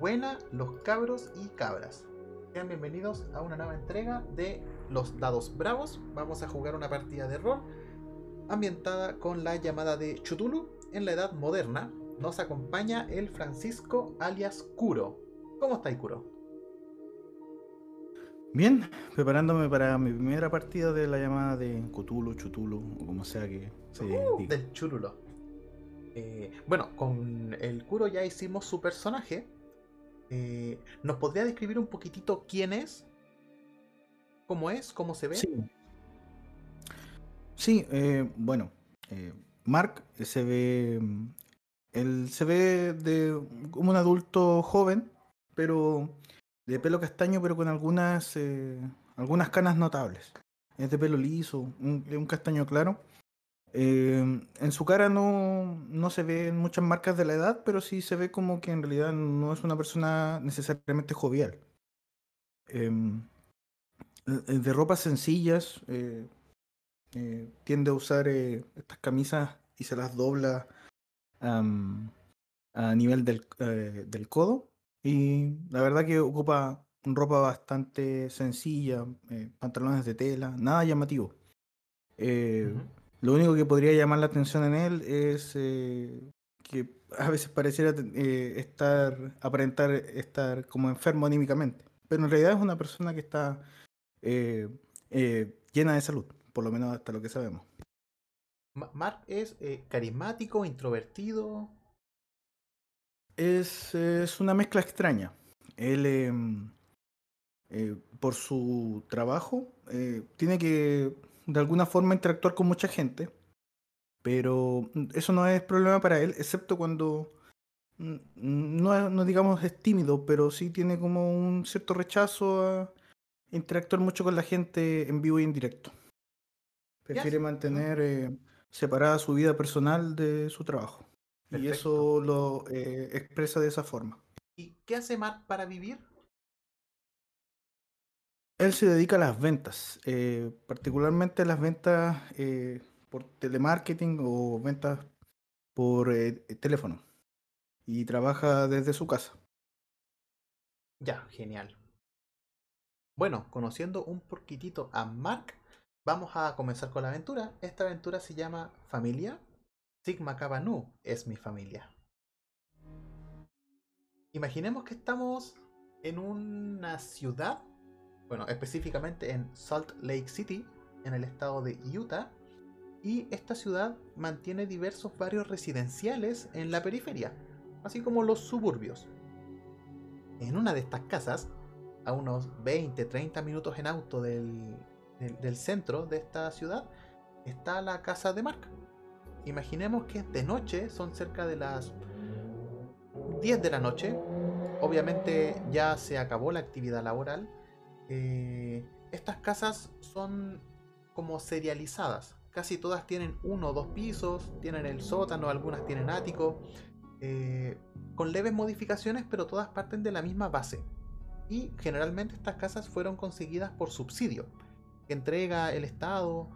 Buena, los cabros y cabras. Sean bienvenidos a una nueva entrega de Los Dados Bravos. Vamos a jugar una partida de rol ambientada con la llamada de Chutulu en la edad moderna. Nos acompaña el Francisco alias Kuro. ¿Cómo estáis, Kuro? Bien, preparándome para mi primera partida de la llamada de Cthulhu, Chutulu, o como sea que se Uh, diga. del Churulo. Eh, bueno, con el Kuro ya hicimos su personaje. Eh, ¿Nos podría describir un poquitito quién es? ¿Cómo es? ¿Cómo se ve? Sí. Sí, eh, bueno, eh, Mark se ve. mm, Él se ve de como un adulto joven, pero de pelo castaño, pero con algunas algunas canas notables. Es de pelo liso, un, un castaño claro. Eh, en su cara no, no se ven muchas marcas de la edad, pero sí se ve como que en realidad no es una persona necesariamente jovial. Em, eh, de ropas sencillas, eh, eh, tiende a usar estas camisas y se las dobla a nivel del, del codo. Y la verdad que ocupa ropa bastante sencilla, pantalones de tela, nada llamativo. Lo único que podría llamar la atención en él es eh, que a veces pareciera eh, estar, aparentar estar como enfermo anímicamente. Pero en realidad es una persona que está eh, llena de salud, por lo menos hasta lo que sabemos. Ma- Mark es carismático, introvertido. Es, es una mezcla extraña. Él, em, eh, por su trabajo, tiene que de alguna forma interactuar con mucha gente, pero mm, eso no es problema para él, excepto cuando mm, no, no digamos es tímido, pero sí tiene como un cierto rechazo a interactuar mucho con la gente en vivo y en directo. Prefiere mantener eh, separada su vida personal de su trabajo. Y eso lo eh, expresa de esa forma. ¿Y qué hace Mark para vivir? Él se dedica a las ventas, eh, particularmente las ventas eh, por telemarketing o ventas por eh, teléfono. Y trabaja desde su casa. Ya, genial. Bueno, conociendo un poquitito a Mark, vamos a comenzar con la aventura. Esta aventura se llama Familia. Sigma Kappa Nu es mi familia. Imaginemos que estamos en una ciudad, bueno, específicamente en Salt Lake City, en el estado de Utah, y esta ciudad mantiene diversos barrios residenciales en la periferia, así como los suburbios. En una de estas casas, a unos 20-30 minutos en auto del, del- del centro de esta ciudad, está la casa de Mark. Imaginemos que de noche, son cerca de las 10 de la noche. Obviamente ya se acabó la actividad laboral. Eh, estas casas son como serializadas. Casi todas tienen uno o dos pisos, tienen el sótano, algunas tienen ático. eh, con leves modificaciones, pero todas parten de la misma base. Y generalmente estas casas fueron conseguidas por subsidio, que entrega el Estado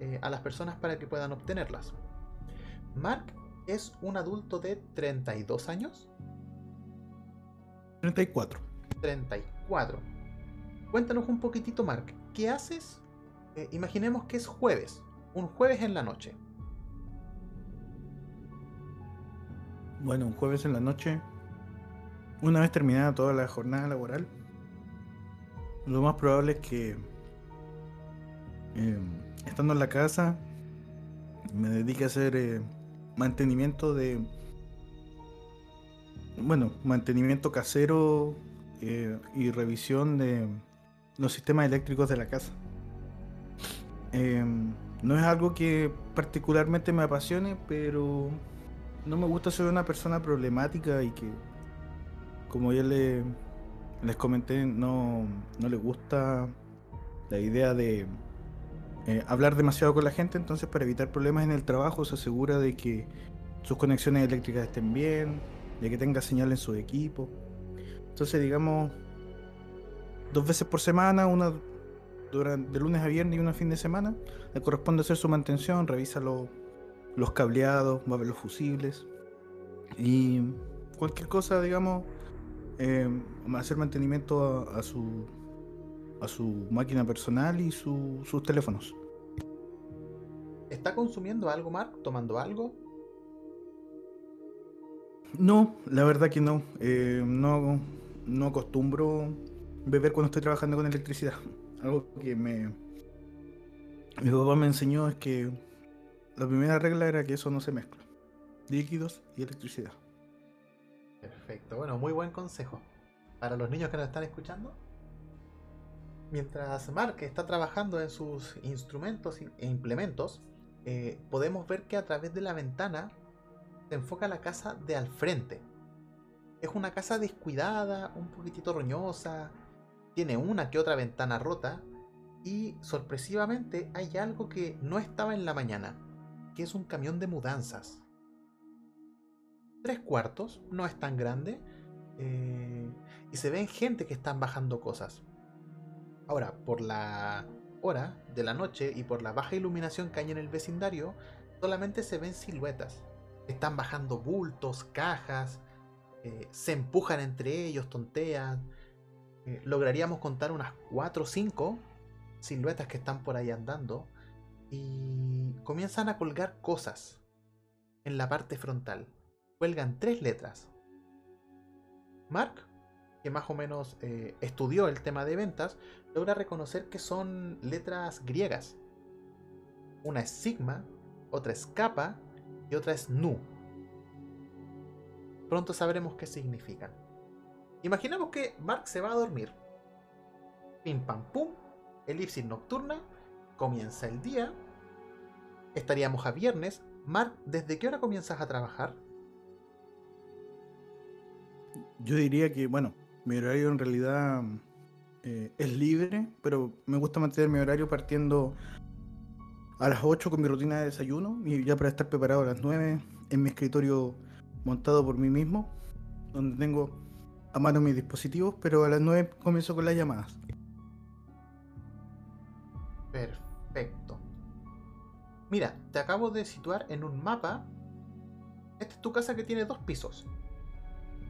eh, a las personas para que puedan obtenerlas. Mark es un adulto de 32 años. 34. 34. Cuéntanos un poquitito, Mark. ¿Qué haces? Eh, imaginemos que es jueves. Un jueves en la noche. Bueno, un jueves en la noche, una vez terminada toda la jornada laboral, lo más probable es que, eh, estando en la casa, me dedique a hacer eh, mantenimiento de, bueno, mantenimiento casero eh, y revisión de los sistemas eléctricos de la casa. Eh, no es algo que particularmente me apasione, pero no me gusta ser una persona problemática y que, como ya le, les comenté, no, no le gusta la idea de eh, hablar demasiado con la gente. Entonces, para evitar problemas en el trabajo, se asegura de que sus conexiones eléctricas estén bien, de que tenga señal en su equipo. Entonces, digamos, dos veces por semana, una durante, de lunes a viernes y una fin de semana, le corresponde hacer su mantención, revisa los los cableados, va a ver los fusibles y cualquier cosa, digamos, eh, hacer mantenimiento a, su a su máquina personal y sus teléfonos. ¿Está consumiendo algo, Mark? ¿Tomando algo? No, la verdad que no. Eh, no, no acostumbro beber cuando estoy trabajando con electricidad. Algo que me. Mi papá me enseñó es que la primera regla era que eso no se mezcla. Líquidos y electricidad. Perfecto, bueno, muy buen consejo. Para los niños que nos están escuchando. Mientras Mark está trabajando en sus instrumentos e implementos, eh, podemos ver que a través de la ventana se enfoca la casa de al frente. Es una casa descuidada, un poquitito roñosa, tiene una que otra ventana rota y sorpresivamente hay algo que no estaba en la mañana, que es un camión de mudanzas. Tres cuartos, no es tan grande, eh, y se ven gente que están bajando cosas. Ahora, por la hora de la noche y por la baja iluminación que hay en el vecindario, solamente se ven siluetas. Están bajando bultos, cajas, eh, se empujan entre ellos, tontean. Eh, lograríamos contar unas 4 o 5 siluetas que están por ahí andando y comienzan a colgar cosas en la parte frontal. Cuelgan tres letras. Mark, que más o menos eh, estudió el tema de ventas, logra reconocer que son letras griegas. Una es sigma, otra es kappa y otra es nu. Pronto sabremos qué significan. Imaginemos que Mark se va a dormir. Pim pam pum, elipsis nocturna, comienza el día. Estaríamos a viernes. Mark, ¿desde qué hora comienzas a trabajar? Yo diría que, bueno, mi horario en realidad eh, es libre, pero me gusta mantener mi horario partiendo a las 8 con mi rutina de desayuno y ya para estar preparado a las 9 en mi escritorio montado por mí mismo, donde tengo a mano mis dispositivos, pero a las 9 comienzo con las llamadas. Perfecto. Mira, te acabo de situar en un mapa. Esta es tu casa que tiene dos pisos.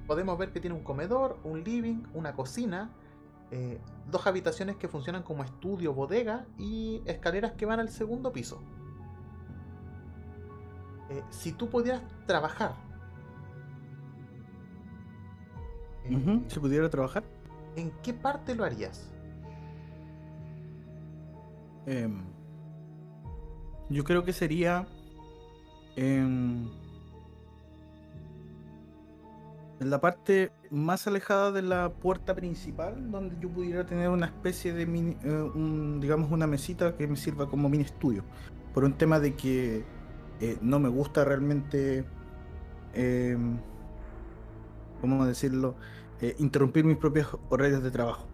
Podemos ver que tiene un comedor, un living, una cocina, eh, dos habitaciones que funcionan como estudio, bodega y escaleras que van al segundo piso. Eh, si tú pudieras trabajar. Eh, si pudiera trabajar. ¿En qué parte lo harías? Em, yo creo que sería en en la parte más alejada de la puerta principal, donde yo pudiera tener una especie de, mini, eh, digamos, una mesita que me sirva como mini estudio. Por un tema de que eh, no me gusta realmente, eh, ¿cómo decirlo?, eh, interrumpir mis propios horarios de trabajo.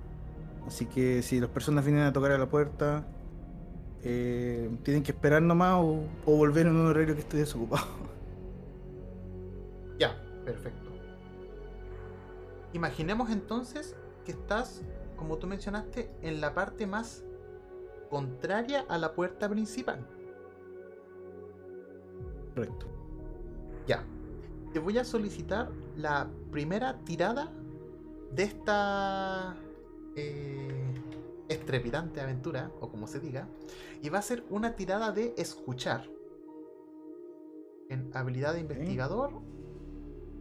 Así que si las personas vienen a tocar a la puerta, tienen que esperar nomás o, o volver en un horario que esté desocupado. Ya, perfecto. Imaginemos entonces que estás, como tú mencionaste, en la parte más contraria a la puerta principal. Correcto. Ya. Te voy a solicitar la primera tirada de esta eh, estrepidante aventura, o como se diga, y va a ser una tirada de escuchar. En habilidad de investigador,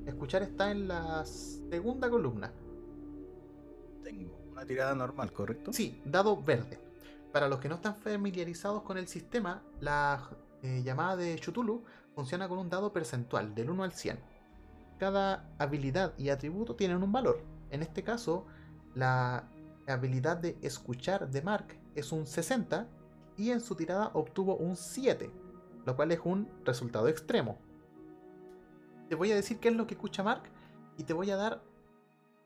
Escuchar está en la segunda columna. Tengo una tirada normal, ¿correcto? Sí, dado verde. Para los que no están familiarizados con el sistema, la eh, llamada de Chutulu funciona con un dado percentual del 1 al 100. Cada habilidad y atributo tienen un valor. En este caso, la habilidad de escuchar de Mark es un 60 y en su tirada obtuvo un 7, lo cual es un resultado extremo te voy a decir qué es lo que escucha Mark y te voy a dar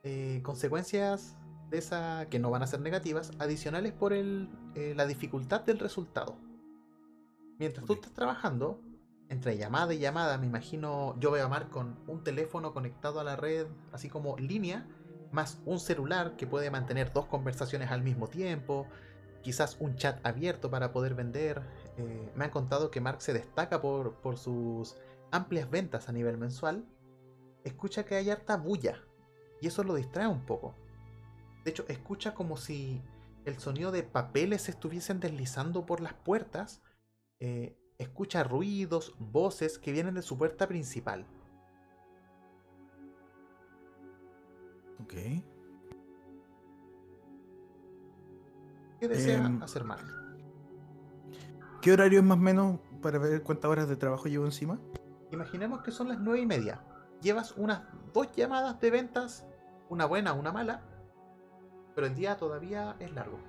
eh, consecuencias de esa que no van a ser negativas, adicionales por el, eh, la dificultad del resultado. Mientras tú estás trabajando, entre llamada y llamada, me imagino, yo veo a Mark con un teléfono conectado a la red, así como línea, más un celular que puede mantener dos conversaciones al mismo tiempo, quizás un chat abierto para poder vender. Eh, me han contado que Mark se destaca por, por sus amplias ventas a nivel mensual, escucha que hay harta bulla y eso lo distrae un poco. De hecho, escucha como si el sonido de papeles estuviesen deslizando por las puertas. Eh, escucha ruidos, voces que vienen de su puerta principal. Ok. ¿Qué desea Em, hacer Mark? ¿Qué horario es más o menos para ver cuántas horas de trabajo llevo encima? Imaginemos que son las nueve y media. Llevas unas dos llamadas de ventas, una buena, una mala, pero el día todavía es largo.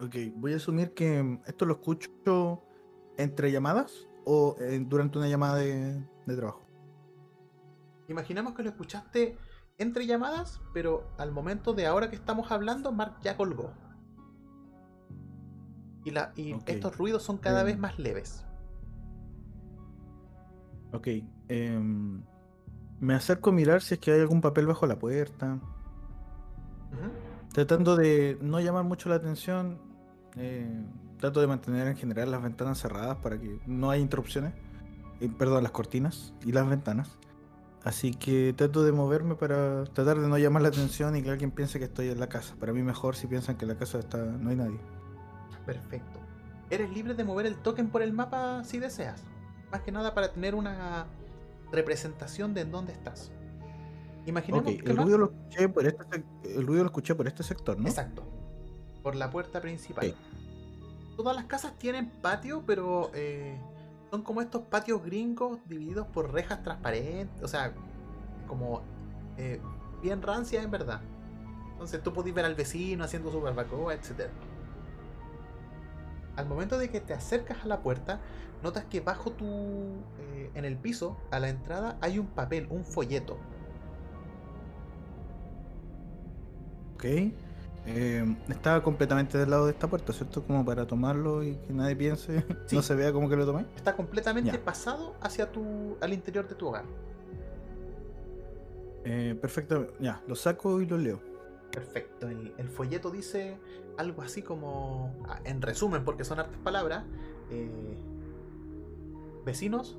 Ok, voy a asumir que mm, esto lo escucho entre llamadas o eh, durante una llamada de, de trabajo. Imaginemos que lo escuchaste entre llamadas, pero al momento de ahora que estamos hablando, Mark ya colgó. Y, la, y estos ruidos son cada vez Em. más leves. Ok, em, me acerco a mirar si es que hay algún papel bajo la puerta. Tratando de no llamar mucho la atención, eh, trato de mantener en general las ventanas cerradas para que no haya interrupciones. Eh, perdón, las cortinas y las ventanas. Así que trato de moverme para tratar de no llamar la atención y que alguien piense que estoy en la casa. Para mí mejor si piensan que en la casa está, no hay nadie. Perfecto. Eres libre de mover el token por el mapa si deseas. Más que nada para tener una representación de en dónde estás. Imaginemos Ok, que el ruido, lo escuché por este, el ruido lo escuché por este sector, ¿no? Exacto. Por la puerta principal. Todas las casas tienen patio, pero eh, son como estos patios gringos divididos por rejas transparentes. O sea, como eh, bien rancias en verdad. Entonces tú podés ver al vecino haciendo su barbacoa, etc. Al momento de que te acercas a la puerta, notas que bajo tu. eh, en el piso, a la entrada, hay un papel, un folleto. Ok. Eh, estaba completamente del lado de esta puerta, ¿cierto? Como para tomarlo y que nadie piense, Sí. no se vea como que lo tomé. Está completamente Ya. pasado hacia tu. al interior de tu hogar. Eh, perfecto, ya, lo saco y lo leo. Perfecto. El, el folleto dice algo así como, ah, en resumen, porque son hartas palabras, eh, vecinos,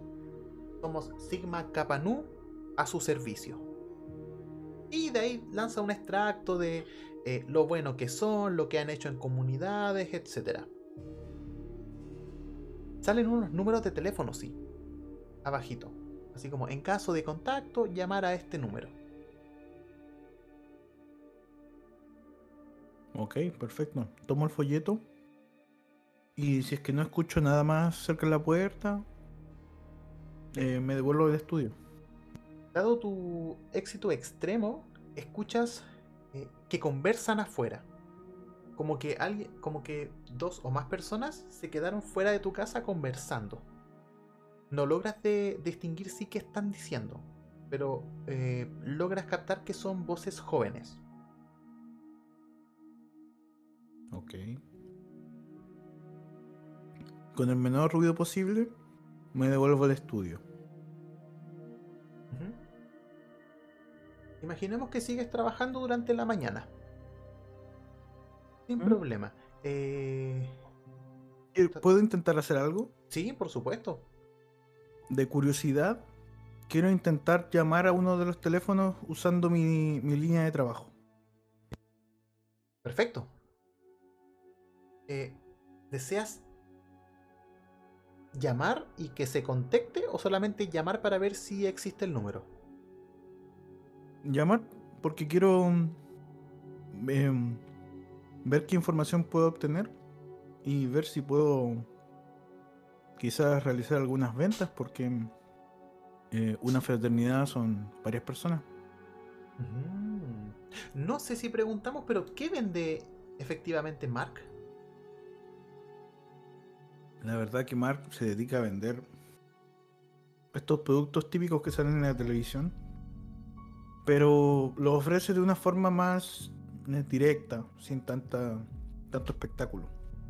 somos Sigma Kappa Nu a su servicio. Y de ahí lanza un extracto de eh, lo bueno que son, lo que han hecho en comunidades, etc. Salen unos números de teléfono, sí, abajito. Así como, en caso de contacto, llamar a este número. Ok, perfecto. Tomo el folleto. Y si es que no escucho nada más cerca de la puerta, eh, me devuelvo al estudio. Dado tu éxito extremo, escuchas que conversan afuera. Como que alguien, como que dos o más personas se quedaron fuera de tu casa conversando. No logras de- distinguir sí qué están diciendo, pero eh, logras captar que son voces jóvenes. Ok. Con el menor ruido posible, me devuelvo al estudio. Imaginemos que sigues trabajando durante la mañana. Sin ¿Mm? problema. Eh, Eh, ¿Puedo intentar hacer algo? sí, por supuesto. De curiosidad, quiero intentar llamar a uno de los teléfonos usando mi, mi línea de trabajo. Perfecto. Eh, ¿Deseas llamar y que se contacte o solamente llamar para ver si existe el número? Llamar porque quiero mm, em, ver qué información puedo obtener y ver si puedo quizás realizar algunas ventas porque eh, una fraternidad son varias personas. Mm. No sé si preguntamos, pero ¿qué vende efectivamente Mark? La verdad que Mark se dedica a vender estos productos típicos que salen en la televisión, pero los ofrece de una forma más eh, directa, sin tanta tanto espectáculo.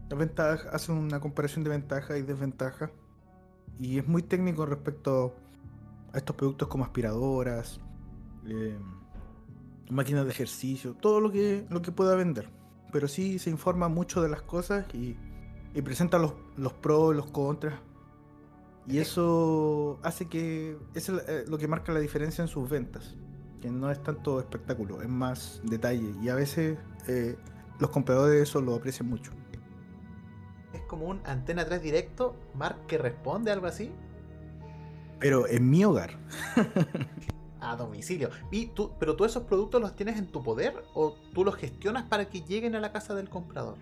Las ventajas, hace una comparación de ventajas y desventajas y es muy técnico respecto a estos productos como aspiradoras, eh, máquinas de ejercicio, todo lo que, lo que pueda vender. Pero sí se informa mucho de las cosas y, y presenta los, los pros, los contras Y eso hace que. Es eh, lo que marca la diferencia en sus ventas. Que no es tanto espectáculo, es más detalle. Y a veces eh, los compradores eso lo aprecian mucho. Es como un antena 3 directo, Mark que responde, algo así. Pero en mi hogar. a domicilio. ¿Y tú, ¿Pero tú esos productos los tienes en tu poder o tú los gestionas para que lleguen a la casa del comprador?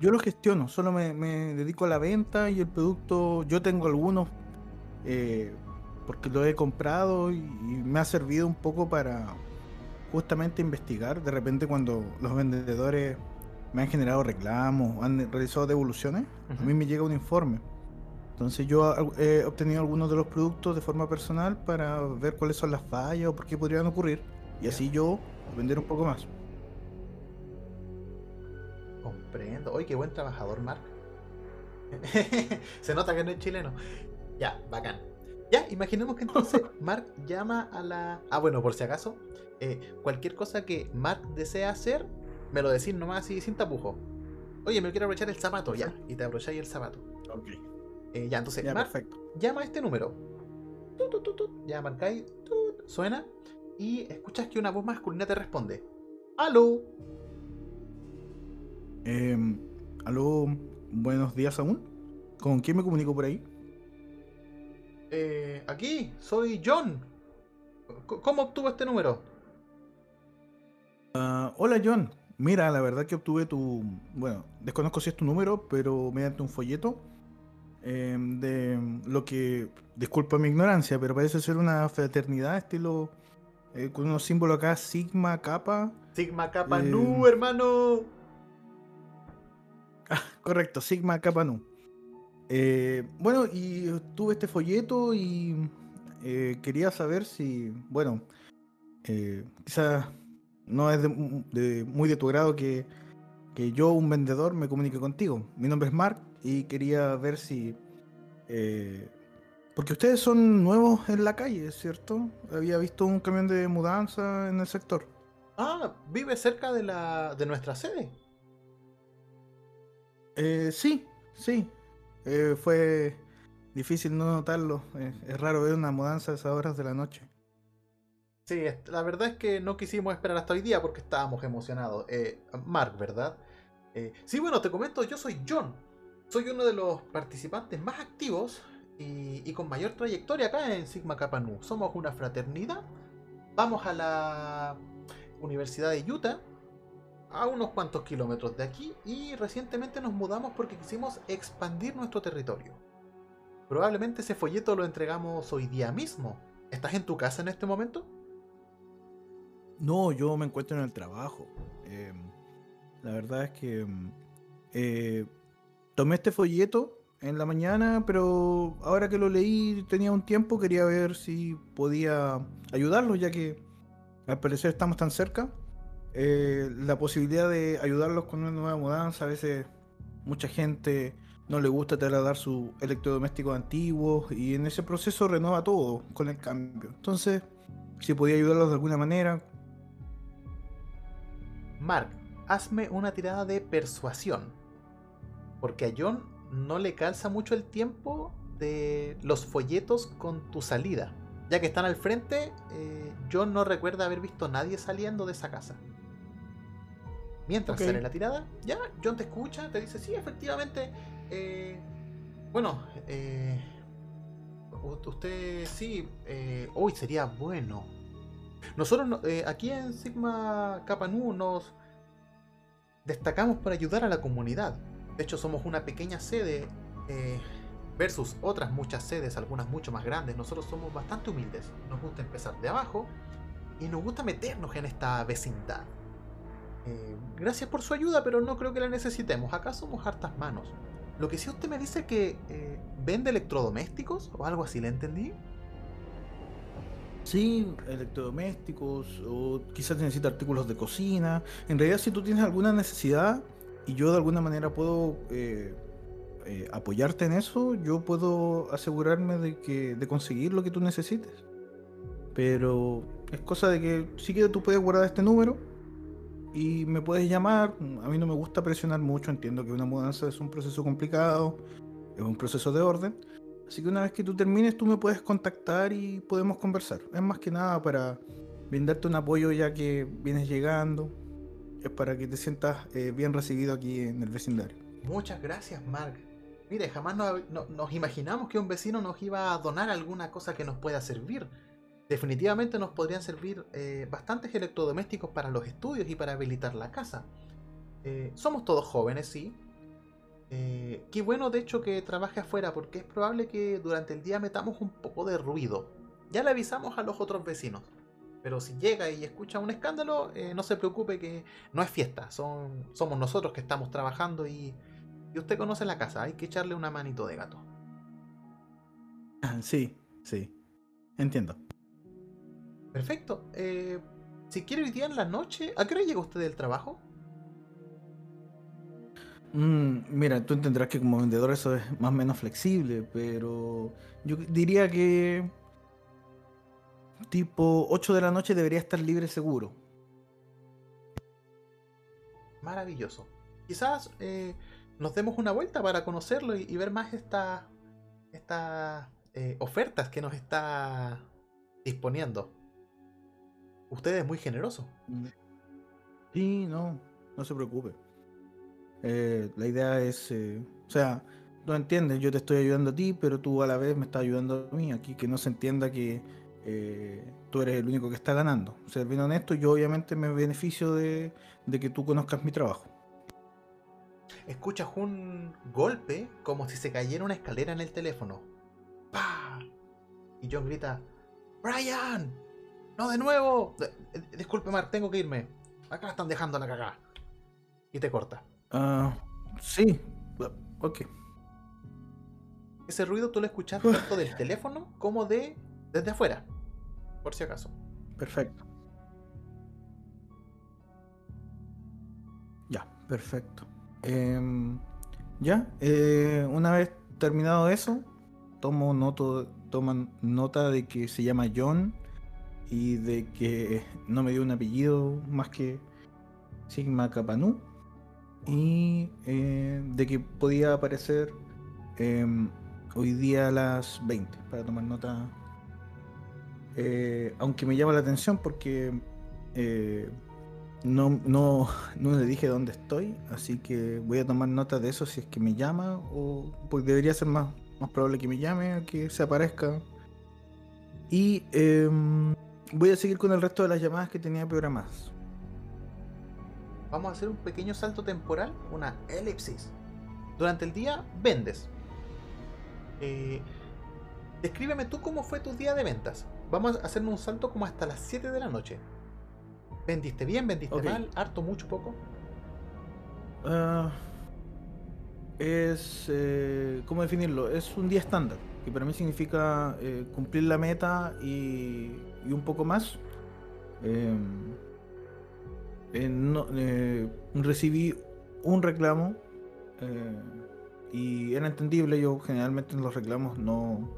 Yo los gestiono, solo me, dedico a la venta y el producto, yo tengo algunos eh, porque lo he comprado y, me ha servido un poco para justamente investigar. De repente cuando los vendedores me han generado reclamos, han realizado devoluciones, a mí me llega un informe entonces yo he obtenido algunos de los productos de forma personal para ver cuáles son las fallas o por qué podrían ocurrir. Y así yo vender un poco más. Comprendo. Oye, qué buen trabajador, Mark. Se nota que no es chileno. Ya, bacán. Ya, imaginemos que entonces Mark llama a la... Ah, bueno, por si acaso, eh, cualquier cosa que Mark desea hacer, me lo decís nomás así sin tapujo. Oye, me quiero aprovechar el zapato, ya. Y te aprovecháis el zapato. Ok. Eh, ya, entonces, perfecto. llama a este número. ya marcáis, suena y escuchas que una voz masculina te responde. ¡Aló! Eh, ¿Aló? Buenos días aún. ¿Con quién me comunico por ahí? Eh, aquí, soy John. ¿Cómo obtuvo este número? Ah, hola John. Mira, la verdad que obtuve tu... Bueno, desconozco si es tu número, pero mediante un folleto Em, de lo que, disculpa mi ignorancia, pero parece ser una fraternidad estilo eh, con unos símbolos acá, Sigma, Kappa. Sigma, Kappa, em, Nu, hermano. Ah, correcto, Sigma, Kappa, Nu. Eh, bueno, y tuve este folleto y eh, quería saber si, bueno, quizás no es de, muy de tu grado que, que yo, un vendedor, me comunique contigo. Mi nombre es Mark y quería ver si... Eh, porque ustedes son nuevos en la calle, ¿cierto? Había visto un camión de mudanza en el sector. Ah, vive cerca de, la, de nuestra sede. Eh, sí, sí. Eh, fue difícil no notarlo. es raro ver una mudanza a esas horas de la noche. Sí, la verdad es que no quisimos esperar hasta hoy día porque estábamos emocionados. Mark, ¿verdad? sí, bueno, te comento, yo soy John. Soy uno de los participantes más activos y, con mayor trayectoria acá en Sigma Kappa Nu. Somos una fraternidad. Vamos a la Universidad de Utah, a unos cuantos kilómetros de aquí, y recientemente nos mudamos porque quisimos expandir nuestro territorio. Probablemente ese folleto lo entregamos hoy día mismo. ¿Estás en tu casa en este momento? No, yo me encuentro en el trabajo. Em, la verdad es que em, eh, tomé este folleto en la mañana, pero ahora que lo leí tenía un tiempo, quería ver si podía ayudarlos, ya que al parecer estamos tan cerca. Eh, la posibilidad de ayudarlos con una nueva mudanza, a veces mucha gente no le gusta trasladar su electrodoméstico antiguo y en ese proceso renueva todo con el cambio. Entonces, si podía ayudarlos de alguna manera. Mark, hazme una tirada de persuasión. Porque a John no le calza mucho el tiempo de los folletos con tu salida. Ya que están al frente, eh, John no recuerda haber visto a nadie saliendo de esa casa. Mientras sale la tirada, ya, John te escucha, te dice, sí, efectivamente. Eh, bueno, eh, usted sí, hoy sería bueno. Nosotros aquí en Sigma Kappa Nu nos destacamos para ayudar a la comunidad. De hecho, somos una pequeña sede eh, versus otras muchas sedes, algunas mucho más grandes. Nosotros somos bastante humildes. Nos gusta empezar de abajo y nos gusta meternos en esta vecindad. Eh, gracias por su ayuda, pero no creo que la necesitemos. Acá somos hartas manos. Lo que sí usted me dice que eh, vende electrodomésticos o algo así, ¿le entendí? Sí, electrodomésticos o quizás necesita artículos de cocina. En realidad, si tú tienes alguna necesidad, y yo de alguna manera puedo eh, eh, apoyarte en eso, yo puedo asegurarme de que de conseguir lo que tú necesites. Pero es cosa de que sí que tú puedes guardar este número y me puedes llamar. A mí no me gusta presionar mucho, entiendo que una mudanza es un proceso complicado, es un proceso de orden. Así que una vez que tú termines, tú me puedes contactar y podemos conversar. Es más que nada para brindarte un apoyo ya que vienes llegando. Es para que te sientas eh, bien recibido aquí en el vecindario. Muchas gracias, Mark. Mire, jamás nos imaginamos que un vecino nos iba a donar alguna cosa que nos pueda servir. Definitivamente nos podrían servir eh, bastantes electrodomésticos para los estudios y para habilitar la casa. Eh, somos todos jóvenes, sí. Eh, qué bueno, de hecho, que trabaje afuera, porque es probable que durante el día metamos un poco de ruido. Ya le avisamos a los otros vecinos. Pero si llega y escucha un escándalo, no se preocupe que no es fiesta. Son, somos nosotros que estamos trabajando y y usted conoce la casa, hay que echarle una manito de gato. Sí, sí. Entiendo. Perfecto. Eh, si quiere hoy día en la noche, ¿a qué hora llega usted del trabajo? Mm, mira, tú entenderás que como vendedor eso es más o menos flexible, pero yo diría que tipo 8 de la noche debería estar libre seguro. Maravilloso. Quizás eh, nos demos una vuelta para conocerlo y, ver más estas eh, ofertas que nos está disponiendo. Usted es muy generoso. Sí, no, no se preocupe. Eh, la idea es, eh, o sea, no entiendes, yo te estoy ayudando a ti, pero tú a la vez me estás ayudando a mí. Aquí que no se entienda que tú eres el único que está ganando. Ser bien honesto, yo obviamente me beneficio de que tú conozcas mi trabajo escuchas un golpe como si se cayera una escalera en el teléfono. ¡Pah! Y John grita, ¡Brian! ¡No de nuevo! disculpe, Mark, tengo que irme. Acá están dejando la cagada. Y te corta. Ah, sí. Ok. Ese ruido tú lo escuchas tanto del teléfono como de desde afuera. Por si acaso. Perfecto. Ya, perfecto. Em, ya, eh, una vez terminado eso, tomo noto, toman nota de que se llama John y de que no me dio un apellido más que Sigma Capanu y eh, de que podía aparecer em, hoy día a las 20 para tomar nota. Eh, aunque me llama la atención porque no, no, no le dije dónde estoy, así que voy a tomar nota de eso si es que me llama o pues debería ser más, más probable que me llame que se aparezca. Y em, voy a seguir con el resto de las llamadas que tenía programadas. Vamos a hacer un pequeño salto temporal, una elipsis. Durante el día vendes. Eh, descríbeme tú cómo fue tu día de ventas. Vamos a hacer un salto como hasta las 7 de la noche. ¿Vendiste bien? ¿Vendiste mal? ¿Harto, mucho, poco? Ah, es. Eh, ¿Cómo definirlo? Es un día estándar, que para mí significa eh, cumplir la meta y, un poco más. Em, eh, recibí un reclamo y era entendible. Yo generalmente en los reclamos no.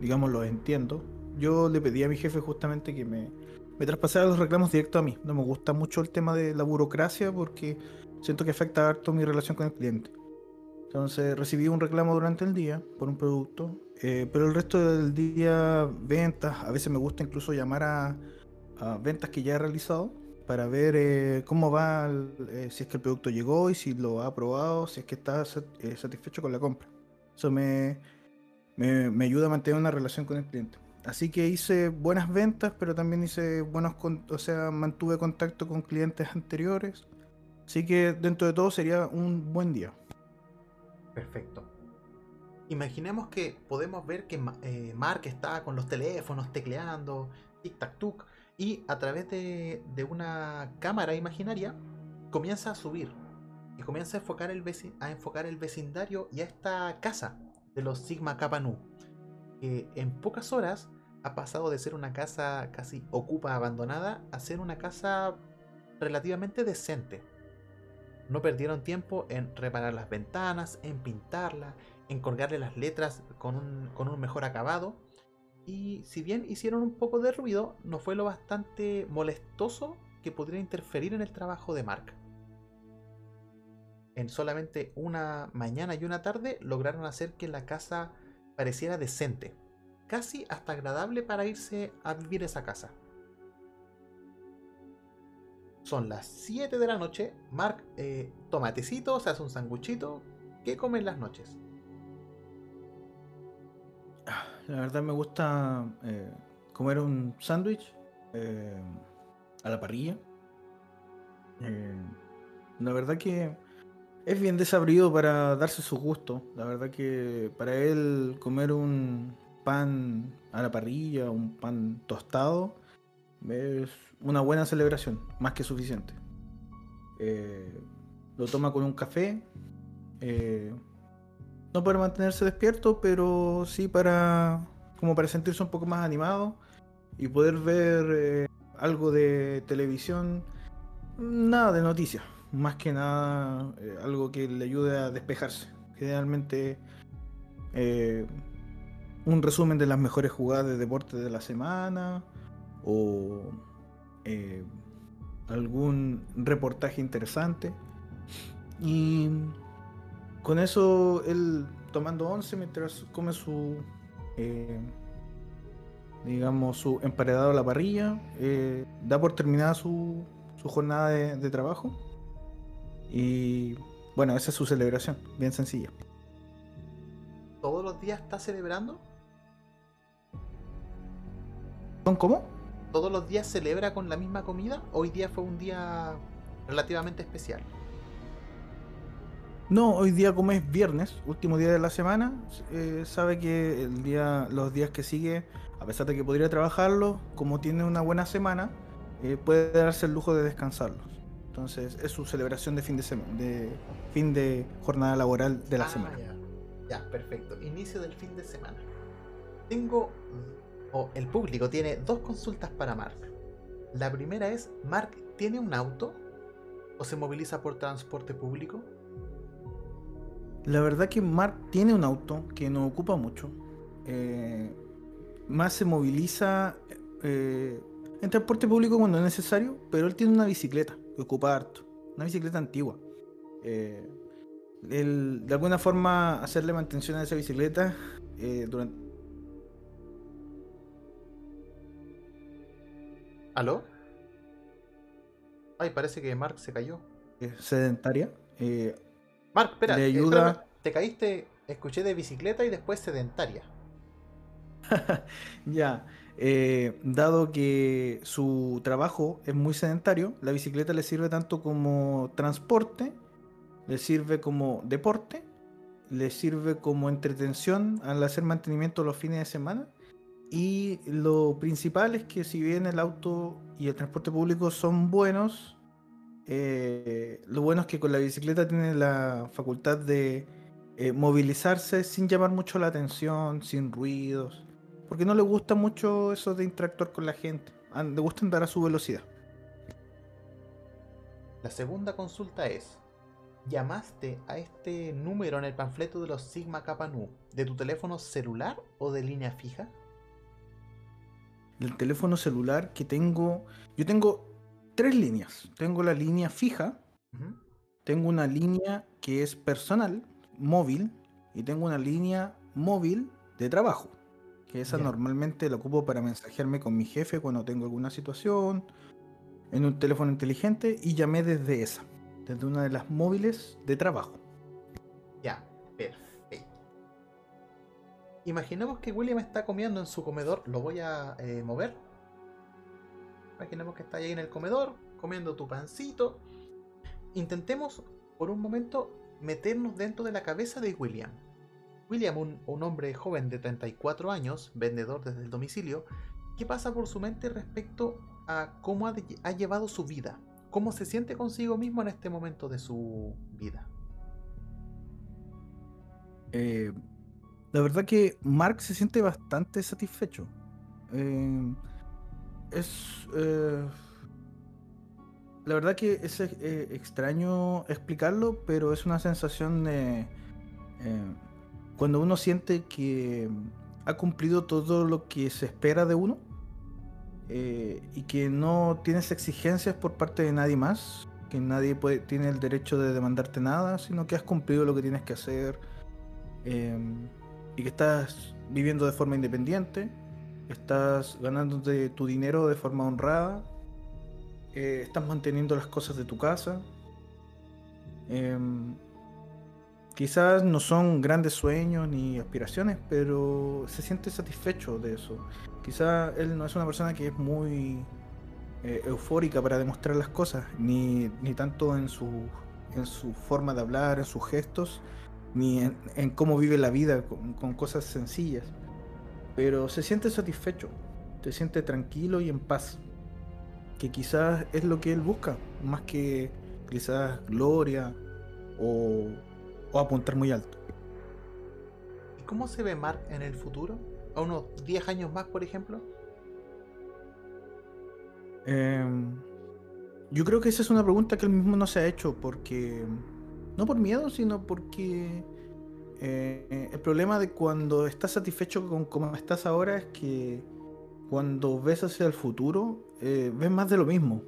digamos, los entiendo. Yo le pedí a mi jefe justamente que me me traspasé los reclamos directo a mí. No me gusta mucho el tema de la burocracia porque siento que afecta harto mi relación con el cliente. Entonces recibí un reclamo durante el día por un producto, eh, pero el resto del día ventas, a veces me gusta incluso llamar a, ventas que ya he realizado para ver eh, cómo va, eh, si es que el producto llegó y si lo ha aprobado, si es que está satisfecho con la compra. Eso me, me ayuda a mantener una relación con el cliente. Así que hice buenas ventas, pero también hice buenos, o sea, mantuve contacto con clientes anteriores. Así que dentro de todo sería un buen día. Perfecto. Imaginemos que podemos ver que eh, Mark está con los teléfonos tecleando, tic tac tuk, y a través de, una cámara imaginaria comienza a subir y comienza a enfocar, el a enfocar el vecindario y a esta casa de los Sigma Kappa Nu. Que en pocas horas ha pasado de ser una casa casi ocupa abandonada a ser una casa relativamente decente. No perdieron tiempo en reparar las ventanas, en pintarla, en colgarle las letras con un, mejor acabado. Y si bien hicieron un poco de ruido, no fue lo bastante molestoso que podría interferir en el trabajo de Mark. en solamente una mañana y una tarde, lograron hacer que la casa pareciera decente. Casi hasta agradable para irse a vivir esa casa. Son las 7 de la noche. Mark eh, toma tecito, se hace un sanguchito. ¿Qué come en las noches? La verdad me gusta eh, comer un sándwich eh, a la parrilla. Eh, la verdad que es bien desabrido para darse su gusto. La verdad que para él comer un pan a la parrilla, un pan tostado, es una buena celebración, más que suficiente. Eh, lo toma con un café. eh, no para mantenerse despierto, pero sí para como para sentirse un poco más animado y poder ver eh, algo de televisión, nada de noticias, más que nada algo que le ayude a despejarse. Generalmente un resumen de las mejores jugadas de deporte de la semana o eh, algún reportaje interesante. Y con eso él tomando once mientras come su eh, digamos su emparedado a la parrilla eh, da por terminada su, su jornada de, de trabajo y bueno esa es su celebración bien sencilla ¿Todos los días está celebrando? ¿Son cómo? ¿Todos los días celebra con la misma comida? Hoy día fue un día relativamente especial. No, hoy día como es viernes, último día de la semana, eh, sabe que el día, los días que sigue, a pesar de que podría trabajarlo, como tiene una buena semana, eh, puede darse el lujo de descansarlos. Entonces es su celebración de fin de semana, de fin de jornada laboral de la Ah, semana. Ya. Ya, perfecto. Inicio del fin de semana. Tengo, o el público tiene dos consultas para Mark. La primera es, ¿Mark tiene un auto? ¿O se moviliza por transporte público? La verdad que Mark tiene un auto que no ocupa mucho. eh, más se moviliza eh, en transporte público cuando es necesario, pero él tiene una bicicleta que ocupa harto. Una bicicleta antigua. Eh, de alguna forma, hacerle mantención a esa bicicleta durante. ¿Aló? Ay, parece que Mark se cayó. sedentaria. eh, Mark, espera. Le eh, ayuda- espérame. Te caíste, escuché de bicicleta y después sedentaria. Ya, eh, dado que su trabajo es muy sedentario, la bicicleta le sirve tanto como transporte, le sirve como deporte, le sirve como entretención al hacer mantenimiento los fines de semana. Y lo principal es que si bien el auto y el transporte público son buenos, eh, lo bueno es que con la bicicleta tiene la facultad de eh, movilizarse sin llamar mucho la atención, sin ruidos. Porque no le gusta mucho eso de interactuar con la gente. Le gusta andar a su velocidad. La segunda consulta es, ¿llamaste a este número en el panfleto de los Sigma Kappa Nu de tu teléfono celular o de línea fija? El teléfono celular que tengo. Yo tengo tres líneas. Tengo la línea fija, tengo una línea que es personal, móvil, y tengo una línea móvil de trabajo. Que esa normalmente la ocupo para mensajearme con mi jefe cuando tengo alguna situación, en un teléfono inteligente, y llamé desde esa, desde una de las móviles de trabajo. Ya. Imaginemos que William está comiendo en su comedor. Lo voy a eh, mover. Imaginemos que está ahí en el comedor, comiendo tu pancito. Intentemos por un momento meternos dentro de la cabeza de William. William, un, hombre joven de 34 años, vendedor desde el domicilio, ¿qué pasa por su mente respecto a cómo ha, ha llevado su vida? ¿Cómo se siente consigo mismo en este momento de su vida? Eh, la verdad que Mark se siente bastante satisfecho. Eh, es. eh, la verdad que es eh, extraño explicarlo, pero es una sensación de. cuando uno siente que ha cumplido todo lo que se espera de uno y que no tienes exigencias por parte de nadie más, que nadie puede, tiene el derecho de demandarte nada, sino que has cumplido lo que tienes que hacer y que estás viviendo de forma independiente, estás ganando tu dinero de forma honrada, eh, estás manteniendo las cosas de tu casa. Em, quizás no son grandes sueños ni aspiraciones, pero se siente satisfecho de eso. Quizás él no es una persona que es muy eh, eufórica para demostrar las cosas, ni, tanto en su, en su forma de hablar, en sus gestos, ni en, cómo vive la vida con, cosas sencillas. Pero se siente satisfecho, se siente tranquilo y en paz, que quizás es lo que él busca, más que quizás gloria o, o apuntar muy alto. ¿Y cómo se ve Mark en el futuro? ¿A unos 10 años más, por ejemplo? Em, yo creo que esa es una pregunta que él mismo no se ha hecho porque... No por miedo, sino porque... Eh, el problema de cuando estás satisfecho con cómo estás ahora es que cuando ves hacia el futuro, eh, ves más de lo mismo.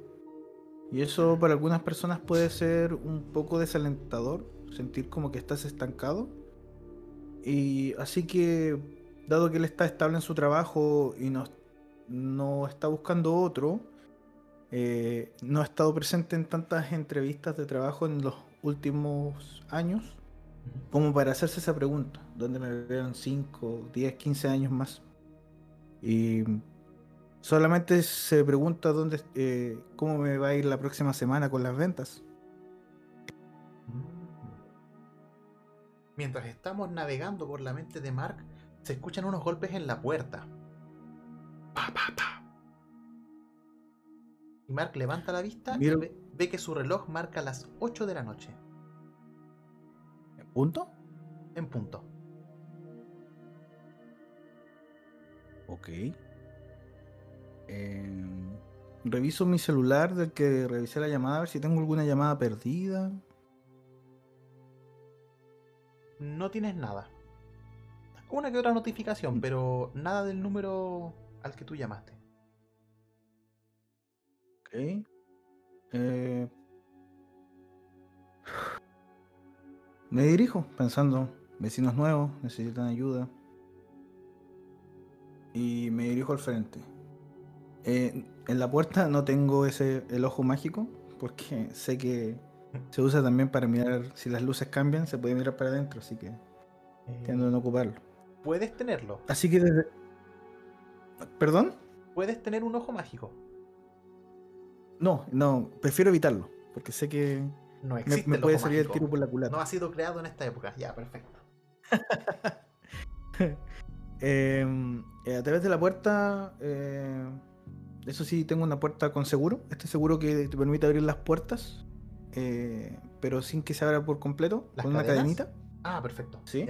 Y eso para algunas personas puede ser un poco desalentador, sentir como que estás estancado. Y así que, dado que él está estable en su trabajo y no, no está buscando otro, eh, no he estado presente en tantas entrevistas de trabajo en los últimos años como para hacerse esa pregunta, ¿dónde me vean 5, 10, 15 años más? Y solamente se pregunta dónde, eh, cómo me va a ir la próxima semana con las ventas. Mientras estamos navegando por la mente de Mark, se escuchan unos golpes en la puerta. Pa, pa, pa. Y Mark levanta la vista y ve, que su reloj marca las 8 de la noche. ¿En punto? En punto. Ok. Em, reviso mi celular del que revisé la llamada, a ver si tengo alguna llamada perdida. No tienes nada. Una que otra notificación, mm. pero nada del número al que tú llamaste. Eh, me dirijo pensando, vecinos nuevos, necesitan ayuda. Y me dirijo al frente. Eh, en la puerta no tengo ese el ojo mágico, porque sé que se usa también para mirar si las luces cambian, se puede mirar para adentro, así que tiendo a no ocuparlo. Puedes tenerlo. Así que desde... ¿Perdón? Puedes tener un ojo mágico. No, no, prefiero evitarlo, porque sé que no existe me, puede salir el tiro por la culata. No ha sido creado en esta época, ya, perfecto. Em, eh, a través de la puerta, eh, eso sí, tengo una puerta con seguro. Este seguro que te permite abrir las puertas, eh, pero sin que se abra por completo, con una cadenita. Ah, perfecto. Sí.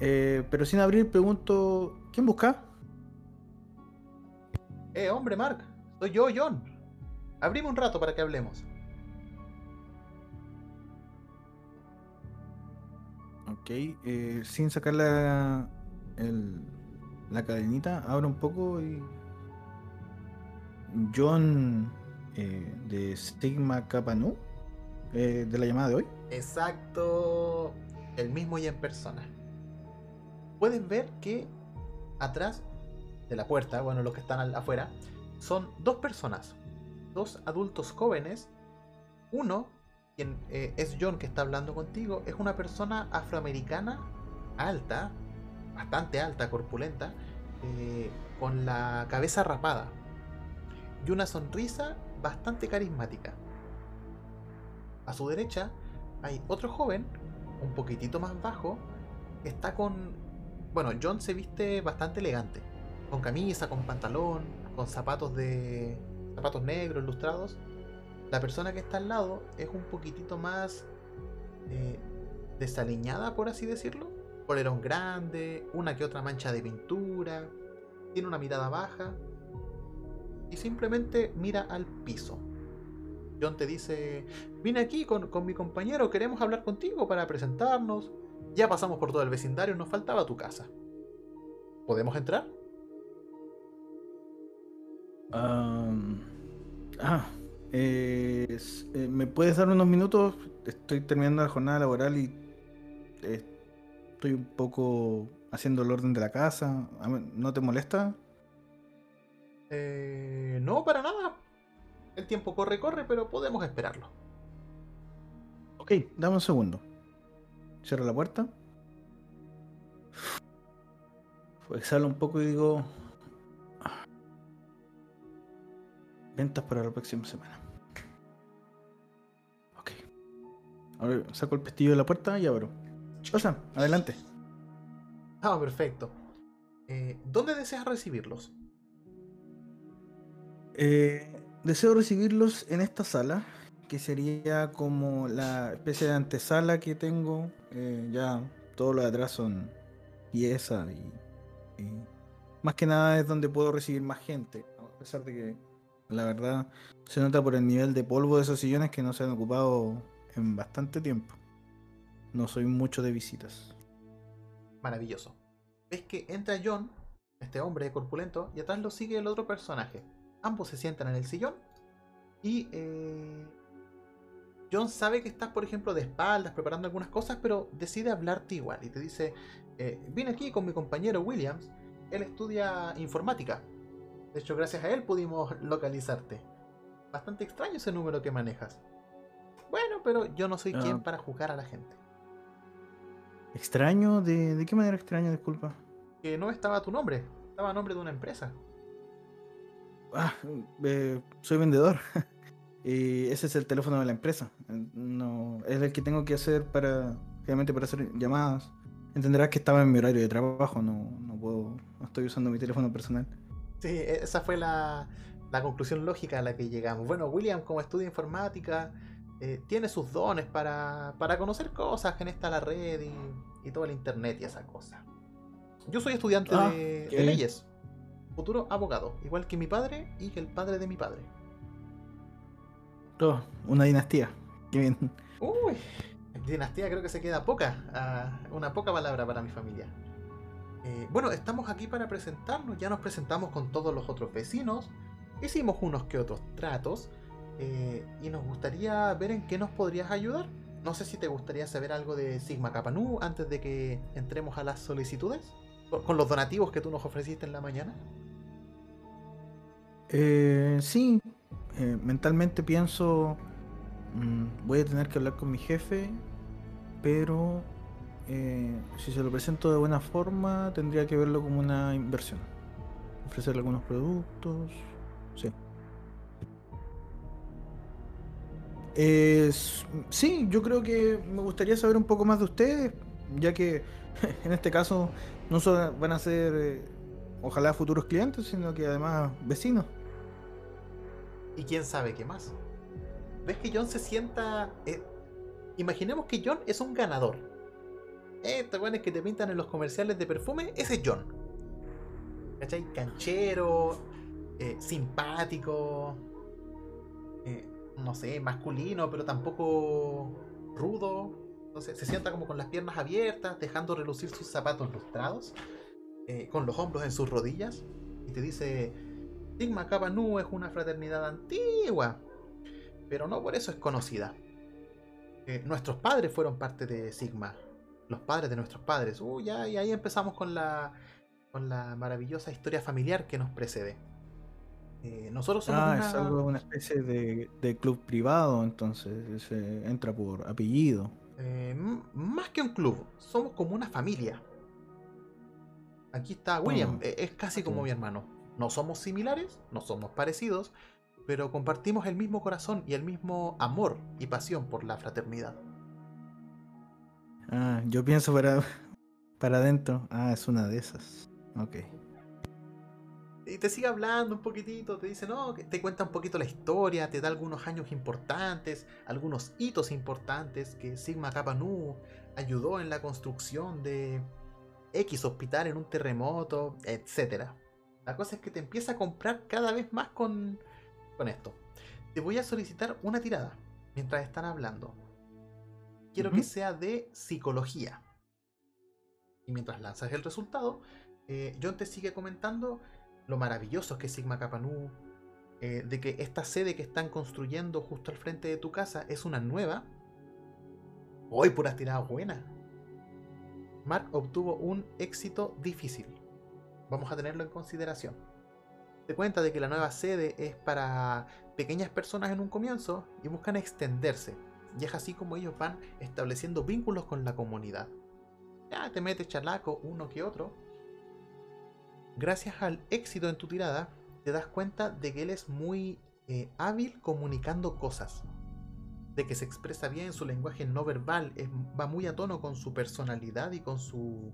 pero sin abrir, pregunto: ¿quién busca? Eh, hombre, Mark. Soy yo, John. Abrimos un rato para que hablemos. Ok, eh, sin sacar la, la cadenita, abro un poco y. John eh, de Stigma Kappa Nu, eh, de la llamada de hoy. Exacto, el mismo y en persona. Puedes ver que atrás de la puerta, bueno, los que están afuera, son dos personas, dos adultos jóvenes. Uno, quien eh, es John que está hablando contigo, es una persona afroamericana alta, bastante alta, corpulenta, eh, con la cabeza rapada y una sonrisa bastante carismática. A su derecha hay otro joven, un poquitito más bajo, está con... Bueno, John se viste bastante elegante, con camisa, con pantalón, con zapatos de zapatos negros ilustrados, la persona que está al lado es un poquitito más eh, desaliñada, por así decirlo. Polerón grande, una que otra mancha de pintura, tiene una mirada baja y simplemente mira al piso. John te dice, vine aquí con, con mi compañero, queremos hablar contigo para presentarnos. Ya pasamos por todo el vecindario, nos faltaba tu casa. ¿Podemos entrar? Ah, Eh, eh, ¿Me puedes dar unos minutos? Estoy terminando la jornada laboral y eh, estoy un poco haciendo el orden de la casa. ¿No te molesta? Eh, no, para nada. El tiempo corre, corre, pero podemos esperarlo. Ok, dame un segundo. Cierro la puerta. Exhalo un poco y digo... Ventas para la próxima semana. Ok. Ahora saco el pestillo de la puerta y abro. Pasa, adelante. Ah, perfecto. Eh, ¿Dónde deseas recibirlos? Eh, deseo recibirlos en esta sala, que sería como la especie de antesala que tengo. Eh, ya todo lo de atrás son piezas y, y más que nada es donde puedo recibir más gente. A pesar de que la verdad se nota por el nivel de polvo de esos sillones que no se han ocupado en bastante tiempo. No soy mucho de visitas. Maravilloso. Ves que entra John, este hombre corpulento, y atrás lo sigue el otro personaje. Ambos se sientan en el sillón y eh, John sabe que estás, por ejemplo, de espaldas preparando algunas cosas, pero decide hablarte igual y te dice, eh, vine aquí con mi compañero Williams, él estudia informática. De hecho, gracias a él pudimos localizarte. Bastante extraño ese número que manejas. Bueno, pero yo no soy Ah. quien para juzgar a la gente. ¿Extraño? ¿De, de qué manera extraño? Disculpa. Que no estaba tu nombre, estaba a nombre de una empresa. Ah, eh, soy vendedor. y ese es el teléfono de la empresa. No, es el que tengo que hacer para, obviamente para hacer llamadas. Entenderás que estaba en mi horario de trabajo, no, no puedo, no estoy usando mi teléfono personal. Sí, e- esa fue la, la conclusión lógica a la que llegamos. Bueno, William, como estudia informática, eh, tiene sus dones para, para conocer cosas en esta la red y, y todo el internet y esa cosa. Yo soy estudiante Ah, de, leyes, futuro abogado, igual que mi padre y que el padre de mi padre. Oh, una dinastía. Qué bien. Uy, dinastía creo que se queda poca, ah, una poca palabra para mi familia. Eh, bueno, estamos aquí para presentarnos, ya nos presentamos con todos los otros vecinos, hicimos unos que otros tratos eh, y nos gustaría ver en qué nos podrías ayudar. No sé si te gustaría saber algo de Sigma Kappa Nu antes de que entremos a las solicitudes, con con los donativos que tú nos ofreciste en la mañana. Eh, sí, eh, mentalmente pienso, mm, voy a tener que hablar con mi jefe, pero eh, si se lo presento de buena forma, tendría que verlo como una inversión. Ofrecerle algunos productos, sí. Es- sí, yo creo que me gustaría saber un poco más de ustedes, ya que en este caso no solo van a ser, eh, ojalá, futuros clientes, sino que además vecinos. Y quién sabe qué más. ¿Ves que John se sienta... eh, imaginemos que John es un ganador. Estos weones que te pintan en los comerciales de perfume, ese es John. ¿Cachai? Canchero, eh, simpático, eh, no sé, masculino, pero tampoco rudo. Entonces se sienta como con las piernas abiertas, dejando relucir sus zapatos lustrados, eh, con los hombros en sus rodillas, y te dice, Sigma Kappa Nu es una fraternidad antigua, pero no por eso es conocida. Nuestros padres fueron parte de Sigma, los padres de nuestros padres. Uy, ya, y ahí empezamos con la, con la maravillosa historia familiar que nos precede. Eh, nosotros somos Ah, una... es algo, una especie de, de club privado, entonces se entra por apellido. eh, más que un club, somos como una familia. Aquí está William, Ah, eh, es casi como mi hermano. No somos similares, no somos parecidos, pero compartimos el mismo corazón y el mismo amor y pasión por la fraternidad. Ah, yo pienso para, para adentro. Ah, es una de esas. Ok. Y te sigue hablando un poquitito, te dice, no, te cuenta un poquito la historia, te da algunos años importantes, algunos hitos importantes que Sigma Kappa Nu ayudó en la construcción de X hospital en un terremoto, etc. La cosa es que te empieza a comprar cada vez más con, con esto. Te voy a solicitar una tirada mientras están hablando. Quiero que sea de psicología. Y mientras lanzas el resultado, eh, John te sigue comentando lo maravilloso que es Sigma Kappa Nu, eh, de que esta sede que están construyendo justo al frente de tu casa es una nueva, hoy puras tiradas buenas. Mark obtuvo un éxito difícil. Vamos a tenerlo en consideración. Te cuenta de que la nueva sede es para pequeñas personas en un comienzo y buscan extenderse. Y es así como ellos van estableciendo vínculos con la comunidad. Ya te metes chalaco uno que otro. Gracias al éxito en tu tirada, te das cuenta de que él es muy eh, hábil comunicando cosas. De que se expresa bien su lenguaje no verbal, va muy a tono con su personalidad y con su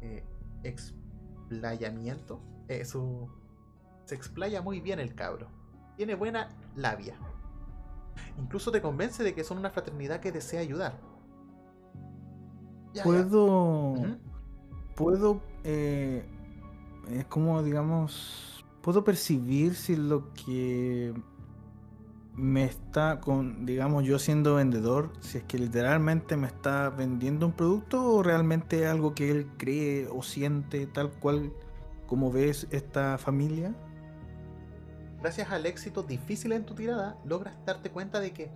eh, explayamiento. Eh, se explaya muy bien el cabro. Tiene buena labia. Incluso te convence de que son una fraternidad que desea ayudar. puedo. Puedo. es como, digamos puedo percibir si lo que me está con, digamos, yo siendo vendedor, si es que literalmente me está vendiendo un producto o realmente algo que él cree o siente tal cual como ves esta familia. Gracias al éxito difícil en tu tirada, logras darte cuenta de que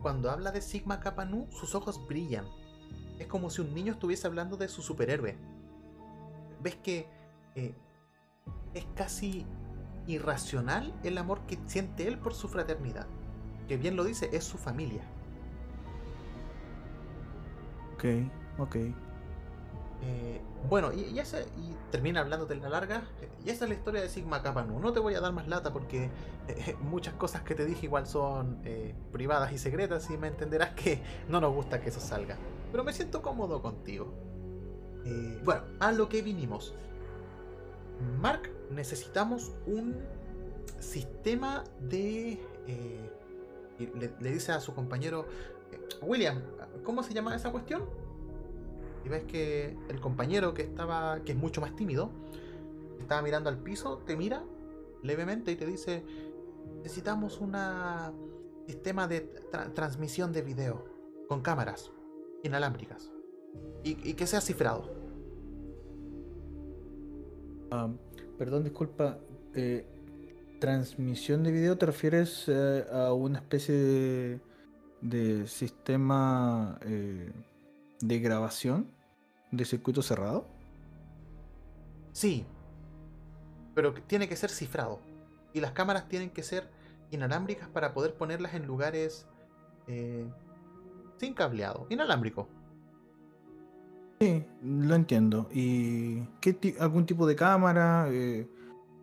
cuando habla de Sigma Kappa Nu, sus ojos brillan. Es como si un niño estuviese hablando de su superhéroe. Ves que eh, es casi irracional el amor que siente él por su fraternidad. Que bien lo dice, es su familia. Ok, ok. Eh, bueno, y, y, y termina hablando de la larga. Y esa es la historia de Sigma Kappa Nu. No te voy a dar más lata porque eh, muchas cosas que te dije igual son eh, privadas y secretas y me entenderás que no nos gusta que eso salga. Pero me siento cómodo contigo. bueno, a lo que vinimos. Mark, necesitamos un sistema de... Eh, le, dice a su compañero, eh, William, ¿cómo se llama esa cuestión? Y ves que el compañero que estaba, que es mucho más tímido, estaba mirando al piso, te mira levemente y te dice, necesitamos un sistema de transmisión de video con cámaras inalámbricas y que sea cifrado. Perdón, disculpa. Eh, ¿Transmisión de video te refieres eh, a una especie de, sistema eh, de grabación de circuito cerrado? Sí, pero tiene que ser cifrado. Y las cámaras tienen que ser inalámbricas para poder ponerlas en lugares sin cableado, inalámbrico. Sí, lo entiendo. ¿Y qué algún tipo de cámara? Eh,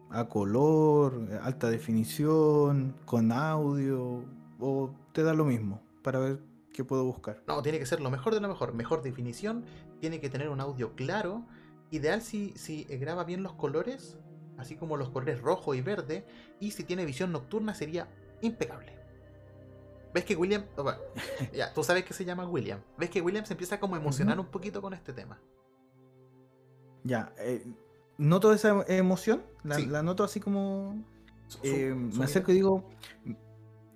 ¿A color? ¿Alta definición? ¿Con audio? ¿O te da lo mismo? Para ver qué puedo buscar. No, tiene que ser lo mejor de lo mejor. Mejor definición. Tiene que tener un audio claro. Ideal si, si graba bien los colores. Así como los colores rojo y verde. Y si tiene visión nocturna sería impecable. ¿Ves que William, ya, tú sabes que se llama William. ¿Ves que William se empieza como a emocionar un poquito con este tema? Ya, eh, noto esa emoción, la, noto así como... Eh, me acerco y digo,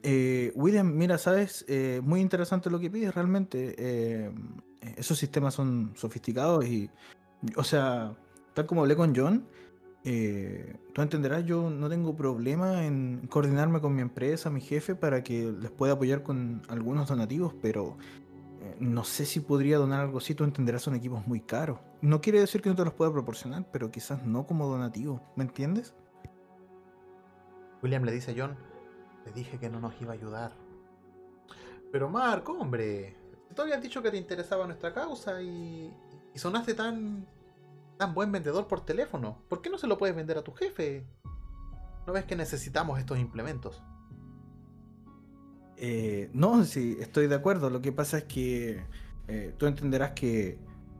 eh, William, mira, sabes, muy interesante lo que pides realmente. esos sistemas son sofisticados y, o sea, tal como hablé con John, eh, tú entenderás, yo no tengo problema en coordinarme con mi empresa, mi jefe, para que les pueda apoyar con algunos donativos, pero eh, no sé si podría donar algo así, tú entenderás, son equipos muy caros. No quiere decir que no te los pueda proporcionar, pero quizás no como donativo, ¿me entiendes? William le dice a John, le dije que no nos iba a ayudar. Pero Marco, hombre, tú habías dicho que te interesaba nuestra causa y, sonaste tan tan buen vendedor por teléfono. ¿Por qué no se lo puedes vender a tu jefe? ¿No ves que necesitamos estos implementos? Eh, no, sí, estoy de acuerdo. Lo que pasa es que eh, tú entenderás que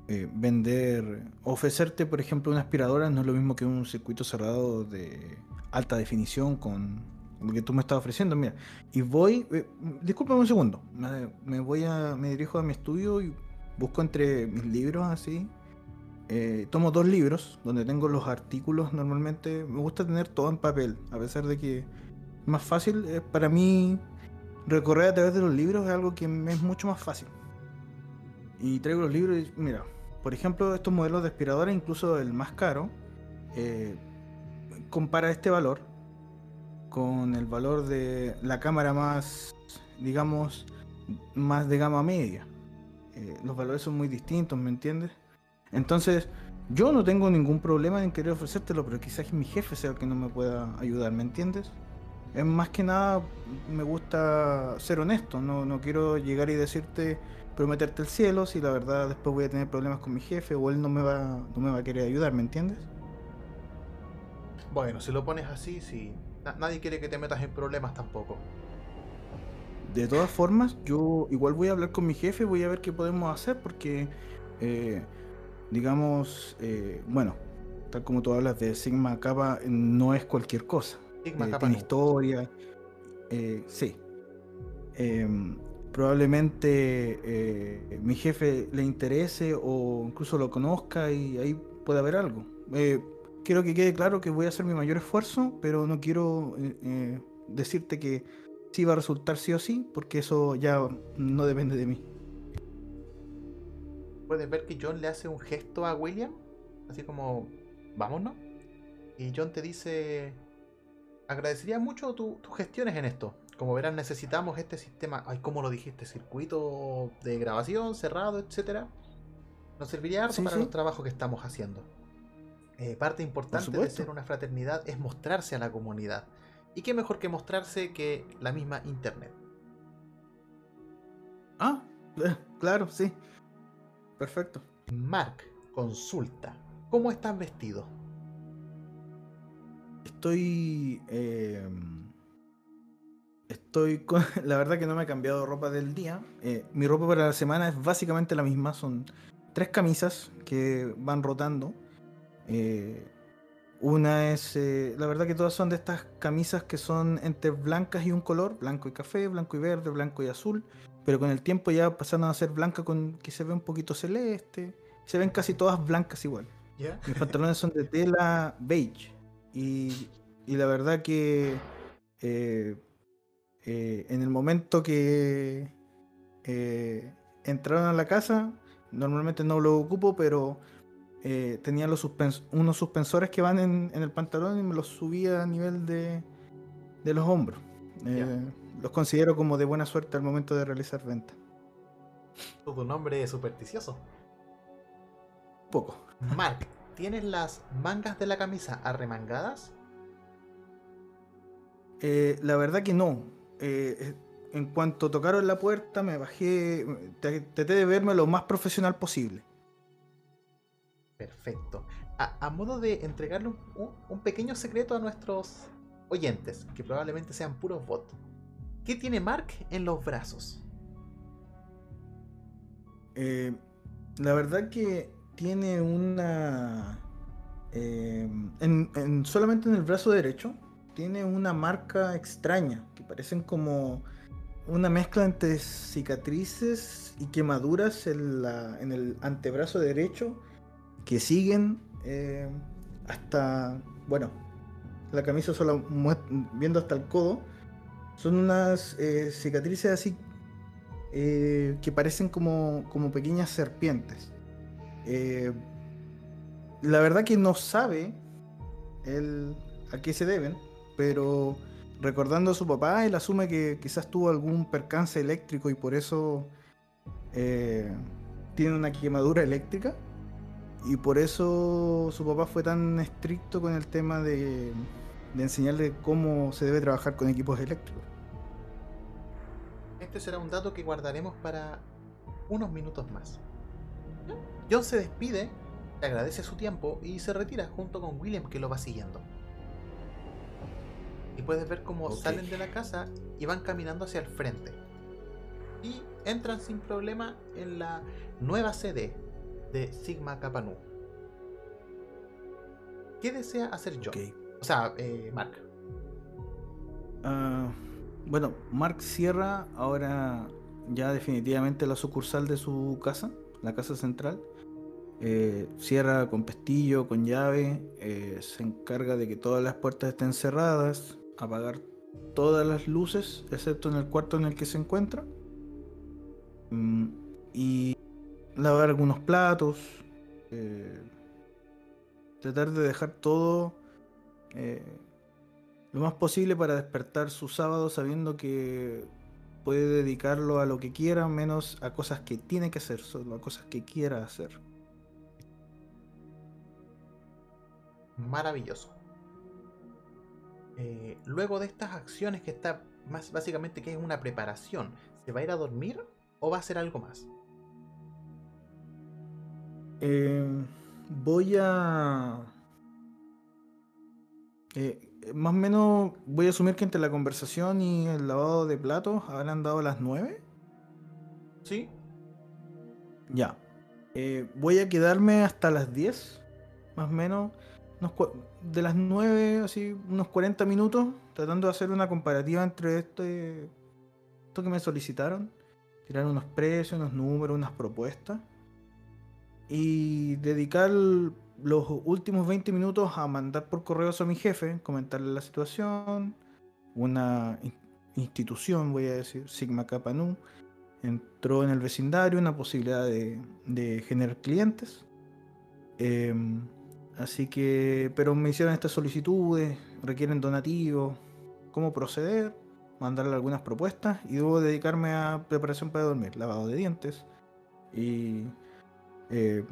eh, vender, ofrecerte, por ejemplo, una aspiradora no es lo mismo que un circuito cerrado de alta definición con que tú me estás ofreciendo. Mira, y voy, discúlpame un segundo, me voy a, me dirijo a mi estudio y busco entre mis libros así eh, tomo dos libros donde tengo los artículos normalmente. Me gusta tener todo en papel, a pesar de que más fácil. Eh, para mí, recorrer a través de los libros es algo que me es mucho más fácil. Y traigo los libros y, mira, por ejemplo, estos modelos de aspiradora, incluso el más caro, eh, compara este valor con el valor de la cámara más, digamos, más de gama media. Eh, los valores son muy distintos, ¿me entiendes? Entonces, yo no tengo ningún problema en querer ofrecértelo, pero quizás mi jefe sea el que no me pueda ayudar, ¿me entiendes? Es más que nada, me gusta ser honesto, no, no quiero llegar y decirte, prometerte el cielo, si la verdad después voy a tener problemas con mi jefe o él no me va, no me va a querer ayudar, ¿me entiendes? Bueno, si lo pones así, sí. Nadie quiere que te metas en problemas tampoco. De todas formas, yo igual voy a hablar con mi jefe, voy a ver qué podemos hacer, porque, eh, digamos, eh, bueno, tal como tú hablas de Sigma Kappa, no es cualquier cosa. Sigma eh, tiene historia. sí. Em, probablemente mi jefe le interese o incluso lo conozca y ahí puede haber algo. Quiero que quede claro que voy a hacer mi mayor esfuerzo, pero no quiero decirte que sí va a resultar sí o sí, porque eso ya no depende de mí. Puedes ver que John le hace un gesto a William, así como, vámonos. Y John te dice, agradecería mucho tus gestiones en esto. Como verán, necesitamos este sistema, ay, ¿cómo lo dijiste? Circuito de grabación cerrado, etcétera. Nos serviría harto para los trabajos que estamos haciendo. Eh, parte importante de ser una fraternidad es mostrarse a la comunidad. Y qué mejor que mostrarse que la misma internet. Ah, eh, claro, sí. Perfecto. Mark, consulta. ¿Cómo estás vestido? Estoy. Em, estoy con. La verdad que no me he cambiado ropa del día. Eh, mi ropa para la semana es básicamente la misma. Son tres camisas que van rotando. Eh, una es, eh, la verdad que todas son de estas camisas que son entre blancas y un color, blanco y café, blanco y verde, blanco y azul, pero con el tiempo ya pasaron a ser blancas con que se ve un poquito celeste, se ven casi todas blancas igual. Mis pantalones son de tela beige y, la verdad que eh, eh, en el momento que entraron a la casa, normalmente no lo ocupo, pero eh, tenía los unos suspensores que van en, el pantalón y me los subía a nivel de, los hombros. Eh, los considero como de buena suerte al momento de realizar venta. ¿Tu nombre es supersticioso? Poco. Mark, ¿tienes las mangas de la camisa arremangadas? Eh, la verdad que no. en cuanto tocaron la puerta, me bajé, traté de verme lo más profesional posible. Perfecto. A, modo de entregarle un, pequeño secreto a nuestros oyentes, que probablemente sean puros bots. ¿Qué tiene Mark en los brazos? Eh, la verdad que tiene una... Eh, solamente en el brazo derecho tiene una marca extraña, que parecen como una mezcla entre cicatrices y quemaduras en, en el antebrazo derecho que siguen eh, hasta, bueno, la camisa solo viendo hasta el codo, son unas eh, cicatrices así eh, que parecen como, como pequeñas serpientes. la verdad que no sabe el, a qué se deben, pero recordando a su papá, él asume que quizás tuvo algún percance eléctrico y por eso tiene una quemadura eléctrica. Y por eso su papá fue tan estricto con el tema de, enseñarle cómo se debe trabajar con equipos eléctricos. Este será un dato que guardaremos para unos minutos más. John se despide, le agradece su tiempo y se retira junto con William que lo va siguiendo. Y puedes ver cómo salen de la casa y van caminando hacia el frente. Y entran sin problema en la nueva sede de Sigma Kappa Nu. ¿Qué desea hacer yo? O sea, eh, Mark. Ah, bueno, Mark cierra ahora ya definitivamente la sucursal de su casa, la casa central. Eh, cierra con pestillo, con llave, eh, se encarga de que todas las puertas estén cerradas, apagar todas las luces, excepto en el cuarto en el que se encuentra. Mm, y lavar algunos platos, eh, tratar de dejar todo eh, lo más posible para despertar su sábado sabiendo que puede dedicarlo a lo que quiera, menos a cosas que tiene que hacer, solo a cosas que quiera hacer. Maravilloso. Eh, luego de estas acciones que está más básicamente que es una preparación, ¿se va a ir a dormir o va a hacer algo más? Eh, voy a... Eh, más o menos voy a asumir que entre la conversación y el lavado de platos habrán dado las 9. Sí. Ya. Eh, voy a quedarme hasta las 10, más o menos. de las 9, así, unos 40 minutos, tratando de hacer una comparativa entre este, esto que me solicitaron. Tirar unos precios, unos números, unas propuestas. Y dedicar los últimos 20 minutos a mandar por correo a mi jefe, comentarle la situación, una institución, voy a decir, Sigma Kappa Nu, entró en el vecindario una posibilidad de, generar clientes. Em, así que, pero me hicieron estas solicitudes, requieren donativos, cómo proceder, mandarle algunas propuestas y debo dedicarme a preparación para dormir, lavado de dientes y eh,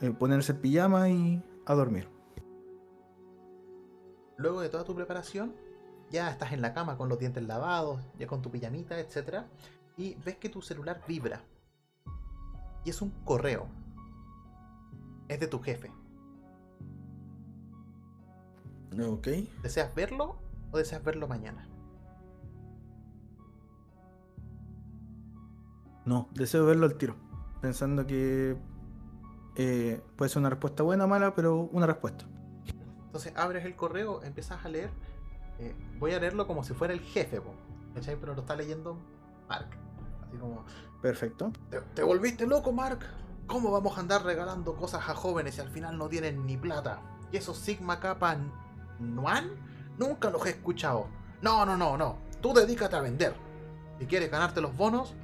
eh, ponerse el pijama y a dormir. Luego de toda tu preparación, ya estás en la cama con los dientes lavados, ya con tu pijamita, etc. Y ves que tu celular vibra. Y es un correo. Es de tu jefe. Ok. ¿Deseas verlo o deseas verlo mañana? No, deseo verlo al tiro. Pensando que eh, puede ser una respuesta buena o mala, pero una respuesta. Entonces abres el correo, empiezas a leer. Eh, voy a leerlo como si fuera el jefe, pero lo está leyendo Mark. Así como. Perfecto. Te, volviste loco, Mark. ¿Cómo vamos a andar regalando cosas a jóvenes si al final no tienen ni plata? ¿Y esos Sigma Kappa Nuan? Nunca los he escuchado. No, no, no, no. Tú dedícate a vender. Si quieres ganarte los bonos,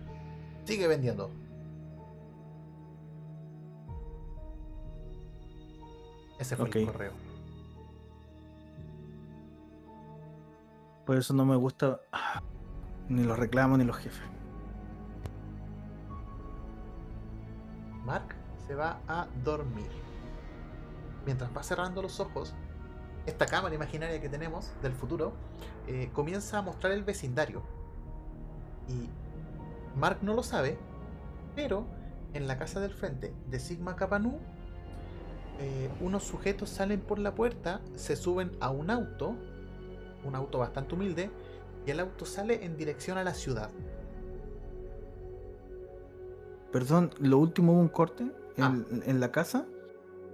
sigue vendiendo. Ese fue el correo. Por eso no me gusta ni los reclamos ni los jefes. Mark se va a dormir. Mientras va cerrando los ojos, esta cámara imaginaria que tenemos del futuro eh, comienza a mostrar el vecindario. Y Mark no lo sabe, pero en la casa del frente de Sigma Kapanu eh, unos sujetos salen por la puerta, se suben a un auto, un auto bastante humilde, y el auto sale en dirección a la ciudad. Perdón, lo último hubo un corte en, ah. la casa.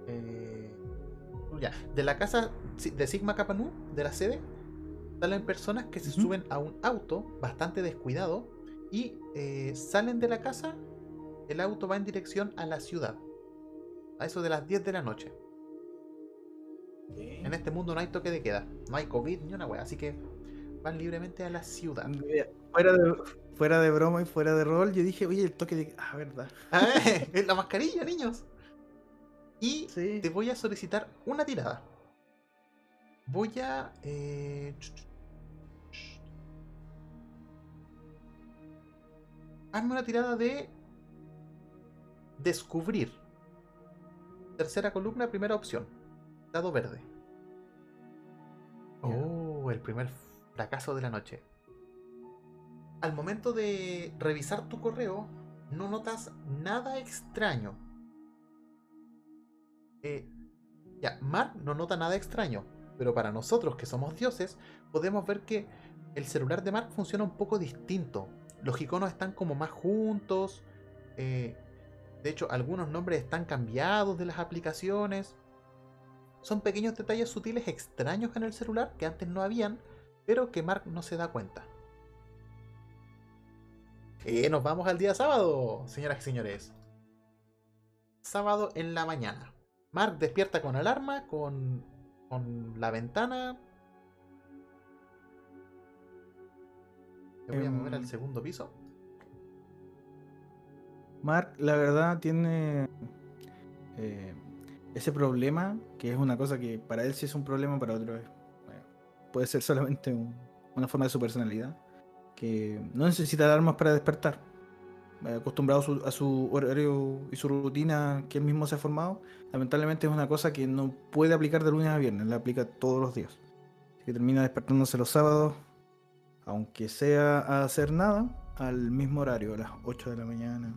Eh, ya, de la casa de Sigma Kappa de la sede, salen personas que se suben a un auto bastante descuidado y eh, salen de la casa. El auto va en dirección a la ciudad a eso de las 10 de la noche. En este mundo no hay toque de queda, no hay COVID ni una wea, así que van libremente a la ciudad. Fuera de, fuera de broma y fuera de rol, yo dije, oye, el toque de. Ah, verdad. Ah, la mascarilla, niños. Y te voy a solicitar una tirada. Voy a. Eh... Hazme una tirada de. Descubrir. Tercera columna, primera opción. Dado verde. Oh, el primer fracaso de la noche. Al momento de revisar tu correo, no notas nada extraño. Eh, ya, Mar no nota nada extraño, pero para nosotros que somos dioses, podemos ver que el celular de Mark funciona un poco distinto. Los iconos están como más juntos. Eh, de hecho, algunos nombres están cambiados de las aplicaciones. Son pequeños detalles sutiles extraños en el celular que antes no habían, pero que Mark no se da cuenta. Y nos vamos al día sábado, señoras y señores. Sábado en la mañana. Mark despierta con alarma, con, con la ventana. Me voy a mover al em, segundo piso. Mark, la verdad, tiene eh, ese problema, que es una cosa que para él sí es un problema, para otro es. puede ser solamente un- una forma de su personalidad, que no necesita alarmas para despertar. Eh, Acostumbrado su, a su horario y su rutina que él mismo se ha formado, lamentablemente es una cosa que no puede aplicar de lunes a viernes, la aplica todos los días. Así que termina despertándose los sábados, aunque sea a hacer nada, al mismo horario, a las 8 de la mañana.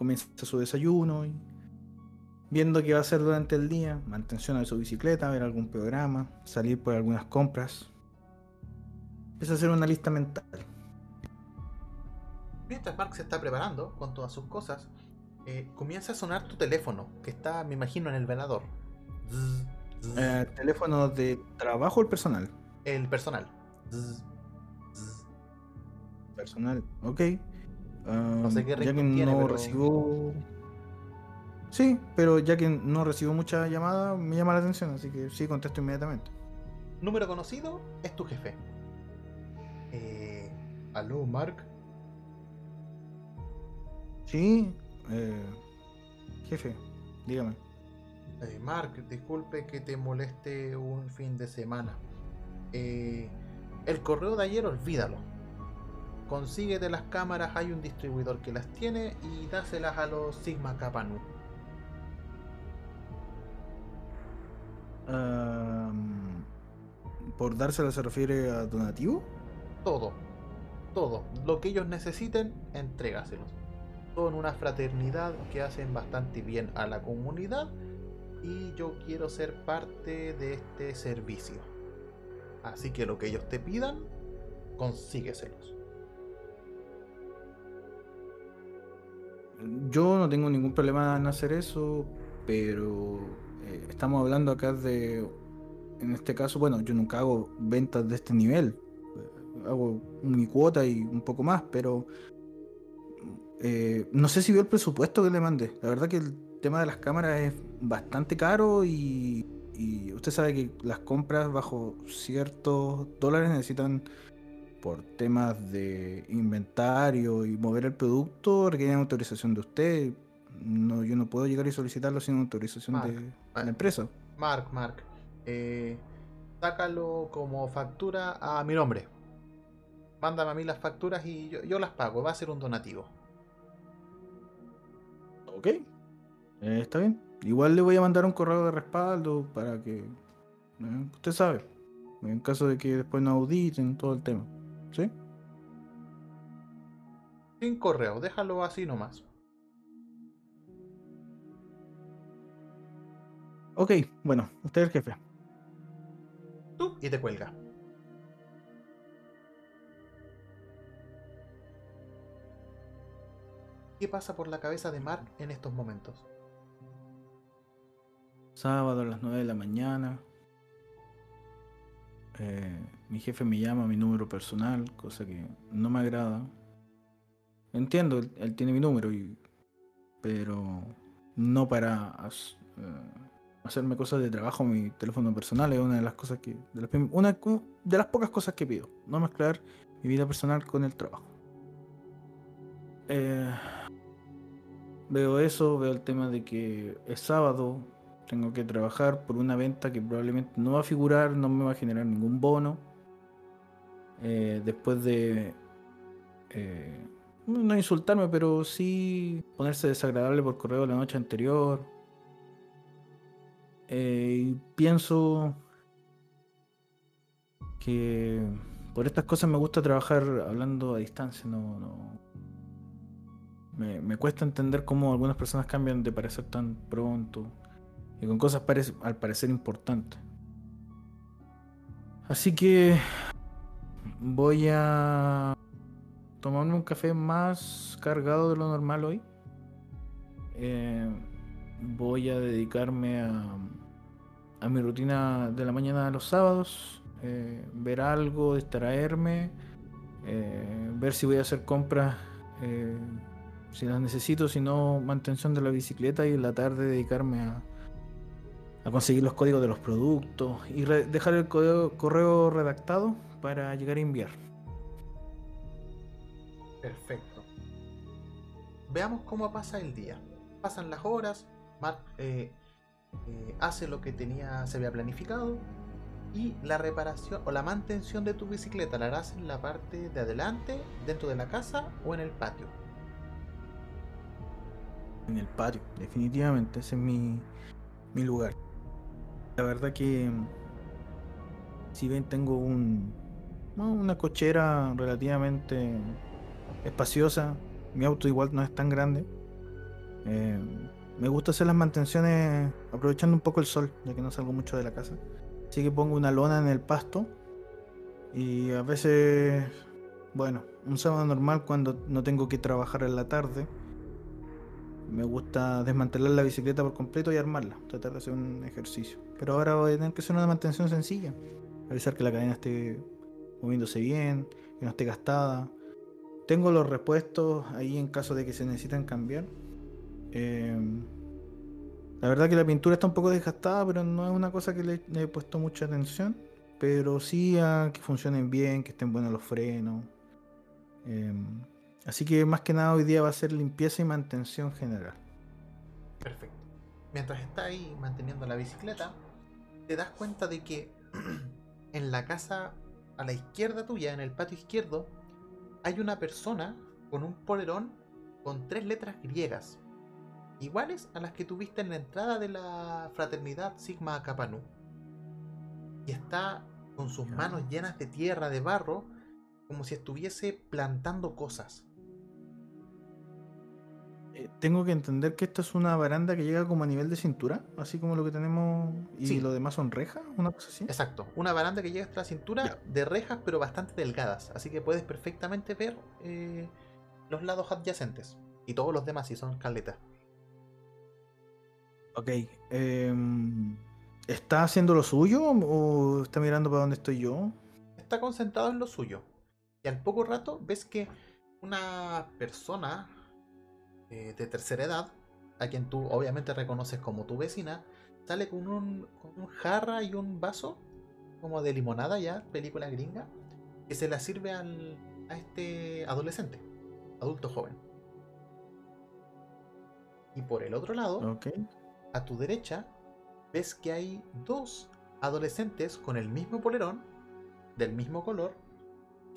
Comienza su desayuno y viendo qué va a hacer durante el día, mantención de su bicicleta, ver algún programa, salir por algunas compras. Empieza a hacer una lista mental. Mientras Mark se está preparando con todas sus cosas, eh, comienza a sonar tu teléfono, que está, me imagino, en el velador. Zzz, zzz. Eh, ¿Teléfono de trabajo o el personal? el personal. Zzz. Personal, ok. Ah, sé qué ya que tiene, no pero- recibo. Sí, pero ya que no recibo mucha llamada, me llama la atención, así que sí, contesto inmediatamente. Número conocido es tu jefe. Eh, Aló, Mark. Sí, eh, jefe, dígame. Eh, Mark, disculpe que te moleste un fin de semana. Eh, el correo de ayer, olvídalo. Consíguete las cámaras, hay un distribuidor que las tiene y dáselas a los Sigma Kappa Nu. Am, ¿Por dársela se refiere a donativo? Todo, todo. Lo que ellos necesiten, entrégaselos. Son una fraternidad que hacen bastante bien a la comunidad y yo quiero ser parte de este servicio. Así que lo que ellos te pidan, consígueselos. Yo no tengo ningún problema en hacer eso, pero eh, estamos hablando acá de, en este caso, bueno, yo nunca hago ventas de este nivel. Hago mi cuota y un poco más, pero eh, no sé si vio el presupuesto que le mandé. La verdad que el tema de las cámaras es bastante caro y, y usted sabe que las compras bajo ciertos dólares necesitan por temas de inventario y mover el producto requieren autorización de usted. No, yo no puedo llegar y solicitarlo sin autorización Mark, de la empresa. Mark, Mark, eh, sácalo como factura a mi nombre. Mándame a mí las facturas y yo, yo las pago. Va a ser un donativo. Ok. Eh, está bien. Igual le voy a mandar un correo de respaldo para que... eh, usted sabe. En caso de que después no auditen todo el tema. ¿Sí? Sin correo, déjalo así nomás. Ok, bueno, usted es el jefe. Tú y te cuelga. ¿Qué pasa por la cabeza de Mark en estos momentos? Sábado a las 9 de la mañana. Eh, mi jefe me llama a mi número personal, cosa que no me agrada. Entiendo, él, tiene mi número, y, pero no para eh, hacerme cosas de trabajo. Mi teléfono personal es una de las cosas que. Una de las pocas cosas que pido. No mezclar mi vida personal con el trabajo. Eh, veo eso, veo el tema de que es sábado, tengo que trabajar por una venta que probablemente no va a figurar, no me va a generar ningún bono. Eh, después de eh, no insultarme, pero sí ponerse desagradable por correo la noche anterior. Eh, y pienso que por estas cosas me gusta trabajar hablando a distancia, no, no. Me, me cuesta entender cómo algunas personas cambian de parecer tan pronto y con cosas al parecer importantes. Así que voy a tomarme un café más cargado de lo normal hoy. Eh, voy a dedicarme a, a mi rutina de la mañana de los sábados, eh, ver algo, distraerme, eh, ver si voy a hacer compras, eh, si las necesito, si no, mantención de la bicicleta y en la tarde dedicarme a, a conseguir los códigos de los productos y dejar el correo redactado para llegar a enviar. Perfecto. Veamos cómo pasa el día. Pasan las horas, Mark eh, eh, hace lo que tenía, se había planificado Y la reparación o la mantención de tu bicicleta la harás en la parte de adelante, dentro de la casa o en el patio. En el patio, definitivamente, ese es mi, mi lugar. La verdad que si bien tengo un, una cochera relativamente espaciosa, mi auto igual no es tan grande. Eh, me gusta hacer las mantenciones aprovechando un poco el sol, ya que no salgo mucho de la casa. Así que pongo una lona en el pasto y a veces, bueno, un sábado normal cuando no tengo que trabajar en la tarde, me gusta desmantelar la bicicleta por completo y armarla, tratar de hacer un ejercicio. Pero ahora voy a tener que hacer una mantención sencilla, revisar que la cadena esté moviéndose bien, que no esté gastada. Tengo los repuestos ahí en caso de que se necesitan cambiar. Em, la verdad que la pintura está un poco desgastada, pero no es una cosa que le, he puesto mucha atención. Pero sí a que funcionen bien, que estén buenos los frenos. Em, así que más que nada hoy día va a ser limpieza y mantención general. Perfecto. Mientras está ahí manteniendo la bicicleta, te das cuenta de que en la casa a la izquierda tuya, en el patio izquierdo, hay una persona con un polerón con tres letras griegas, iguales a las que tuviste en la entrada de la fraternidad Sigma Kappa Nu. Y está con sus manos llenas de tierra, de barro, como si estuviese plantando cosas. Eh, tengo que entender que esta es una baranda que llega como a nivel de cintura, así como lo que tenemos y lo demás son rejas, una cosa así. Exacto, una baranda que llega hasta la cintura de rejas pero bastante delgadas, así que puedes perfectamente ver eh, los lados adyacentes y todos los demás si son caletas. Ok, em, ¿está haciendo lo suyo o está mirando para dónde estoy yo? Está concentrado en lo suyo y al poco rato ves que una persona eh, de tercera edad, a quien tú obviamente reconoces como tu vecina, sale con un, con un jarra y un vaso, como de limonada ya, película gringa, que se la sirve al, a este adolescente, adulto joven. Y por el otro lado, a tu derecha, ves que hay dos adolescentes con el mismo polerón, del mismo color,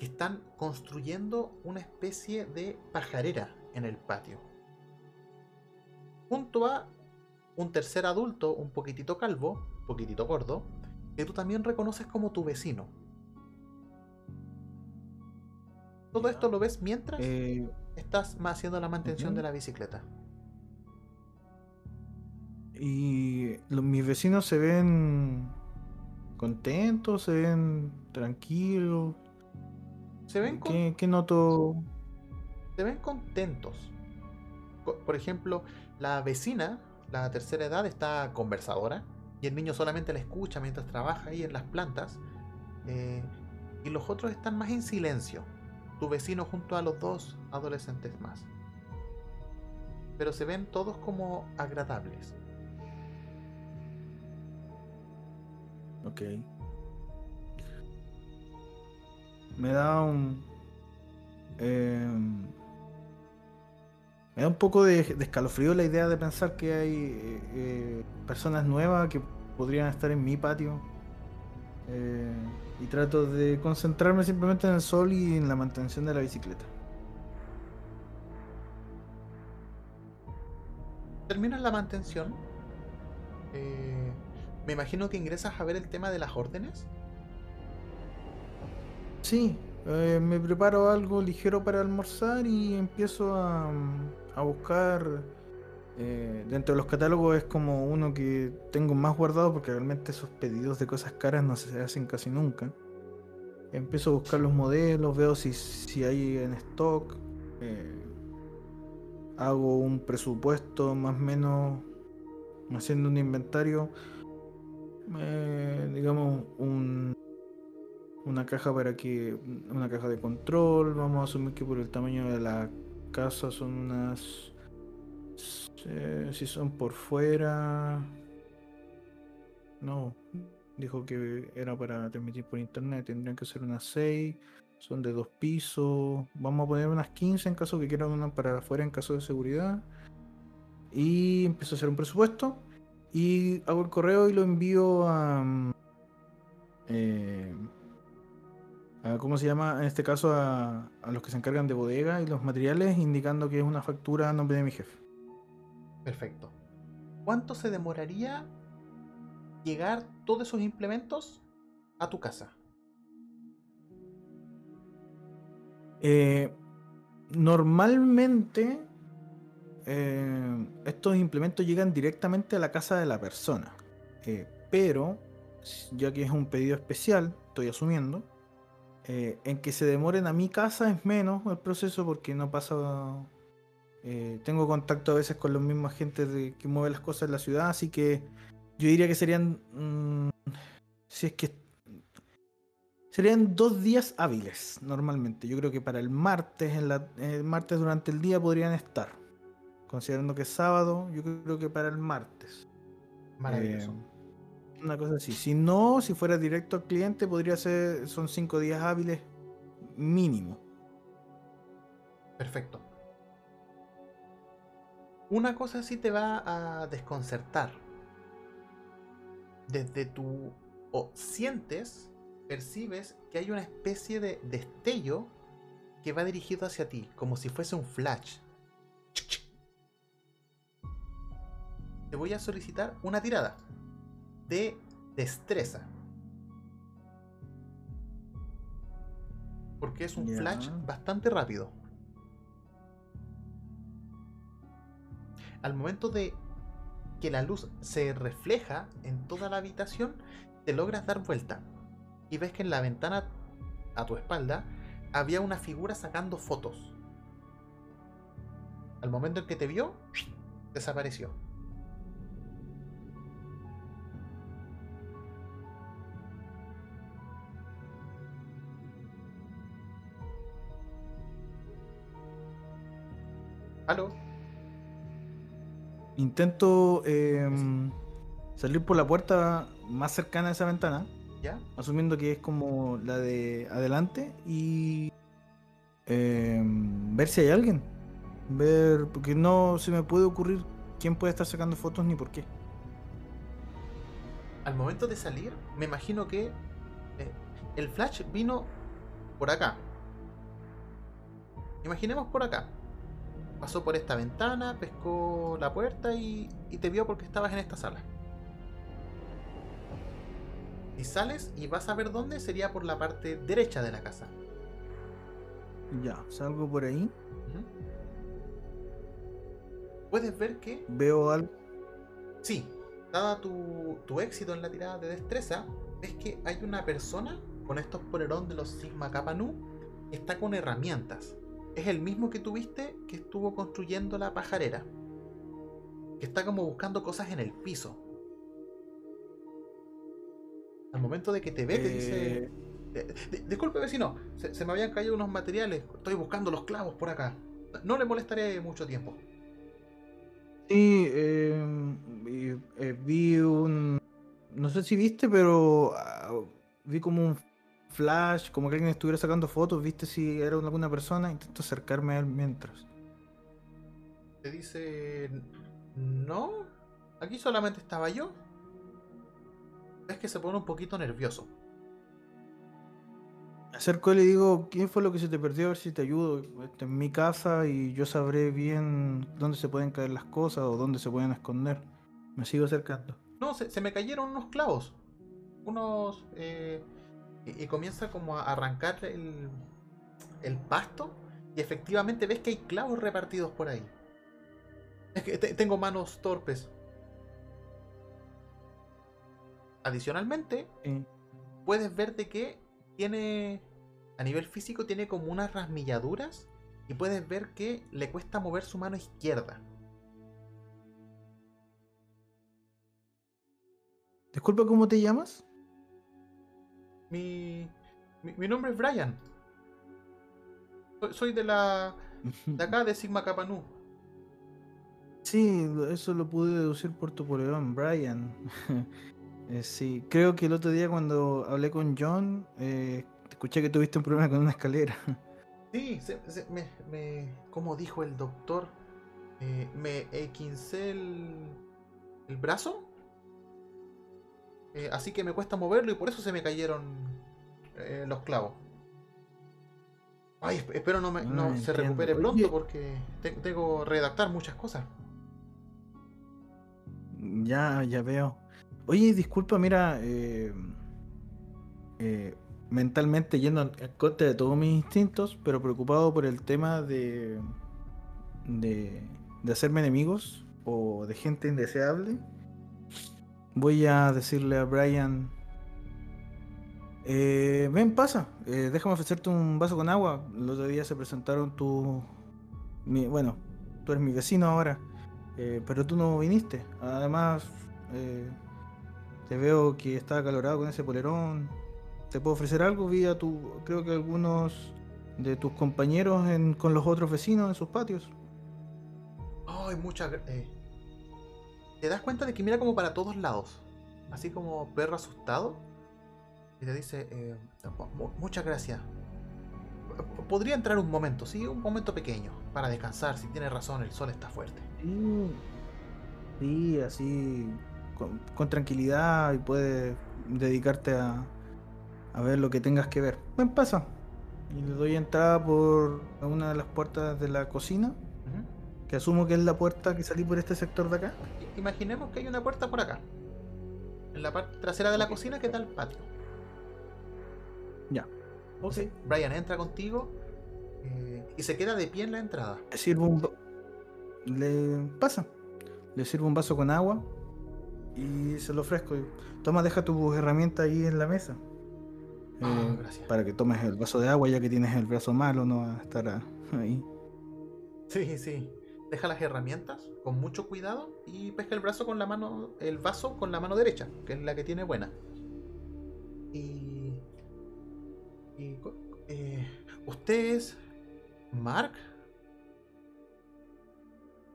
que están construyendo una especie de pajarera en el patio junto a un tercer adulto un poquitito calvo, un poquitito gordo, que tú también reconoces como tu vecino. Todo esto lo ves mientras eh, estás haciendo la mantención de la bicicleta. Y mis vecinos se ven contentos, se ven tranquilos. Se ven ¿Qué, ¿Qué, noto? Se ven contentos. Por ejemplo, la vecina, la tercera edad, está conversadora y el niño solamente la escucha mientras trabaja ahí en las plantas. Eh, y los otros están más en silencio. Tu vecino junto a los dos adolescentes más. Pero se ven todos como agradables. Ok. Me da un... Eh, me da un poco de, escalofrío la idea de pensar que hay eh, eh, personas nuevas que podrían estar en mi patio. Eh, y trato de concentrarme simplemente en el sol y en la mantención de la bicicleta. Terminas la mantención. me imagino que ingresas a ver el tema de las órdenes. Sí, me preparo algo ligero para almorzar y empiezo a, a buscar eh, dentro de los catálogos es como uno que tengo más guardado porque realmente esos pedidos de cosas caras no se hacen casi nunca. Empiezo a buscar los modelos, veo si, si hay en stock, eh, hago un presupuesto más o menos haciendo un inventario, eh, digamos un, una caja para que una caja de control, vamos a asumir que por el tamaño de la casa son unas... si son por fuera... No, dijo que era para transmitir por internet, tendrían que ser unas 6, son de dos pisos, vamos a poner unas 15 en caso que quieran una para afuera en caso de seguridad. Y empiezo a hacer un presupuesto y hago el correo y lo envío a, eh, ¿cómo se llama? En este caso a, los que se encargan de bodega y los materiales, indicando que es una factura a nombre de mi jefe. Perfecto. ¿Cuánto se demoraría llegar todos esos implementos a tu casa? Eh, normalmente eh, estos implementos llegan directamente a la casa de la persona. Eh, pero, ya que es un pedido especial, estoy asumiendo, eh, en que se demoren a mi casa es menos el proceso porque no pasa... tengo contacto a veces con los mismos agentes de, que mueven las cosas en la ciudad, así que yo diría que serían... Mm, si es que Serían dos días hábiles normalmente. Yo creo que para el martes, en la, el martes durante el día podrían estar. Considerando que es sábado, yo creo que para el martes. Maravilloso. Eh, una cosa así. Si no, si fuera directo al cliente, podría ser, son cinco días hábiles mínimo. Perfecto. Una cosa sí te va a desconcertar. Desde tu... o sientes percibes que hay una especie de destello que va dirigido hacia ti, como si fuese un flash. Te voy a solicitar una tirada de destreza. Porque es un flash bastante rápido. Al momento de que la luz se refleja en toda la habitación, te logras dar vuelta y ves que en la ventana a tu espalda había una figura sacando fotos. Al momento en que te vio, desapareció. ¿Aló? Intento em, salir por la puerta más cercana a esa ventana Asumiendo que es como la de adelante y em, ver si hay alguien. Ver, porque no se me puede ocurrir quién puede estar sacando fotos ni por qué. Al momento de salir, me imagino que eh, el flash vino por acá. Imaginemos por acá. Pasó por esta ventana, pescó la puerta y te vio porque estabas en esta sala. Si sales y vas a ver dónde, sería por la parte derecha de la casa. Ya, salgo por ahí. Puedes ver que. Veo algo. Sí, dada tu, tu, éxito en la tirada de destreza, ves que hay una persona con estos polerón de los Sigma Kappa Nu que está con herramientas. Es el mismo que tuviste que estuvo construyendo la pajarera. Que está como buscando cosas en el piso. Al momento de que te ve, te dice. Eh, disculpe, vecino, se, me habían caído unos materiales. Estoy buscando los clavos por acá. No le molestaré mucho tiempo. Sí, eh, eh, vi un. No sé si viste, pero ah, vi como un flash, como que alguien estuviera sacando fotos. ¿Viste si era alguna persona? Intento acercarme a él mientras. Te dice. No, aquí solamente estaba yo es que se pone un poquito nervioso. Me acerco y le digo, ¿quién fue lo que se te perdió? A ver si te ayudo. Esta en mi casa y yo sabré bien dónde se pueden caer las cosas o dónde se pueden esconder. Me sigo acercando. No, se, me cayeron unos clavos. Unos... Eh, y, comienza como a arrancar el, el pasto y efectivamente ves que hay clavos repartidos por ahí. Es que tengo manos torpes. Adicionalmente, puedes ver de que tiene, a nivel físico, tiene como unas rasmilladuras y puedes ver que le cuesta mover su mano izquierda. Disculpa, ¿cómo te llamas? Mi, mi, nombre es Brian. Soy, de la. de acá, de Sigma Kappa Nu. Sí, eso lo pude deducir por tu poleón, Brian. Eh, sí, creo que el otro día cuando hablé con John, eh, escuché que tuviste un problema con una escalera. Sí, me, como dijo el doctor, eh, me equincé el, el brazo Eh, así que me cuesta moverlo y por eso se me cayeron eh, los clavos. Ay, esp- espero no, me, Ah, no se recupere pronto Oye. porque te- tengo que redactar muchas cosas. Ya, ya veo. Oye, disculpa, mira, eh, eh, mentalmente yendo en contra de todos mis instintos, pero preocupado por el tema de, de, de hacerme enemigos o de gente indeseable, voy a decirle a Brian, eh, ven, pasa, eh, déjame ofrecerte un vaso con agua. El otro día se presentaron tu... mi- bueno, tú eres mi vecino ahora. Eh, pero tú no viniste. Además, eh, te veo que está acalorado con ese polerón. ¿Te puedo ofrecer algo? Vi a tu, creo que algunos de tus compañeros en- con los otros vecinos en sus patios. Ay, muchas gra- eh, Te das cuenta de que mira como para todos lados. Así como perro asustado. Y te dice, eh, mu- mu- muchas gracias. Podría entrar un momento, sí, un momento pequeño. Para descansar, si tienes razón, el sol está fuerte. Sí, sí, así con, tranquilidad y puedes dedicarte a, a ver lo que tengas que ver. Ven, pasa. Y le doy entrada por una de las puertas de la cocina. Que asumo que es la puerta que salí por este sector de acá. Imaginemos que hay una puerta por acá. En la parte trasera de la cocina que está el patio. Ya. Ok. Brian entra contigo eh, y se queda de pie en la entrada. Le sirvo un... Le pasa. Le sirvo un vaso con agua y se lo ofrezco. Toma, deja tus herramientas ahí en la mesa. Ah, Eh, gracias. Para que tomes el vaso de agua ya que tienes el brazo malo, no va a estar ahí. Sí, sí. Deja las herramientas con mucho cuidado y pesca el brazo con la mano, el vaso con la mano derecha, que es la que tiene buena. Y, y eh, ¿usted es Mark?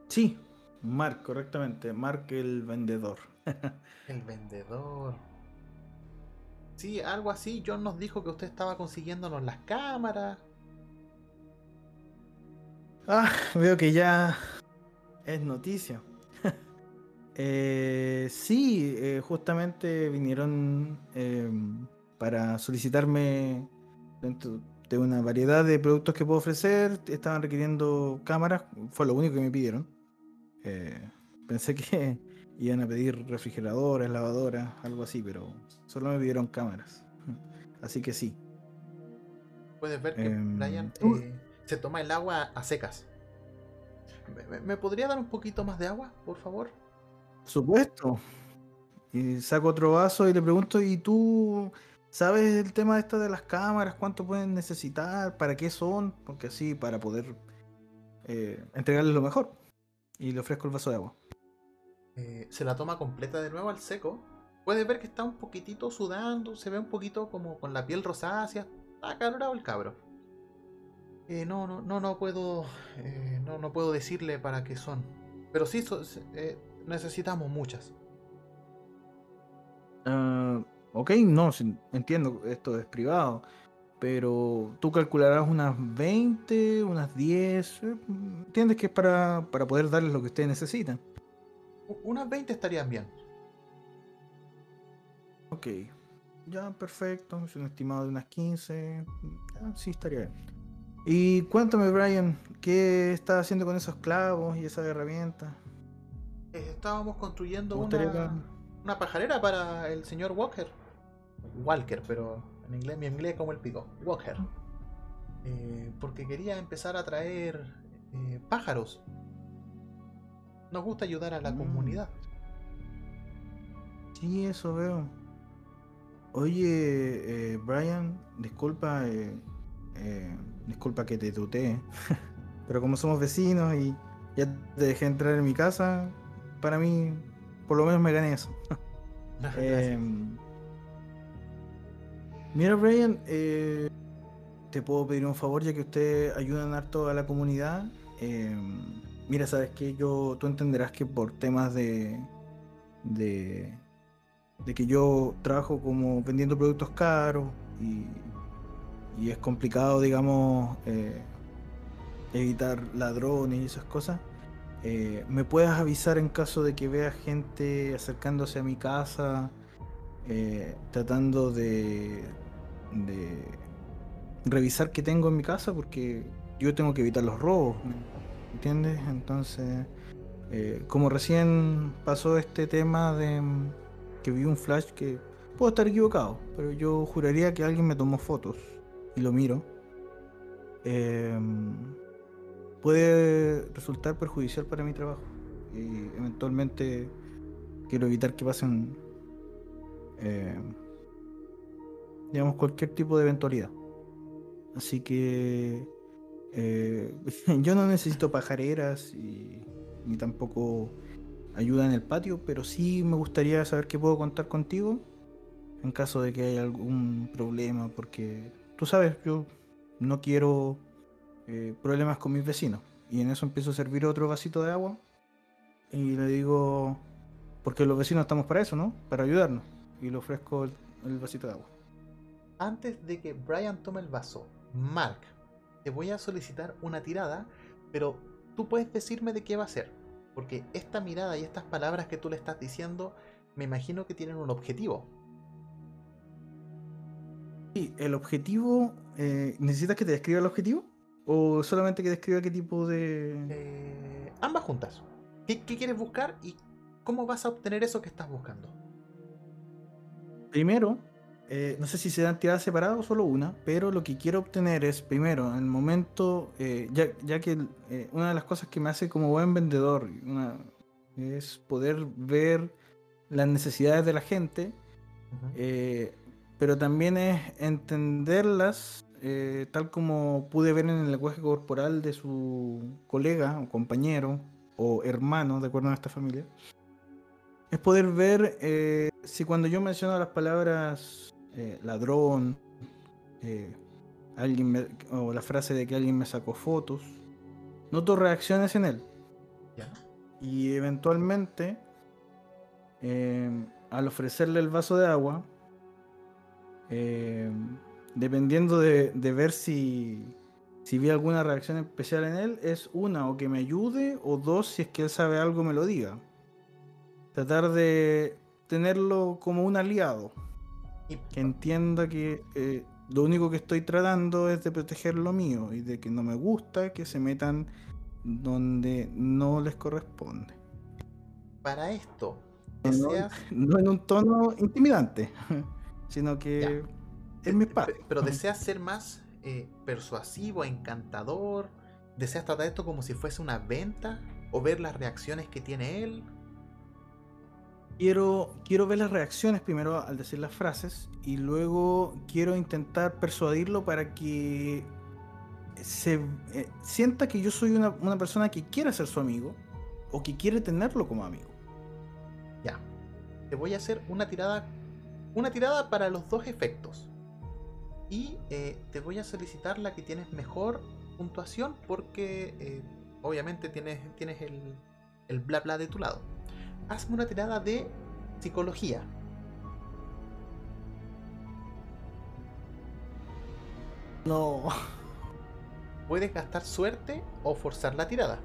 Sí, Mark, correctamente. Mark el vendedor. El vendedor. Sí, algo así. John nos dijo que usted estaba consiguiéndonos las cámaras. Ah, veo que ya es noticia. Eh, sí, eh, justamente vinieron eh, para solicitarme dentro de una variedad de productos que puedo ofrecer. Estaban requiriendo cámaras, fue lo único que me pidieron. Eh, pensé que iban a pedir refrigeradoras, lavadoras, algo así, pero solo me pidieron cámaras. Así que sí. Puedes ver que Em, Brian uh. Se toma el agua a secas. ¿Me, me- me podría dar un poquito más de agua, por favor? Supuesto. Y saco otro vaso y le pregunto, ¿y tú sabes el tema de esta de las cámaras? ¿Cuánto pueden necesitar? ¿Para qué son? Porque así, para poder eh, entregarles lo mejor. Y le ofrezco el vaso de agua. Eh, se la toma completa de nuevo al seco. Puedes ver que está un poquitito sudando, se ve un poquito como con la piel rosácea. Está acalorado el cabro. Eh, no, no, no, no puedo, eh, no, no puedo decirle para qué son. Pero sí, so- eh, necesitamos muchas. Ah, ok, no, entiendo, esto es privado. Pero tú calcularás unas 20, unas 10. eh, Entiendes que es para, para poder darles lo que ustedes necesitan. Unas 20 estarían bien. Ok. Ya, perfecto. Es un estimado de unas 15. Ya, sí, estaría bien. Y cuéntame, Brian, ¿qué estás haciendo con esos clavos y esas herramientas? Eh, estábamos construyendo una, que- una pajarera para el señor Walker. Walker, pero en inglés, mi inglés como el pico. Walker. Eh, porque quería empezar a traer eh, pájaros. Nos gusta ayudar a la Mm. comunidad. Sí, eso veo. Oye, eh, Brian, disculpa, disculpa que te tutee, pero como somos vecinos y ya te dejé entrar en mi casa, para mí, por lo menos me gané eso. Em, mira, Brian, eh, te puedo pedir un favor ya que ustedes ayudan harto a la comunidad. Em, mira, sabes que yo, tú entenderás que por temas de, de, de que yo trabajo como vendiendo productos caros y, y es complicado, digamos, eh, evitar ladrones y esas cosas. eh, ¿Me puedes avisar en caso de que veas gente acercándose a mi casa? eh, tratando de, de revisar qué tengo en mi casa porque yo tengo que evitar los robos, ¿me ¿entiendes? Entonces, como recién pasó este tema de que vi un flash que puedo estar equivocado, pero yo juraría que alguien me tomó fotos y lo miro. em, puede resultar perjudicial para mi trabajo y eventualmente quiero evitar que pasen em, digamos cualquier tipo de eventualidad así que eh, yo no necesito pajareras y, ni tampoco ayuda en el patio pero sí me gustaría saber que puedo contar contigo en caso de que haya algún problema porque tú sabes yo no quiero eh, problemas con mis vecinos. Y en eso empiezo a servir otro vasito de agua. Y le digo, porque los vecinos estamos para eso, ¿no? Para ayudarnos. Y le ofrezco el, el vasito de agua. Antes de que Brian tome el vaso, Mark, te voy a solicitar una tirada, pero tú puedes decirme de qué va a ser. Porque esta mirada y estas palabras que tú le estás diciendo, me imagino que tienen un objetivo. Y el objetivo, eh, ¿necesitas que te describa el objetivo? ¿O solamente que describa qué tipo de... Eh, ambas juntas. ¿Qué, qué quieres buscar y cómo vas a obtener eso que estás buscando? Primero, eh, no sé si se dan tiradas separadas o solo una, pero lo que quiero obtener es, primero, en el momento, eh, ya, ya que eh, una de las cosas que me hace como buen vendedor una- es poder ver las necesidades de la gente, pero también es entenderlas eh, tal como pude ver en el lenguaje corporal de su colega o compañero o hermano, de acuerdo a esta familia. Es poder ver eh, si cuando yo menciono las palabras eh, ladrón, eh, alguien me- o la frase de que alguien me sacó fotos, noto reacciones en él. Ya. Y eventualmente, eh, al ofrecerle el vaso de agua, eh, dependiendo de, de ver si, si vi alguna reacción especial en él, es una, o que me ayude, o dos, si es que él sabe algo, me lo diga. Tratar de tenerlo como un aliado, que entienda que eh, lo único que estoy tratando es de proteger lo mío y de que no me gusta que se metan donde no les corresponde. para esto, no en un tono intimidante, sino que es mi espacio. pe- pero deseas ser más eh, persuasivo, encantador. ¿Deseas tratar esto como si fuese una venta? ¿O ver las reacciones que tiene él? Quiero, quiero ver las reacciones primero al decir las frases y luego quiero intentar persuadirlo para que se eh, sienta que yo soy una, una persona que quiere ser su amigo o que quiere tenerlo como amigo. Ya. Te voy a hacer una tirada. Una tirada para los dos efectos. Y eh, te voy a solicitar la que tienes mejor puntuación porque eh, obviamente tienes, tienes el, el bla bla de tu lado. Hazme una tirada de psicología. No. Puedes gastar suerte o forzar la tirada.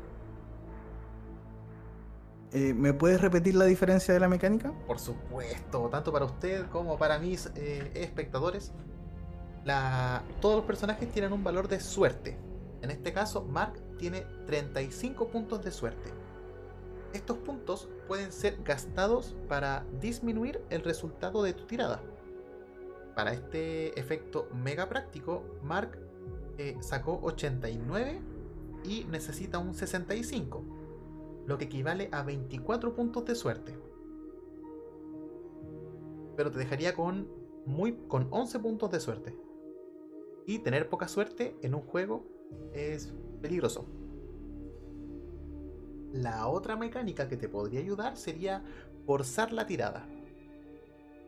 Eh, ¿Me puedes repetir la diferencia de la mecánica? Por supuesto, tanto para usted como para mis eh, espectadores. Todos los personajes tienen un valor de suerte. En este caso, Mark tiene 35 puntos de suerte. Estos puntos pueden ser gastados para disminuir el resultado de tu tirada. Para este efecto mega práctico, Mark eh, sacó 89 y necesita un 65, lo que equivale a 24 puntos de suerte pero te dejaría con muy con 11 puntos de suerte. Y tener poca suerte en un juego es peligroso. La otra mecánica que te podría ayudar sería forzar la tirada.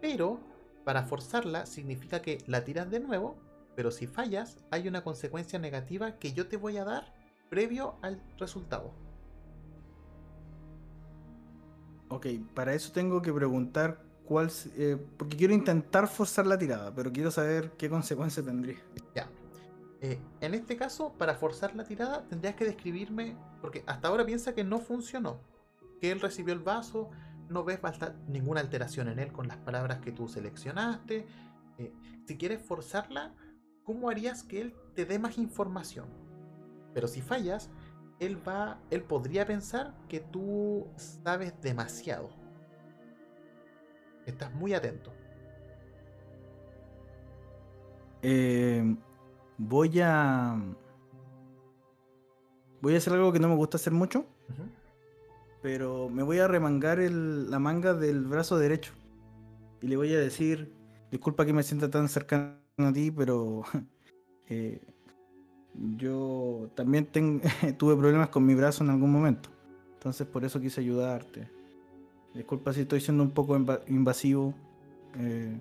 Pero para forzarla significa que la tiras de nuevo, pero si fallas hay una consecuencia negativa que yo te voy a dar previo al resultado. Ok, para eso tengo que preguntar cuál... eh, porque quiero intentar forzar la tirada, pero quiero saber qué consecuencia tendría. Ya. Eh, en este caso, para forzar la tirada, tendrías que describirme. Porque hasta ahora piensa que no funcionó. Que él recibió el vaso, no ves ninguna alteración en él con las palabras que tú seleccionaste. Eh, si quieres forzarla, ¿cómo harías que él te dé más información? Pero si fallas, él va, él podría pensar que tú sabes demasiado. Estás muy atento. Eh, voy a voy a hacer algo que no me gusta hacer mucho, pero me voy a remangar la manga del brazo derecho y le voy a decir, disculpa que me sienta tan cercano a ti, pero eh, yo también tuve problemas con mi brazo en algún momento. Entonces por eso quise ayudarte. Disculpa si estoy siendo un poco invasivo. Eh,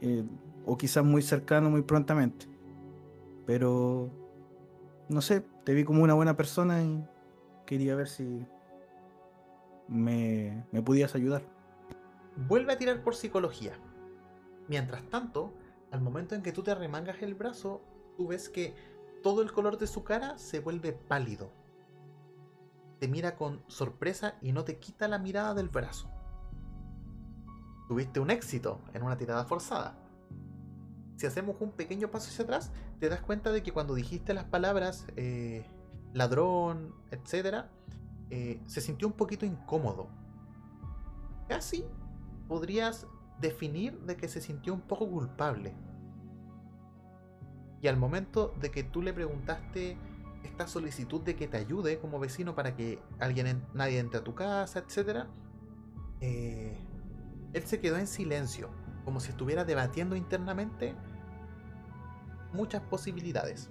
eh, o quizás muy cercano muy prontamente. Pero no sé, te vi como una buena persona y quería ver si me, me podías ayudar. Vuelve a tirar por psicología. Mientras tanto, al momento en que tú te remangas el brazo, tú ves que todo el color de su cara se vuelve pálido. Te mira con sorpresa y no te quita la mirada del brazo. Tuviste un éxito en una tirada forzada. Si hacemos un pequeño paso hacia atrás, te das cuenta de que cuando dijiste las palabras eh, ladrón, etc., eh, se sintió un poquito incómodo. Casi podrías definir de que se sintió un poco culpable. Y al momento de que tú le preguntaste esta solicitud de que te ayude como vecino para que alguien nadie entre a tu casa, etc., eh, él se quedó en silencio, como si estuviera debatiendo internamente muchas posibilidades.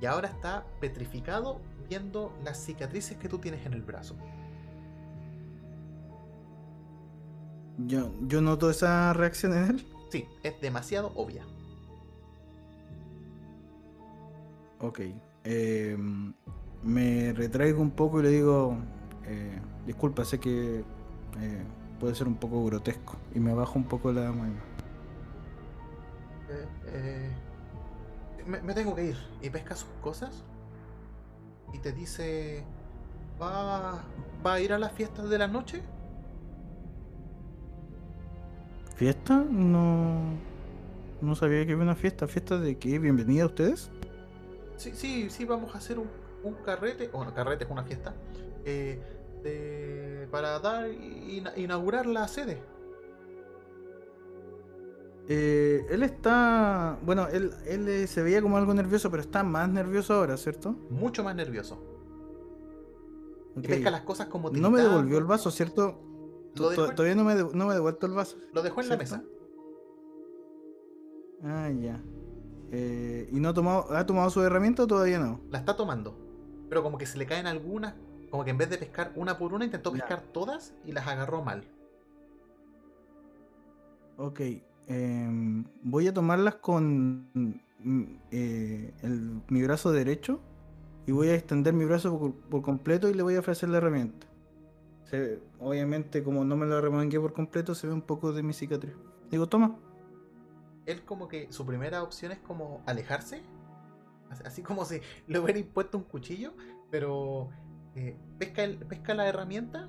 Y ahora está petrificado viendo las cicatrices que tú tienes en el brazo. Yo, yo noto esa reacción en él. Sí, es demasiado obvia. Ok. Em, me retraigo un poco y le digo, eh, disculpa, sé que eh, puede ser un poco grotesco. Y me bajo un poco la mano. Eh, me, tengo que ir. Y pesca sus cosas. Y te dice, ¿va, ¿va a ir a las fiestas de la noche? ¿Fiesta? No... No sabía que había una fiesta. ¿Fiesta de qué? ¿Bienvenida a ustedes? Sí, sí, sí, vamos a hacer un, un carrete. Bueno, carrete es una fiesta. Eh, para dar inaugurar la sede. Eh, él está. Bueno, él, él eh, se veía como algo nervioso, pero está más nervioso ahora, ¿cierto? Mucho más nervioso. Y pesca las cosas como No me devolvió el vaso, ¿cierto? Todavía no me, no me devuelto el vaso. Lo dejó en la mesa. Ah, ya. Eh, ¿Y no ha tomado, ha tomado su herramienta o todavía no? La está tomando. Pero como que se le caen algunas, como que en vez de pescar una por una, intentó pescar todas y las agarró mal. Ok. Em, voy a tomarlas con mm, eh, mi brazo derecho y voy a extender mi brazo por, completo y le voy a ofrecer la herramienta. obviamente, como no me la remangué por completo, se ve un poco de mi cicatriz. Digo, toma él como que su primera opción es como alejarse, así como si le hubiera impuesto un cuchillo, pero eh, pesca, pesca la herramienta,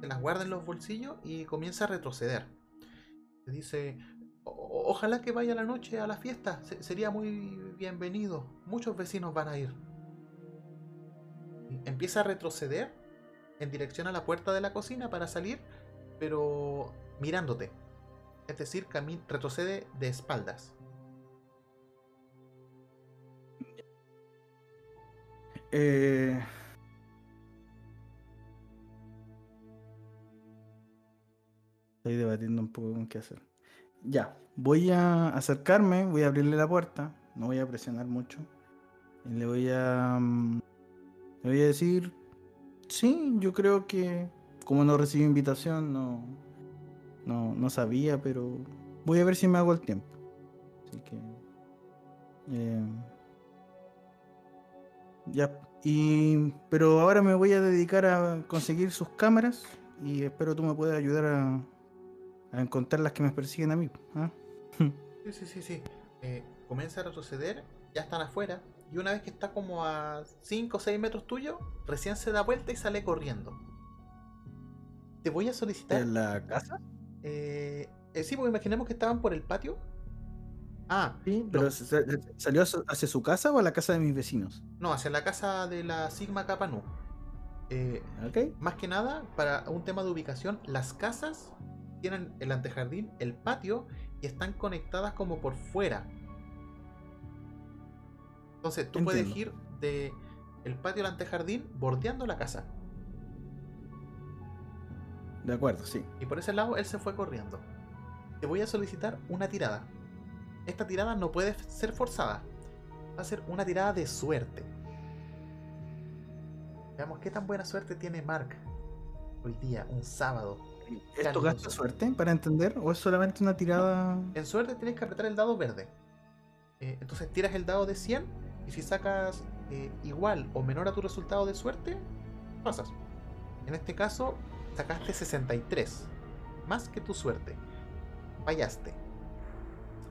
se las guarda en los bolsillos y comienza a retroceder. Dice, ojalá que vaya la noche a la fiesta, sería muy bienvenido, muchos vecinos van a ir. empieza a retroceder en dirección a la puerta de la cocina para salir, pero mirándote es decir, retrocede de espaldas. Eh... Estoy debatiendo un poco con qué hacer. Ya, voy a acercarme, voy a abrirle la puerta, no voy a presionar mucho. Y le voy a. Mm, le voy a decir. Sí, yo creo que. Como no recibí invitación, no, no, no sabía, pero voy a ver si me hago el tiempo. Así que. Eh, ya. Y, pero ahora me voy a dedicar a conseguir sus cámaras y espero tú me puedas ayudar a, a encontrar las que me persiguen a mí. ¿ah? Sí, sí, sí, sí. Eh, comienza a retroceder, ya están afuera, y una vez que está como a 5 o 6 metros tuyo, recién se da vuelta y sale corriendo. te voy a solicitar. ¿En la casa? Eh, eh, sí, porque imaginemos que estaban por el patio. Ah, Sí, pero no, ¿salió hacia su casa o a la casa de mis vecinos? no, hacia la casa de la Sigma Kappa Nu. Eh, ¿Ok? más que nada, para un tema de ubicación, las casas tienen el antejardín, el patio y están conectadas como por fuera. Entonces, tú puedes ir de el patio al antejardín bordeando la casa. De acuerdo, sí. Y por ese lado él se fue corriendo. Te voy a solicitar una tirada. Esta tirada no puede ser forzada. Va a ser una tirada de suerte. Veamos qué tan buena suerte tiene Mark hoy día, un sábado. ¿Esto gasta suerte para entender o es solamente una tirada? En suerte tienes que apretar el dado verde. Eh, entonces tiras el dado de 100 y si sacas eh, igual o menor a tu resultado de suerte, pasas. En este caso, sacaste 63. Más que tu suerte. Fallaste.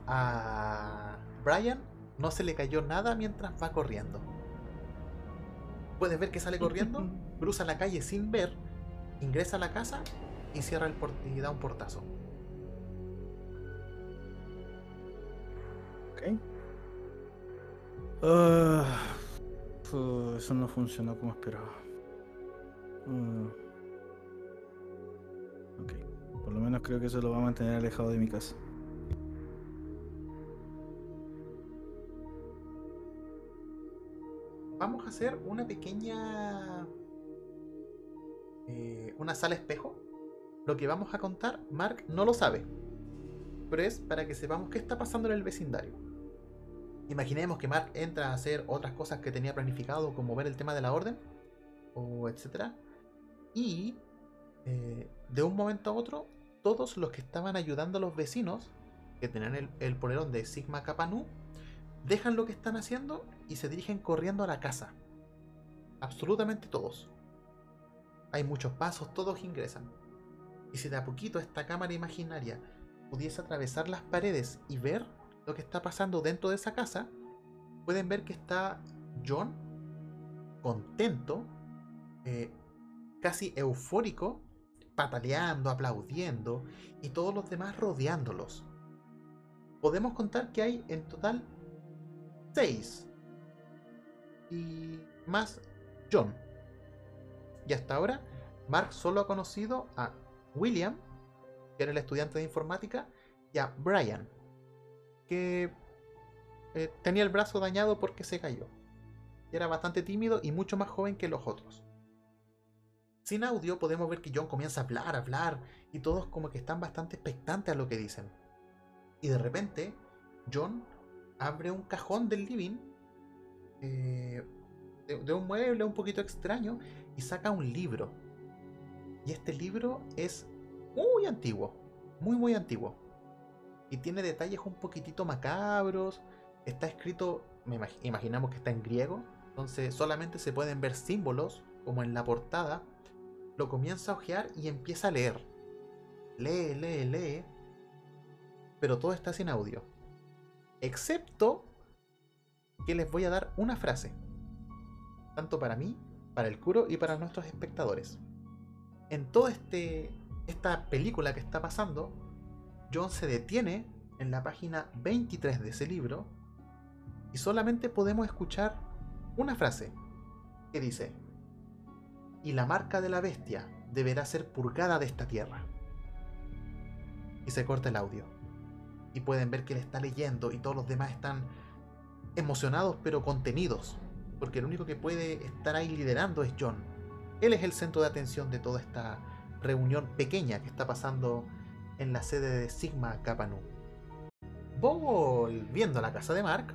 A Brian no se le cayó nada mientras va corriendo. Puedes ver que sale corriendo, cruza la calle sin ver, ingresa a la casa y cierra el y da un portazo. Ok. Ah, eso no funcionó como esperaba. Mm. Ok. Por lo menos creo que eso lo va a mantener alejado de mi casa. Vamos a hacer una pequeña. eh, una sala espejo. Lo que vamos a contar, Mark no lo sabe. Pero es para que sepamos qué está pasando en el vecindario. Imaginemos que Mark entra a hacer otras cosas que tenía planificado, como ver el tema de la orden, o etcétera. Y eh, de un momento a otro, todos los que estaban ayudando a los vecinos, que tenían el, polerón de Sigma Kappa Nu, dejan lo que están haciendo y se dirigen corriendo a la casa. Absolutamente todos. Hay muchos pasos, todos ingresan. Y si de a poquito esta cámara imaginaria pudiese atravesar las paredes y ver lo que está pasando dentro de esa casa, pueden ver que está John contento, eh, casi eufórico, pataleando, aplaudiendo y todos los demás rodeándolos. Podemos contar que hay en total 6 y más John. Y hasta ahora, Mark solo ha conocido a William, que era el estudiante de informática, y a Brian, que eh, tenía el brazo dañado porque se cayó. Era bastante tímido y mucho más joven que los otros. Sin audio podemos ver que John comienza a hablar, a hablar, y todos como que están bastante expectantes a lo que dicen. Y de repente, John abre un cajón del living eh, de, un mueble un poquito extraño y saca un libro. Y este libro es muy antiguo, muy muy antiguo. Y tiene detalles un poquitito macabros. Está escrito, me imag- imaginamos que está en griego, entonces solamente se pueden ver símbolos, como en la portada. Lo comienza a ojear y empieza a leer. Lee, lee, lee. Pero todo está sin audio. Excepto que les voy a dar una frase. Tanto para mí, para el curo y para nuestros espectadores. En toda este, esta película que está pasando, John se detiene en la página 23 de ese libro y solamente podemos escuchar una frase que dice, y la marca de la bestia deberá ser purgada de esta tierra. Y se corta el audio. Y pueden ver que él está leyendo y todos los demás están emocionados pero contenidos. Porque el único que puede estar ahí liderando es John. Él es el centro de atención de toda esta reunión pequeña que está pasando en la sede de Sigma Kappa Nu. Volviendo a la casa de Mark,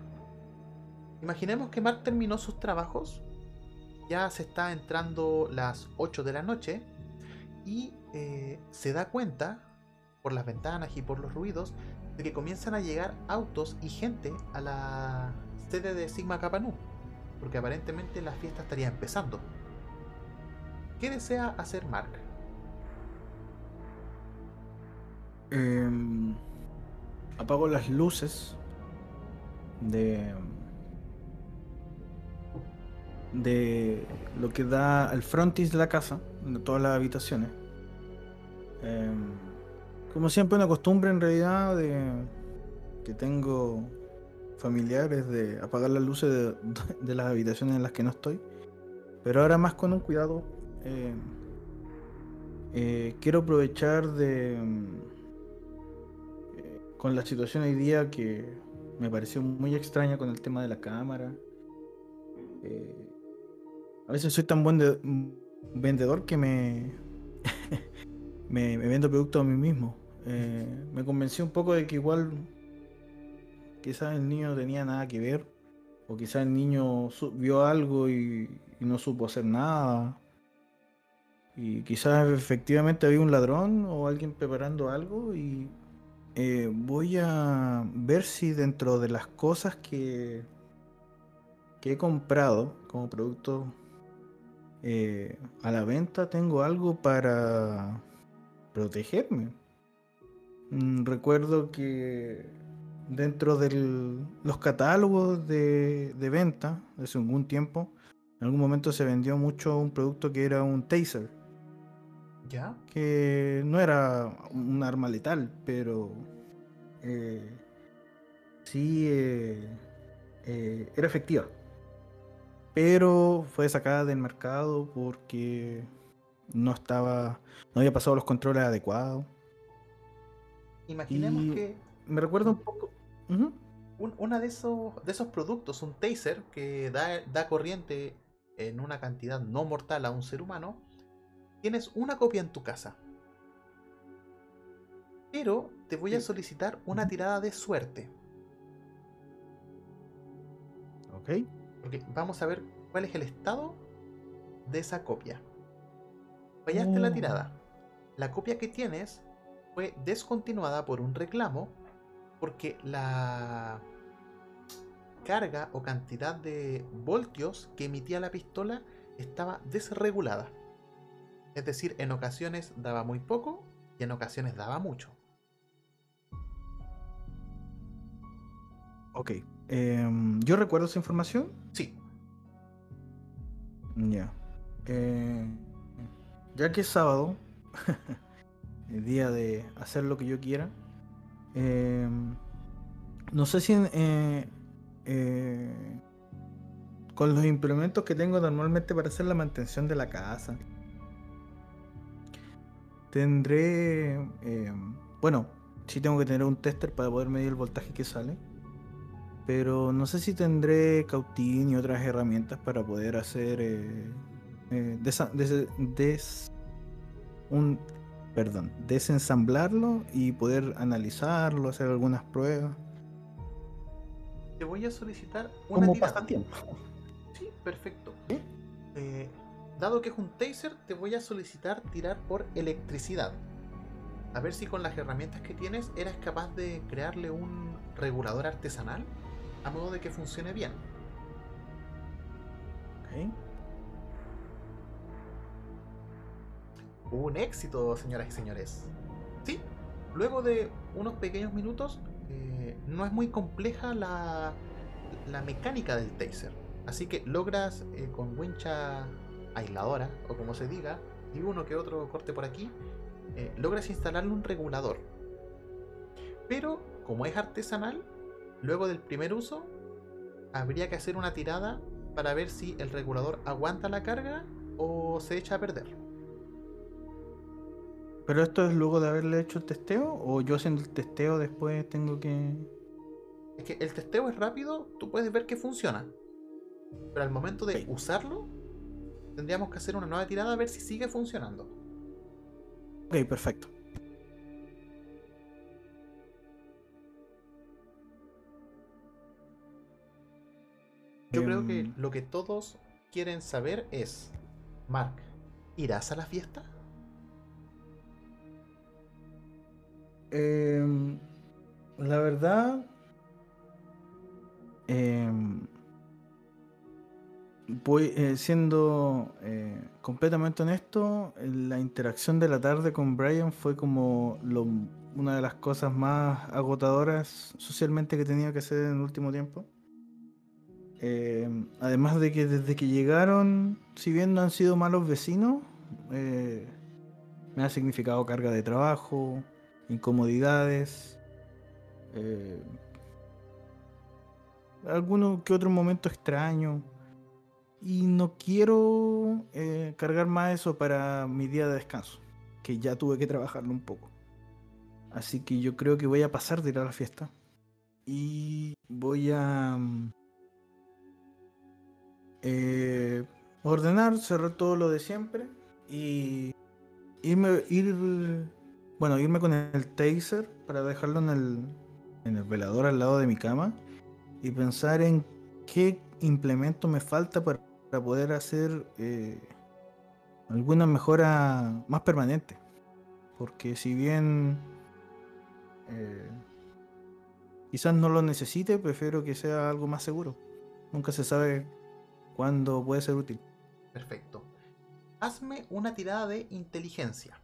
imaginemos que Mark terminó sus trabajos, ya se está entrando las 8 de la noche y eh, se da cuenta, por las ventanas y por los ruidos, de que comienzan a llegar autos y gente a la sede de Sigma Kappa Nu, porque aparentemente la fiesta estaría empezando. ¿Qué desea hacer Mark? Em, apago las luces de de lo que da al frontis de la casa, de todas las habitaciones. Em, como siempre, una costumbre en realidad de que tengo familiares de apagar las luces de, las habitaciones en las que no estoy. Pero ahora más con un cuidado. eh, eh, quiero aprovechar de. mm, eh, con la situación hoy día que me pareció muy extraña con el tema de la cámara. Eh, a veces soy tan buen de- mm, vendedor que me, me, vendo productos a mí mismo. Eh, me convencí un poco de que igual quizás el niño tenía nada que ver. O quizás el niño vio algo y, y no supo hacer nada. Y quizás efectivamente había un ladrón o alguien preparando algo y eh, voy a ver si dentro de las cosas que, que he comprado como producto eh, a la venta tengo algo para protegerme. Mm, Recuerdo que dentro de los catálogos de, de venta, hace algún tiempo, en algún momento se vendió mucho un producto que era un taser, ¿Ya? que no era un arma letal, pero eh, sí eh, eh, era efectiva. Pero fue sacada del mercado porque no estaba, no había pasado los controles adecuados. Imaginemos Y- que Me recuerda un poco. Un, una de esos, de esos productos, un taser que da, da corriente en una cantidad no mortal a un ser humano, tienes una copia en tu casa. Pero te voy a solicitar una tirada de suerte. Ok. Porque vamos a ver cuál es el estado de esa copia. Fallaste la Oh. tirada. La copia que tienes fue descontinuada por un reclamo porque la carga o cantidad de voltios que emitía la pistola estaba desregulada. Es decir, en ocasiones daba muy poco y en ocasiones daba mucho. Ok. Em, yo recuerdo esa información. Sí, Ya. Eh, ya que es sábado, el día de hacer lo que yo quiera, em, no sé si en, eh, eh, con los implementos que tengo normalmente para hacer la mantención de la casa, tendré, em, bueno, sí tengo que tener un tester para poder medir el voltaje que sale. Pero no sé si tendré Cautín y otras herramientas para poder hacer eh, eh, des- des- un perdón, desensamblarlo y poder analizarlo, hacer algunas pruebas. te voy a solicitar una Como pasatiempo. Sí, perfecto. Eh, dado que es un taser, te voy a solicitar tirar por electricidad. A ver si con las herramientas que tienes eras capaz de crearle un regulador artesanal a modo de que funcione bien. Un éxito, señoras y señores. Sí, luego de unos pequeños minutos, eh, no es muy compleja la, la mecánica del taser. Así que logras eh, con wincha aisladora, o como se diga, y uno que otro corte por aquí, eh, logras instalarle un regulador. Pero, como es artesanal, luego del primer uso, habría que hacer una tirada para ver si el regulador aguanta la carga o se echa a perder. Pero esto es luego de haberle hecho el testeo o yo haciendo el testeo después tengo que... Es que el testeo es rápido, tú puedes ver que funciona. Pero al momento de usarlo, tendríamos que hacer una nueva tirada a ver si sigue funcionando. Ok, perfecto. Yo creo que Em, lo que todos quieren saber es, Mark, ¿irás a la fiesta? Em, la verdad, em, voy eh, siendo eh, completamente honesto, eh, la interacción de la tarde con Brian fue como lo- una de las cosas más agotadoras socialmente que he tenido que hacer en el último tiempo. Em, además de que desde que llegaron, si bien no han sido malos vecinos, eh, me ha significado carga de trabajo, incomodidades, eh, alguno que otro momento extraño. Y no quiero eh, cargar más eso para mi día de descanso, que ya tuve que trabajarlo un poco. Así que yo creo que voy a pasar de ir a la fiesta. Y voy a mm, eh, ordenar, cerrar todo lo de siempre. Y irme, ir, bueno, irme con el taser para dejarlo en el, en el velador al lado de mi cama. Y pensar en qué implemento me falta para, poder hacer eh, alguna mejora más permanente. Porque si bien eh, quizás no lo necesite, prefiero que sea algo más seguro. Nunca se sabe cuándo puede ser útil. Perfecto. Hazme una tirada de inteligencia.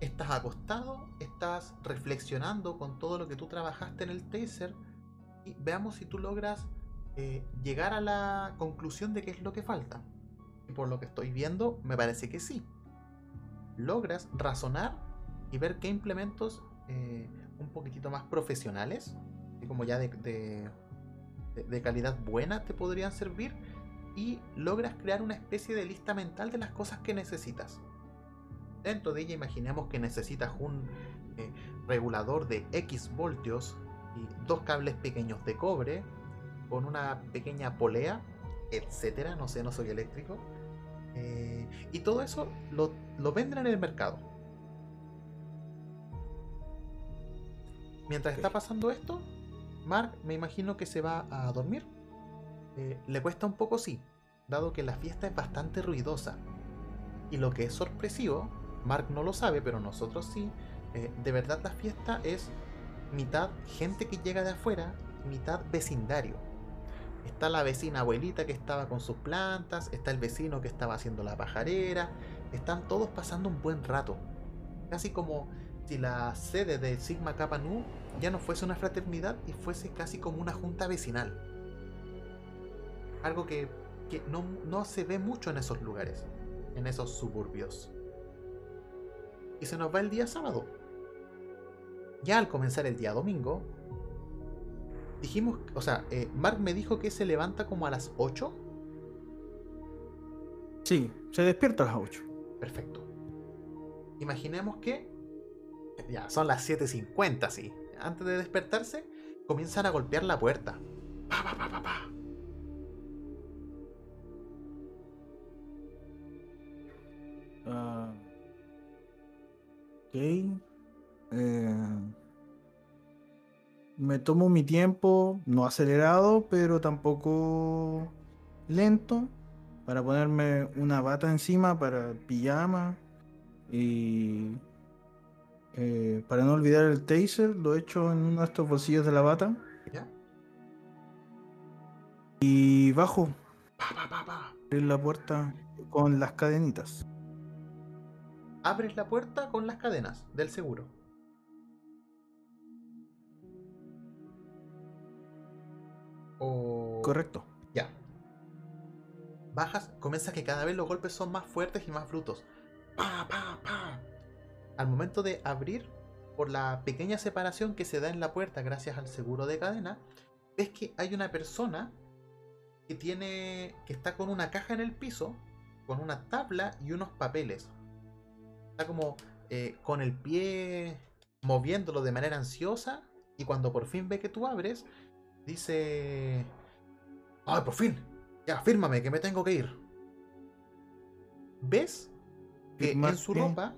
Estás acostado, estás reflexionando con todo lo que tú trabajaste en el taser y veamos si tú logras eh, llegar a la conclusión de qué es lo que falta. Y por lo que estoy viendo, me parece que sí. Logras razonar y ver qué implementos eh, un poquitito más profesionales, como ya de, calidad buena te podrían servir, y logras crear una especie de lista mental de las cosas que necesitas. Dentro de ella imaginemos que necesitas un eh, regulador de X voltios y dos cables pequeños de cobre con una pequeña polea, etcétera, no sé, no soy eléctrico. Eh, y todo eso lo, lo venden en el mercado Mientras está pasando esto, Mark me imagino que se va a dormir. Eh, le cuesta un poco, sí, dado que la fiesta es bastante ruidosa. Y lo que es sorpresivo, Mark no lo sabe, pero nosotros sí, eh, de verdad la fiesta es mitad gente que llega de afuera, mitad vecindario. Está la vecina abuelita que estaba con sus plantas, está el vecino que estaba haciendo la pajarera, están todos pasando un buen rato. Casi como si la sede de Sigma Kappa Nu ya no fuese una fraternidad y fuese casi como una junta vecinal. Algo que, no, no se ve mucho en esos lugares, en esos suburbios. Y se nos va el día sábado. Ya al comenzar el día domingo, dijimos, o sea, eh, Mark me dijo que se levanta como a las 8. Sí, se despierta a las 8. Perfecto. Imaginemos que ya son las 7.50, sí. Antes de despertarse, comienzan a golpear la puerta. Pa, pa, pa, pa, pa. Uh, ok. Eh, me tomo mi tiempo, no acelerado, pero tampoco lento, para ponerme una bata encima para pijama y eh, para no olvidar el taser, lo he hecho en uno de estos bolsillos de la bata. ¿Ya? Y bajo. Abrir la puerta con las cadenitas. Abres la puerta con las cadenas del seguro. Correcto. Ya. Bajas, comienza que cada vez los golpes son más fuertes y más brutos. Pa, pa, pa al momento de abrir por la pequeña separación que se da en la puerta gracias al seguro de cadena, ves que hay una persona que tiene que está con una caja en el piso, con una tabla y unos papeles. Está como eh, con el pie moviéndolo de manera ansiosa y cuando por fin ve que tú abres, dice, ¡ay, por fin! Ya, fírmame que me tengo que ir. ¿Ves que en su ropa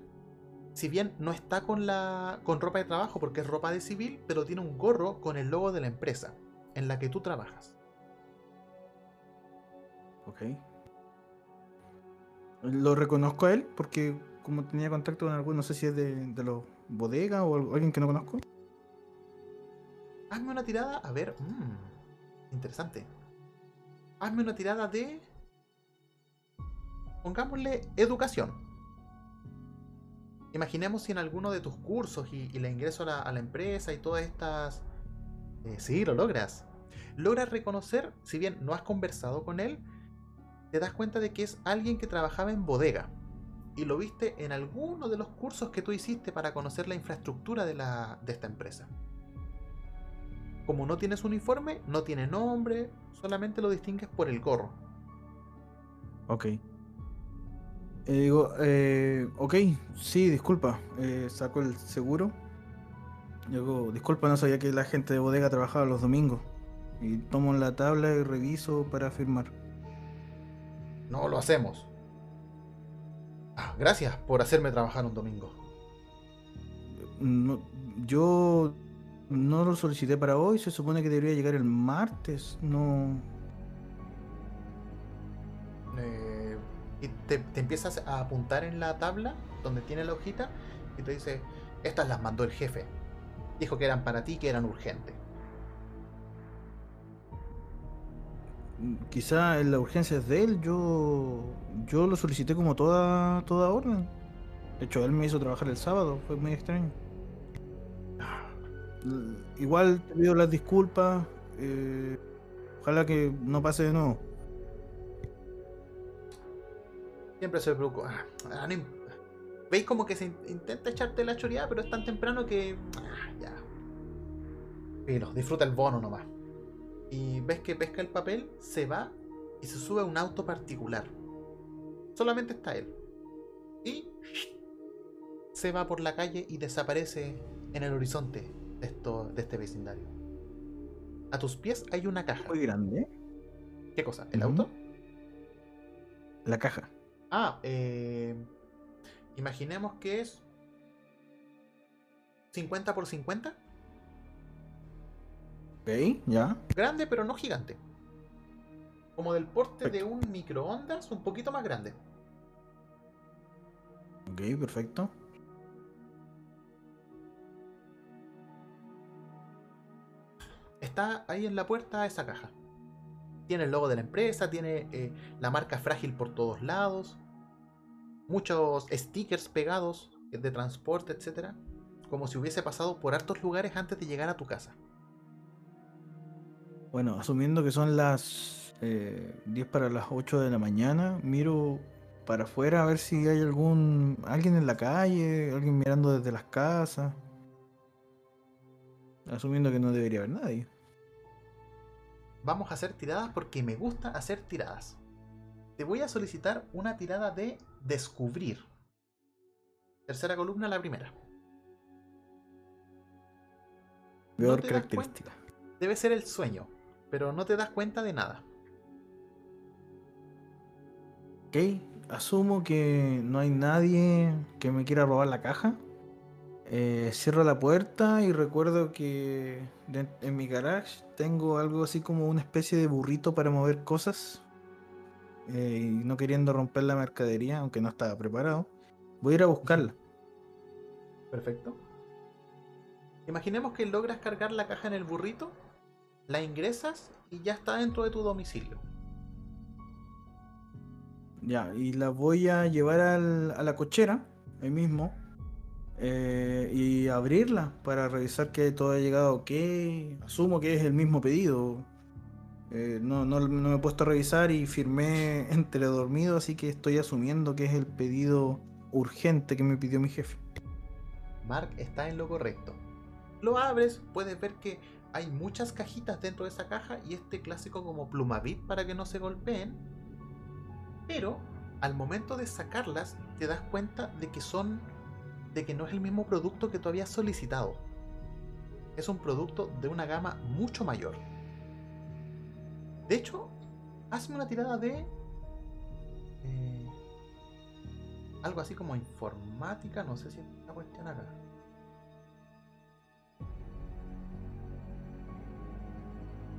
si bien no está con la con ropa de trabajo porque es ropa de civil, pero tiene un gorro con el logo de la empresa en la que tú trabajas. Ok. Lo reconozco a él porque como tenía contacto con algún, no sé si es de, de los bodegas o alguien que no conozco. Hazme una tirada, a ver, mmm, interesante. Hazme una tirada de... Pongámosle educación. Imaginemos si en alguno de tus cursos y, el ingreso a la, empresa y todas estas... Eh, sí, lo logras. Logras reconocer, si bien no has conversado con él, te das cuenta de que es alguien que trabajaba en bodega. Y lo viste en alguno de los cursos que tú hiciste para conocer la infraestructura de, la, de esta empresa. Como no tienes uniforme, no tiene nombre, solamente lo distingues por el gorro. Ok. Eh, digo, eh, ok, sí, disculpa. Eh, saco el seguro. Digo, disculpa, no sabía que la gente de bodega trabajaba los domingos. Y tomo la tabla y reviso para firmar. No lo hacemos. Ah, gracias por hacerme trabajar un domingo. No, yo no lo solicité para hoy, se supone que debería llegar el martes, no... Eh, y te, te empiezas a apuntar en la tabla donde tiene la hojita y te dice, estas las mandó el jefe. Dijo que eran para ti, que eran urgentes. Quizá en la urgencia es de él, yo yo lo solicité como toda toda orden. De hecho, él me hizo trabajar el sábado, fue muy extraño. L- Igual te pido las disculpas, eh, ojalá que no pase de nuevo. Siempre se preocupa. Ah, ah, Veis como que se in- intenta echarte la choreada, pero es tan temprano que. ah, disfruta el bono nomás. Y ves que pesca el papel, se va y se sube a un auto particular. Solamente está él. Y se va por la calle y desaparece en el horizonte de, esto, de este vecindario. A tus pies hay una caja. Muy grande. ¿Qué cosa? ¿El auto? La caja. Ah, eh, imaginemos que es 50 por 50. Ok, ya. Grande, pero no gigante. Como del porte de un microondas, un poquito más grande. Ok, perfecto. Está ahí en la puerta esa caja. Tiene el logo de la empresa, tiene eh, la marca frágil por todos lados. Muchos stickers pegados de transporte, etcétera, Como si hubiese pasado por hartos lugares antes de llegar a tu casa. Bueno, asumiendo que son las eh, 10 para las 8 de la mañana, miro para afuera a ver si hay algún alguien en la calle, alguien mirando desde las casas. Asumiendo que no debería haber nadie. Vamos a hacer tiradas porque me gusta hacer tiradas. Te voy a solicitar una tirada de descubrir. Tercera columna, la primera. Peor característica. Debe ser el sueño, pero no te das cuenta de nada. Ok, asumo que no hay nadie que me quiera robar la caja. Eh, cierro la puerta y recuerdo que de- en mi garage tengo algo así como una especie de burrito para mover cosas. Eh, y no queriendo romper la mercadería, aunque no estaba preparado, voy a ir a buscarla. Perfecto. Imaginemos que logras cargar la caja en el burrito, la ingresas y ya está dentro de tu domicilio. Ya, y la voy a llevar al- a la cochera, ahí mismo, eh, y abrirla para revisar que todo ha llegado ok. Asumo que es el mismo pedido. Eh, no, no, no me he puesto a revisar y firmé entre dormido, así que estoy asumiendo que es el pedido urgente que me pidió mi jefe. Mark está en lo correcto. Lo abres, puedes ver que hay muchas cajitas dentro de esa caja y este clásico como plumavit para que no se golpeen. Pero al momento de sacarlas te das cuenta de que son de que no es el mismo producto que tú habías solicitado. Es un producto de una gama mucho mayor. De hecho, hazme una tirada de eh, algo así como informática, no sé si esta cuestión acá.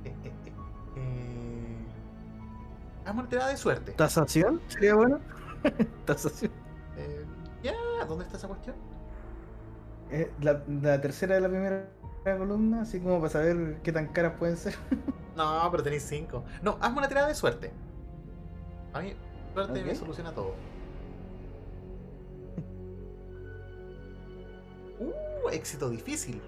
Eh, eh, eh, eh, una tirada de suerte. ¿Tasación? ¿Sería bueno? ¿Tasación? Eh, ya, ¿dónde está esa cuestión? Eh, la, la tercera de la primera columna, así como para saber qué tan caras pueden ser. No, pero tenéis 5. No, hazme una tirada de suerte. A mí, suerte me Ok. soluciona todo. Uh, éxito difícil.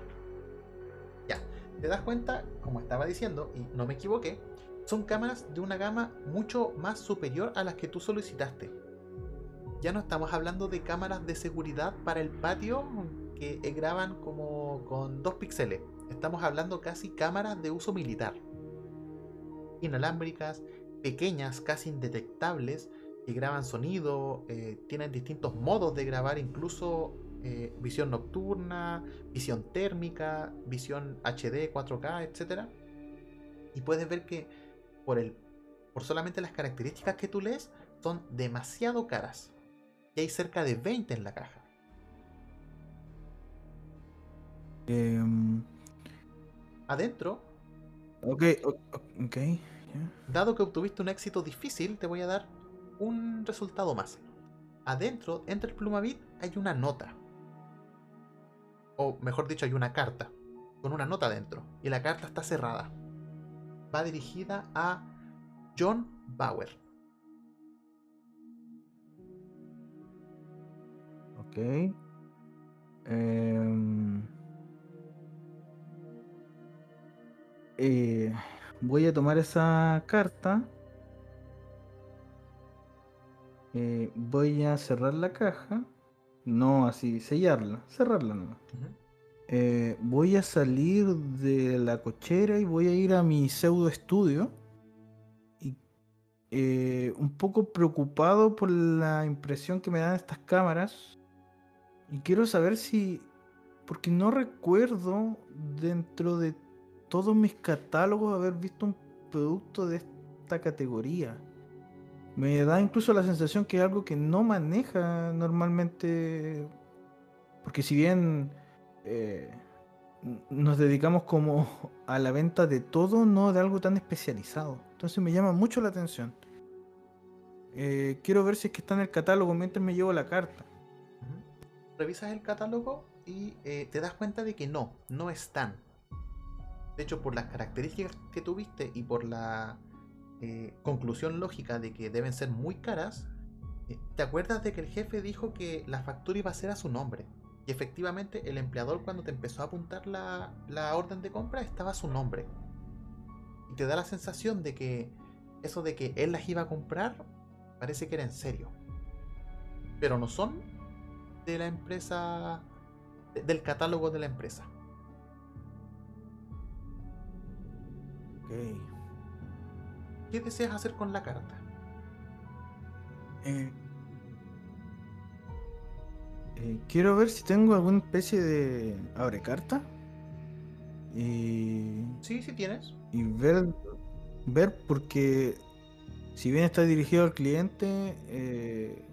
Te das cuenta, como estaba diciendo, y no me equivoqué, son cámaras de una gama mucho más superior a las que tú solicitaste. ya no estamos hablando de cámaras de seguridad para el patio que graban como con dos píxeles. Estamos hablando casi cámaras de uso militar. Inalámbricas, pequeñas, casi indetectables, que graban sonido, eh, tienen distintos modos de grabar, incluso eh, visión nocturna, visión térmica, visión HD, 4K, etc. Y puedes ver que por, el, por solamente las características que tú lees son demasiado caras. Y hay cerca de 20 en la caja. Em, Adentro, ok, ok. dado que obtuviste un éxito difícil, te voy a dar un resultado más. Adentro, entre el plumavit, hay una nota. O mejor dicho, hay una carta. Con una nota dentro. Y la carta está cerrada. Va dirigida a John Bauer. Ok. Em, voy a tomar esa carta. Eh, voy a cerrar la caja. No así, sellarla. Cerrarla nomás. Eh, voy a salir de la cochera y voy a ir a mi pseudo estudio. Y eh, un poco preocupado por la impresión que me dan estas cámaras. Y quiero saber si. Porque no recuerdo dentro de todos mis catálogos haber visto un producto de esta categoría. Me da incluso la sensación que es algo que no maneja normalmente. Porque si bien eh, nos dedicamos como a la venta de todo, no de algo tan especializado. Entonces me llama mucho la atención. Eh, quiero ver si es que está en el catálogo mientras me llevo la carta. Revisas el catálogo y eh, te das cuenta de que no, no están. De hecho, por las características que tuviste y por la eh, conclusión lógica de que deben ser muy caras, eh, ¿te acuerdas de que el jefe dijo que la factura iba a ser a su nombre? Y efectivamente el empleador cuando te empezó a apuntar la, la orden de compra estaba a su nombre. Y te da la sensación de que eso de que él las iba a comprar parece que era en serio. Pero no son de la empresa, de- del catálogo de la empresa. Ok. ¿Qué deseas hacer con la carta? Eh, eh, quiero ver si tengo alguna especie de abre carta. Y, Sí, sí tienes. y ver, ver porque si bien está dirigido al cliente, eh,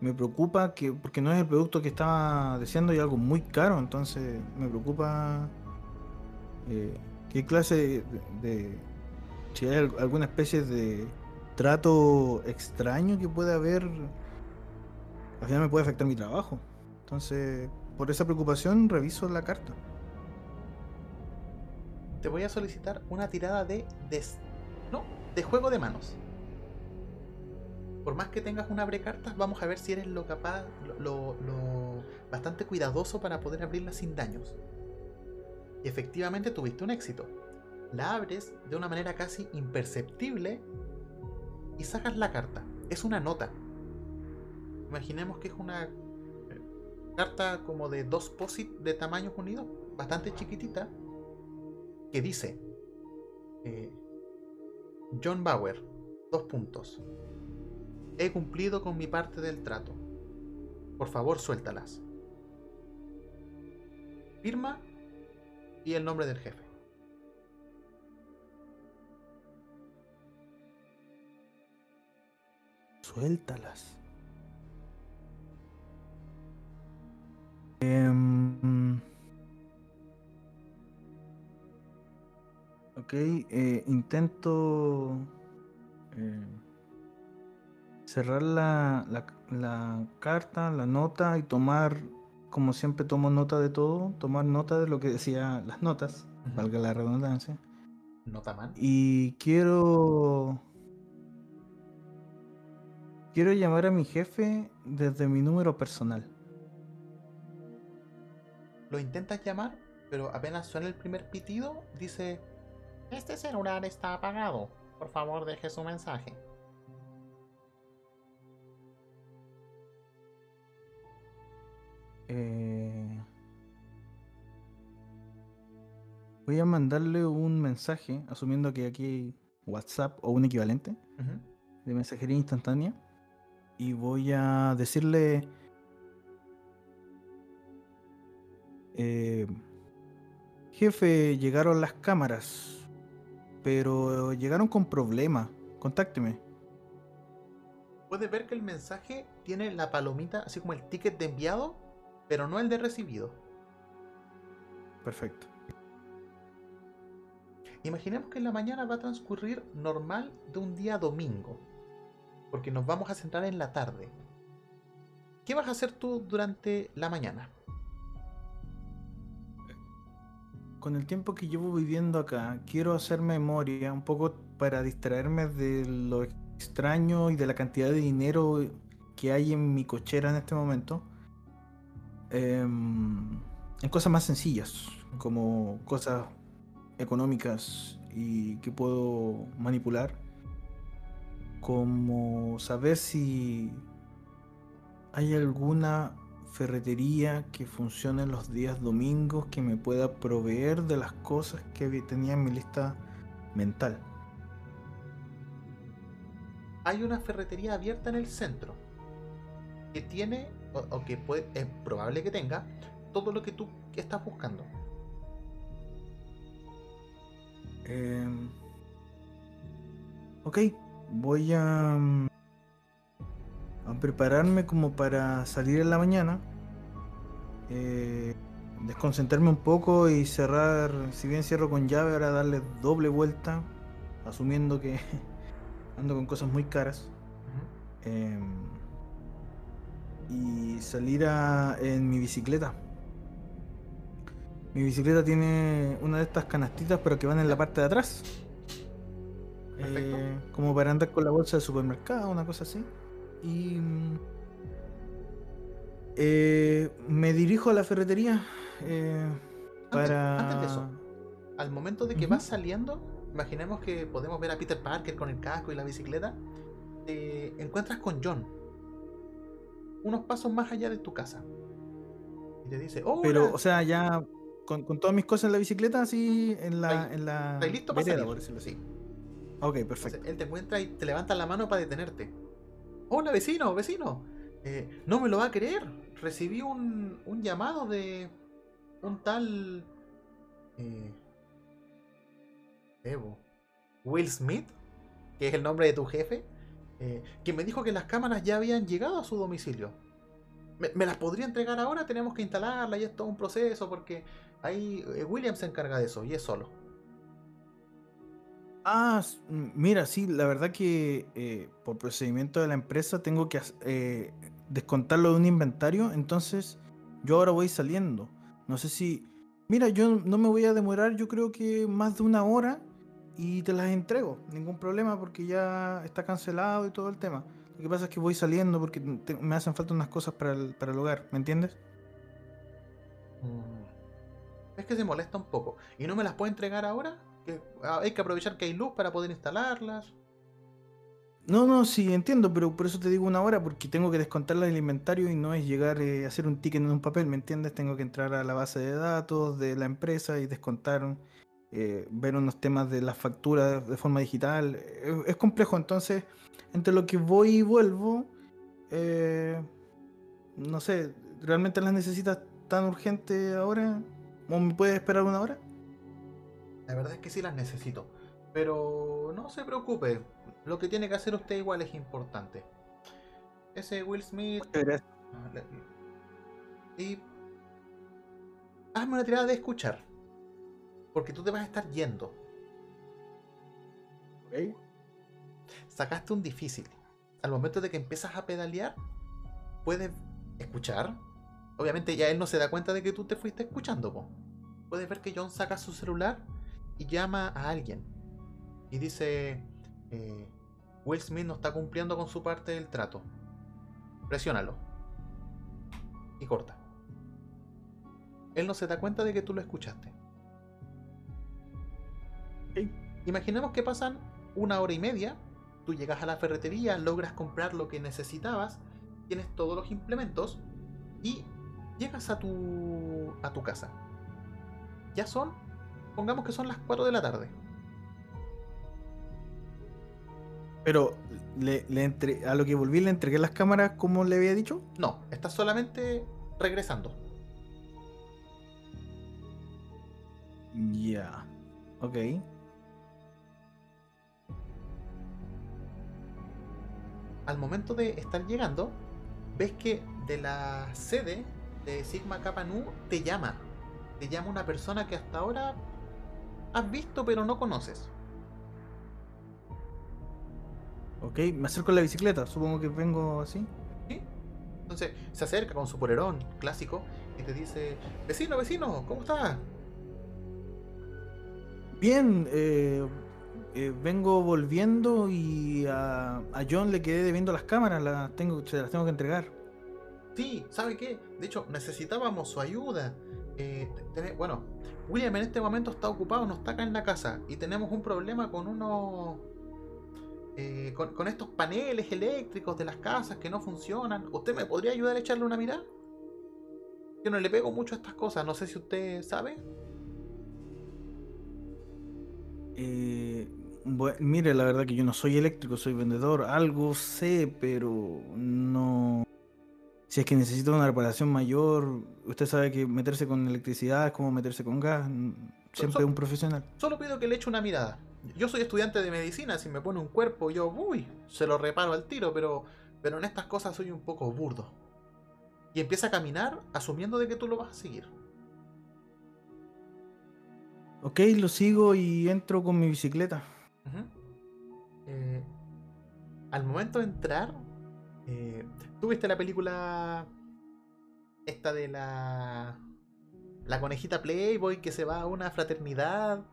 me preocupa que, porque no es el producto que estaba deseando y algo muy caro, entonces me preocupa eh, qué clase de, de- si hay al- alguna especie de trato extraño que pueda haber, al final me puede afectar mi trabajo. Entonces, por esa preocupación reviso la carta. Te voy a solicitar una tirada de des- no, de juego de manos. Por más que tengas un abre cartas, vamos a ver si eres lo capaz, lo- lo bastante cuidadoso para poder abrirla sin daños. Y efectivamente tuviste un éxito. La abres de una manera casi imperceptible y sacas la carta. Es una nota. Imaginemos que es una eh, carta como de dos POSIT de tamaños unidos, bastante chiquitita, que dice eh, John Bauer, dos puntos. He cumplido con mi parte del trato. Por favor, suéltalas. Firma y el nombre del jefe. Suéltalas. Em, ok, eh, intento eh, cerrar la, la- la carta, la nota y tomar, como siempre tomo nota de todo, tomar nota de lo que decía las notas, valga la redundancia. Notaman. Y quiero. Quiero llamar a mi jefe desde mi número personal. Lo intentas llamar, pero apenas suena el primer pitido, dice: Este celular está apagado. Por favor, deje su mensaje. Eh, voy a mandarle un mensaje, asumiendo que aquí hay WhatsApp o un equivalente de mensajería instantánea. Y voy a decirle... eh, jefe, llegaron las cámaras, pero llegaron con problemas. Contácteme. Puedes ver que el mensaje tiene la palomita, así como el ticket de enviado, pero no el de recibido. Perfecto. Imaginemos que en la mañana va a transcurrir normal de un día domingo, porque nos vamos a centrar en la tarde. ¿Qué vas a hacer tú durante la mañana? Con el tiempo que llevo viviendo acá, quiero hacer memoria un poco para distraerme de lo extraño y de la cantidad de dinero que hay en mi cochera en este momento. Em, en cosas más sencillas, como cosas económicas y que puedo manipular. Como saber si hay alguna ferretería que funcione los días domingos que me pueda proveer de las cosas que tenía en mi lista mental. Hay una ferretería abierta en el centro que tiene, o, o que puede, es probable que tenga, todo lo que tú estás buscando. Em, ok, voy a, mm, a prepararme como para salir en la mañana. eh, desconcentrarme un poco y cerrar, si bien cierro con llave, ahora darle doble vuelta, asumiendo que ando con cosas muy caras. Em, y salir a- en mi bicicleta. Mi bicicleta tiene una de estas canastitas, pero que van en la parte de atrás. Perfecto. Eh, como para andar con la bolsa del supermercado, una cosa así. Y mm, eh, me dirijo a la ferretería eh, Antes- para. antes de eso, Al momento de que Ujú. vas saliendo, imaginemos que podemos ver a Peter Parker con el casco y la bicicleta. Te encuentras con John. Unos pasos más allá de tu casa. Y te dice, oh, Pero, o sea, ya con, con todas mis cosas en la bicicleta, así en la. Ahí- en la ¿estás listo para vereda, salir? por decirlo así. Sí. Ok, Entonces, perfecto. él te encuentra y te levanta la mano para detenerte. Hola vecino, vecino. Eh, no me lo va a creer. Recibí un, un llamado de un tal... eh, Evo. Will Smith, que es el nombre de tu jefe, eh, que me dijo que las cámaras ya habían llegado a su domicilio. ¿Me, me las podría entregar ahora? Tenemos que instalarlas y es todo un proceso porque ahí eh, William se encarga de eso y es solo. Ah, mm, mira, sí, la verdad que eh, por procedimiento de la empresa tengo que eh, descontarlo de un inventario, entonces yo ahora voy saliendo. No sé si... Mira, yo no me voy a demorar, yo creo que más de una hora y te las entrego, ningún problema porque ya está cancelado y todo el tema. Lo que pasa es que voy saliendo porque me hacen falta unas cosas para el, para el hogar, ¿me entiendes? Es que se molesta un poco. ¿Y no me las puede entregar ahora? Hay que aprovechar que hay luz para poder instalarlas. No, no, sí, entiendo, pero por eso te digo una hora, porque tengo que descontarla del inventario y no es llegar eh, a hacer un ticket en un papel, ¿me entiendes? Tengo que entrar a la base de datos de la empresa y descontar, eh, ver unos temas de las facturas de forma digital. Es, es complejo, entonces, entre lo que voy y vuelvo, eh, no sé, ¿realmente las necesitas tan urgente ahora? ¿O me puedes esperar una hora? La verdad es que sí las necesito. Pero no se preocupe. Lo que tiene que hacer usted igual es importante. Ese Will Smith... Ah, Y... Hazme una tirada de escuchar. Porque tú te vas a estar yendo. Ok. sacaste un difícil. Al momento de que empiezas a pedalear, puedes escuchar. Obviamente ya él no se da cuenta de que tú te fuiste escuchando. po. Puedes ver que John saca su celular y llama a alguien. Y dice, eh, Will Smith no está cumpliendo con su parte del trato. Presiónalo. Y corta. Él no se da cuenta de que tú lo escuchaste. Imaginemos que pasan una hora y media, tú llegas a la ferretería, logras comprar lo que necesitabas, tienes todos los implementos y llegas a tu, a tu casa. Ya son, pongamos que son las 4 de la tarde. Pero le, le entre- a lo que volví le entregué las cámaras como le había dicho. No, estás solamente regresando. Ya. Ok. Al momento de estar llegando, ves que de la sede de Sigma Kappa Nu te llama. Te llama una persona que hasta ahora has visto pero no conoces. Ok, me acerco a la bicicleta. Supongo que vengo así. ¿sí? Entonces se acerca con su polerón clásico y te dice, vecino, vecino, ¿cómo estás? Bien, eh, eh, vengo volviendo y a, a John le quedé debiendo las cámaras. Las tengo, se las tengo que entregar. Sí, ¿sabe qué? De hecho, necesitábamos su ayuda. Eh, bueno, William en este momento está ocupado, no está acá en la casa. Y tenemos un problema con unos... eh, con, estos paneles eléctricos de las casas que no funcionan. ¿Usted me podría ayudar a echarle una mirada? Yo no le pego mucho a estas cosas, no sé si usted sabe. Eh, bue- mire, la verdad que yo no soy eléctrico, soy vendedor. Algo sé, pero no. Si es que necesito una reparación mayor, usted sabe que meterse con electricidad es como meterse con gas. Siempre so- un profesional. Solo pido que le eche una mirada. Yo soy estudiante de medicina, si me pone un cuerpo, yo, uy, se lo reparo al tiro, pero, pero en estas cosas soy un poco burdo. Y empieza a caminar asumiendo de que tú lo vas a seguir. Ok, lo sigo y entro con mi bicicleta. Eh, al momento de entrar, eh, ¿tú viste la película esta de la la conejita Playboy que se va a una fraternidad?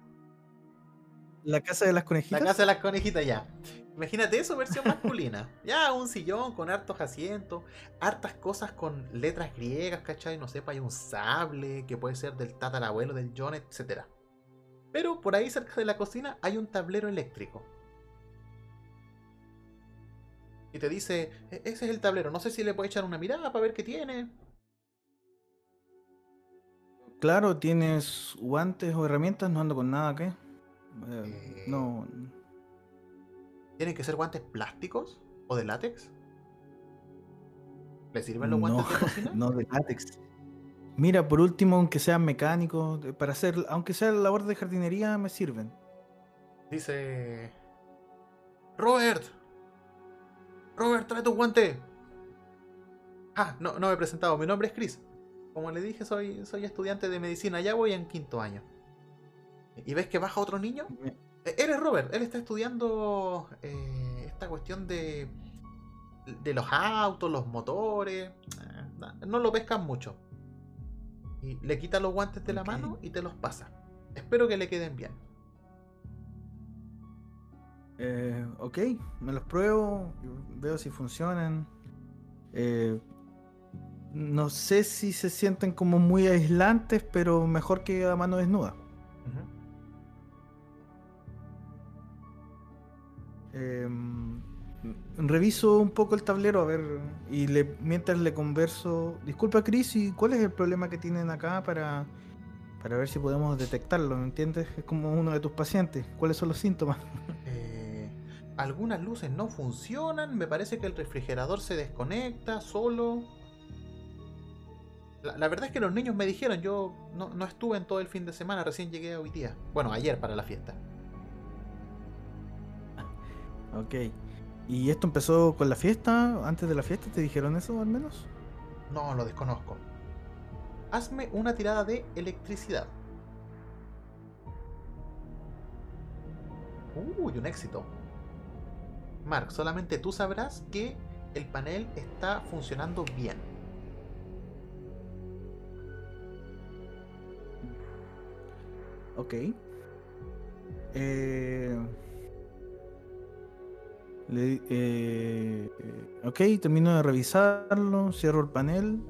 La casa de las La conejitas. casa de las conejitas ya. Imagínate eso, versión masculina. Ya, un sillón con hartos asientos, hartas cosas con letras griegas, ¿cachai? No sé, pues hay un sable que puede ser del tatarabuelo del John, etc. Pero por ahí cerca de la cocina hay un tablero eléctrico. Y te dice, "E- ese es el tablero, no sé si le puedes echar una mirada para ver qué tiene. Claro, tienes guantes o herramientas, no ando con nada, ¿qué? Eh, Eh. No. ¿Tienen que ser guantes plásticos o de látex? ¿Le sirven los No, guantes de cocina? No de látex. Mira, por último, aunque sean mecánicos, eh, para hacer, aunque sea labor de jardinería, me sirven. Dice. Robert. Robert, trae tu guante. Ah, no, no me he presentado. Mi nombre es Chris. Como le dije, soy, soy estudiante de medicina. Ya voy en quinto año. ¿Y ves que baja otro niño? Me- Eh, Él es Robert. Él está estudiando eh, esta cuestión de, de los autos, los motores. Eh, No lo pescan mucho. Y le quita los guantes de la mano y te los pasa. Espero que le queden bien. Eh, ok, me los pruebo, veo si funcionan. Eh, no sé si se sienten como muy aislantes, pero mejor que a mano desnuda. Em, reviso un poco el tablero a ver y le, mientras le converso. Disculpa, Chris, ¿y cuál es el problema que tienen acá para, para ver si podemos detectarlo? ¿Me entiendes? Es como uno de tus pacientes. ¿Cuáles son los síntomas? Algunas luces no funcionan. Me parece que el refrigerador se desconecta solo. La, la verdad es que los niños me dijeron, yo no, no estuve en todo el fin de semana, recién llegué hoy día. Bueno, ayer para la fiesta. Ok. ¿Y esto empezó con la fiesta? ¿Antes de la fiesta te dijeron eso al menos? No, lo desconozco. Hazme una tirada de electricidad. Uy, un éxito. Mark, solamente tú sabrás que el panel está funcionando bien. Ok. Eh, le- eh, eh, ok, termino de revisarlo, cierro el panel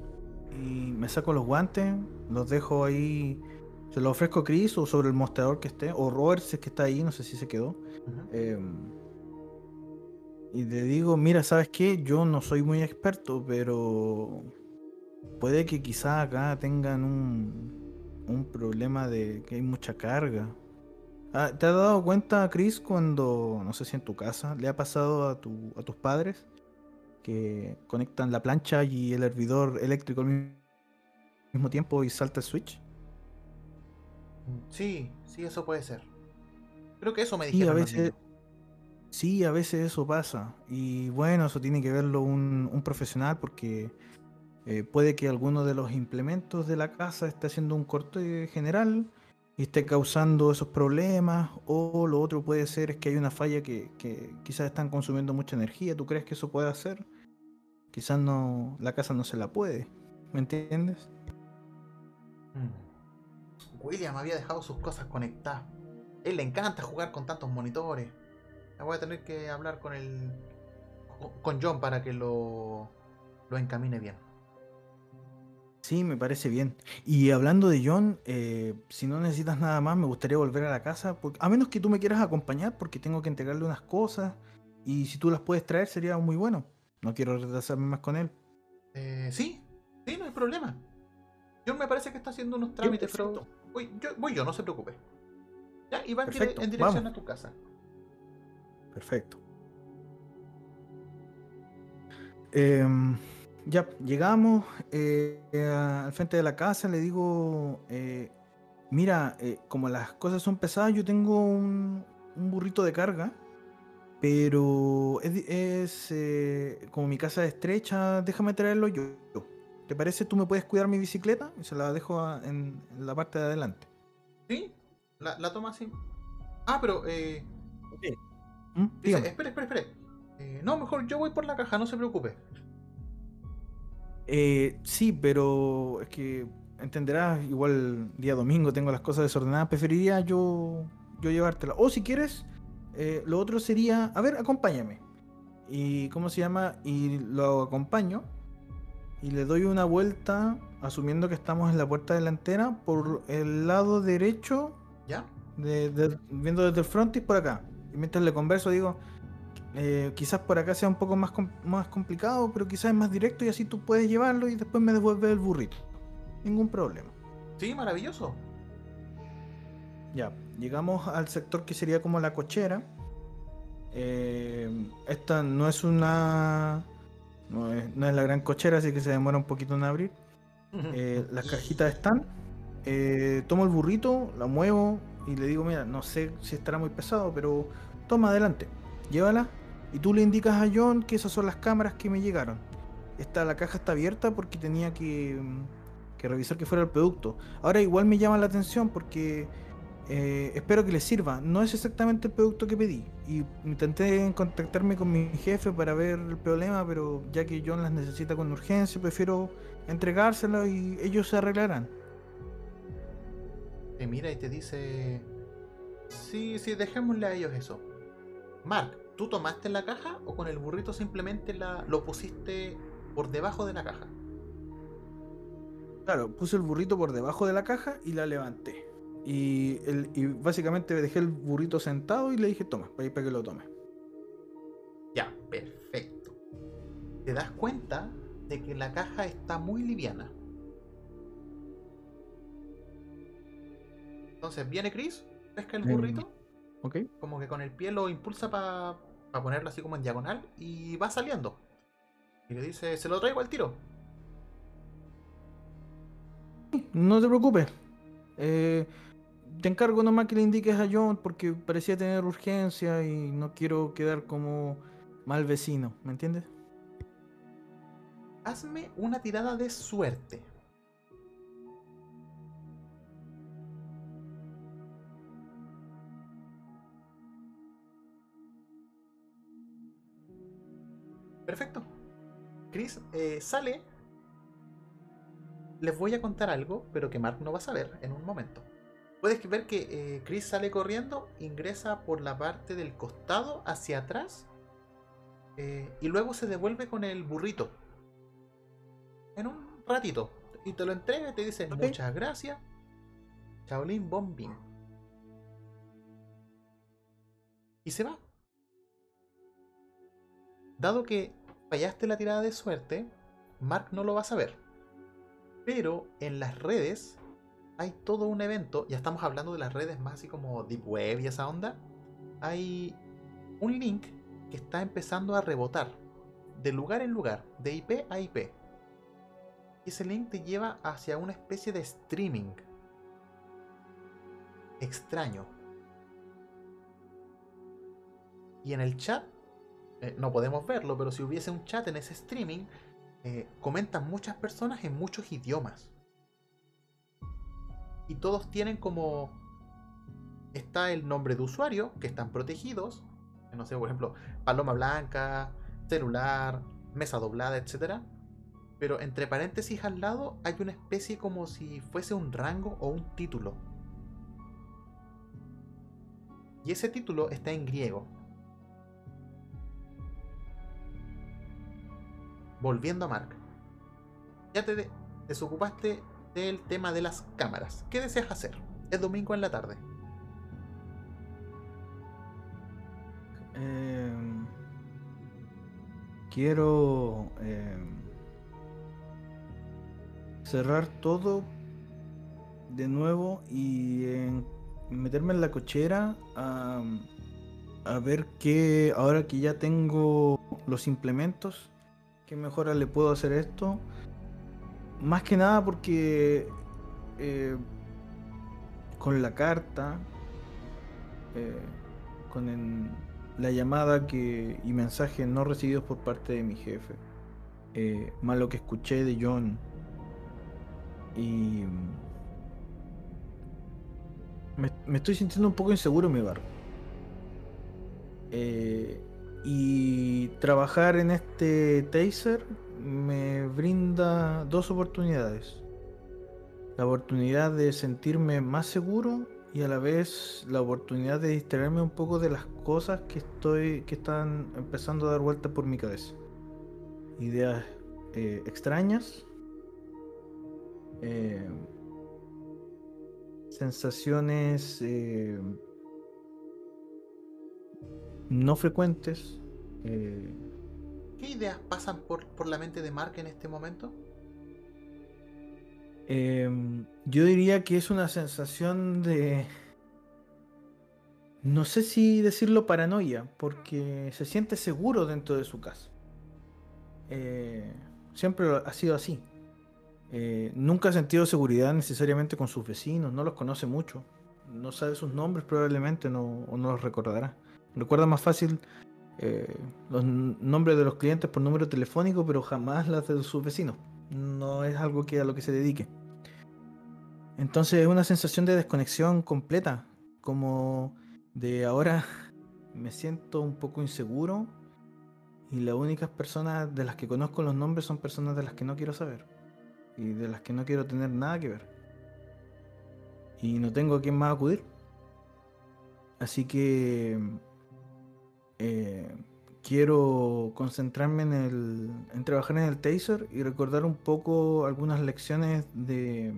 y me saco los guantes, los dejo ahí, se los ofrezco a Chris o sobre el mostrador que esté, o Robert si es que está ahí, no sé si se quedó. Em, y le digo, mira, ¿sabes qué? Yo no soy muy experto, pero puede que quizá acá tengan un, un problema de que hay mucha carga. Ah, ¿Te has dado cuenta, Chris, cuando, no sé si en tu casa, le ha pasado a, tu, a tus padres que conectan la plancha y el hervidor eléctrico al mismo tiempo y salta el switch? Sí, sí, eso puede ser. Creo que eso me dijeron a los veces. Sí, a veces eso pasa. Y bueno, eso tiene que verlo un, un profesional porque eh, puede que alguno de los implementos de la casa esté haciendo un corte general y esté causando esos problemas. O lo otro puede ser es que hay una falla que, que quizás están consumiendo mucha energía. ¿Tú crees que eso puede hacer? Quizás no, la casa no se la puede. ¿Me entiendes? Mm. William había dejado sus cosas conectadas. Él le encanta jugar con tantos monitores. Voy a tener que hablar con el. con John para que lo. lo encamine bien. Sí, me parece bien. Y hablando de John, eh, si no necesitas nada más, me gustaría volver a la casa. porque- a menos que tú me quieras acompañar, porque tengo que entregarle unas cosas. Y si tú las puedes traer, sería muy bueno. No quiero retrasarme más con él. Eh, sí, sí, no hay problema. John me parece que está haciendo unos trámites, pero. Voy yo, voy yo, no se preocupe. Ya, y va en dirección vamos. a tu casa. Perfecto. Em, ya, llegamos eh, eh, al frente de la casa, le digo, eh, mira, como las cosas son pesadas, yo tengo un, burrito de carga, pero es, como mi casa es estrecha, déjame traerlo yo. ¿Te parece? ¿Tú me puedes cuidar mi bicicleta? Y se la dejo en la parte de adelante. ¿Sí? La, la toma así. Ah, pero. Eh, ¿Mm? dice, espere, espere, espere. Eh, no, mejor yo voy por la caja, no se preocupe. Eh, sí, pero es que entenderás, igual día domingo tengo las cosas desordenadas, preferiría yo, yo llevártela. O si quieres, eh, lo otro sería, a ver, acompáñame. Y, ¿cómo se llama? Y lo acompaño y le doy una vuelta, asumiendo que estamos en la puerta delantera, por el lado derecho, ¿Ya? de- de- viendo desde el frontis por acá. Y mientras le converso digo, eh, quizás por acá sea un poco más, com- más complicado, pero quizás es más directo y así tú puedes llevarlo y después me devuelves el burrito. Ningún problema. Sí, maravilloso. Ya, llegamos al sector que sería como la cochera. Eh, esta no es una... No es, no es la gran cochera, así que se demora un poquito en abrir. Eh, las cajitas están. Eh, tomo el burrito, la muevo y le digo, mira, no sé si estará muy pesado, pero toma adelante, llévala. Y tú le indicas a John que esas son las cámaras que me llegaron. Esta, la caja está abierta porque tenía que, mm, que revisar que fuera el producto. Ahora igual me llama la atención porque eh, espero que les sirva. No es exactamente el producto que pedí. Y intenté contactarme con mi jefe para ver el problema, pero ya que John las necesita con urgencia, prefiero entregárselo y ellos se arreglarán. Te mira y te dice. Sí, sí, dejémosle a ellos eso. Mark, ¿tú tomaste la caja o con el burrito simplemente la, lo pusiste por debajo de la caja? Claro, puse el burrito por debajo de la caja y la levanté. Y, el- y básicamente dejé el burrito sentado y le dije, toma, para para que lo tome. Ya, perfecto. Te das cuenta de que la caja está muy liviana. Entonces viene Chris, pesca el Em, burrito, ¿Ok? como que con el pie lo impulsa para ponerlo así como en diagonal y va saliendo. Y le dice, se lo traigo al tiro. No te preocupes. Eh, te encargo nomás que le indiques a John porque parecía tener urgencia y no quiero quedar como mal vecino, ¿me entiendes? Hazme una tirada de suerte. Perfecto. Chris eh, sale. Les voy a contar algo, pero que Mark no va a saber en un momento. Puedes ver que eh, Chris sale corriendo, ingresa por la parte del costado hacia atrás eh, y luego se devuelve con el burrito en un ratito. Y te lo entrega y te dice muchas gracias. Shaolin Bombing. Y se va. Dado que fallaste la tirada de suerte, Mark no lo va a saber. Pero en las redes hay todo un evento, ya estamos hablando de las redes más así como Deep Web y esa onda. Hay un link que está empezando a rebotar de lugar en lugar, de IP a IP. Y ese link te lleva hacia una especie de streaming extraño. Y en el chat, eh, no podemos verlo, pero si hubiese un chat en ese streaming, eh, comentan muchas personas en muchos idiomas. Y todos tienen como... Está el nombre de usuario, que están protegidos. No sé, por ejemplo, paloma blanca, celular, mesa doblada, etc. Pero entre paréntesis al lado hay una especie como si fuese un rango o un título. Y ese título está en griego. Volviendo a Mark. Ya te desocupaste del tema de las cámaras. ¿Qué deseas hacer? Es domingo en la tarde. Em, quiero em, cerrar todo de nuevo y en meterme en la cochera a, ver qué, ahora que ya tengo los implementos, qué mejora le puedo hacer esto. Más que nada porque eh, con la carta, eh, con la llamada que, y mensajes no recibidos por parte de mi jefe, eh, más lo que escuché de John y me, estoy sintiendo un poco inseguro en mi barco. Eh, y trabajar en este taser me brinda dos oportunidades. La oportunidad de sentirme más seguro y a la vez la oportunidad de distraerme un poco de las cosas que estoy que están empezando a dar vuelta por mi cabeza. Ideas eh, extrañas. Eh, sensaciones eh, no frecuentes. Eh, ¿Qué ideas pasan por, por, la mente de Mark en este momento? Em, yo diría que es una sensación de... No sé si decirlo paranoia, porque se siente seguro dentro de su casa. Eh, siempre ha sido así. Eh, nunca ha sentido seguridad necesariamente con sus vecinos, no los conoce mucho. No sabe sus nombres probablemente no, o no los recordará. Recuerda más fácil eh, los nombres de los clientes por número telefónico, pero jamás las de sus vecinos. No es algo que a lo que se dedique. Entonces es una sensación de desconexión completa, como de ahora me siento un poco inseguro y las únicas personas de las que conozco los nombres son personas de las que no quiero saber y de las que no quiero tener nada que ver. Y no tengo a quién más acudir. Así que eh, quiero concentrarme en, el, en trabajar en el taser y recordar un poco algunas lecciones de,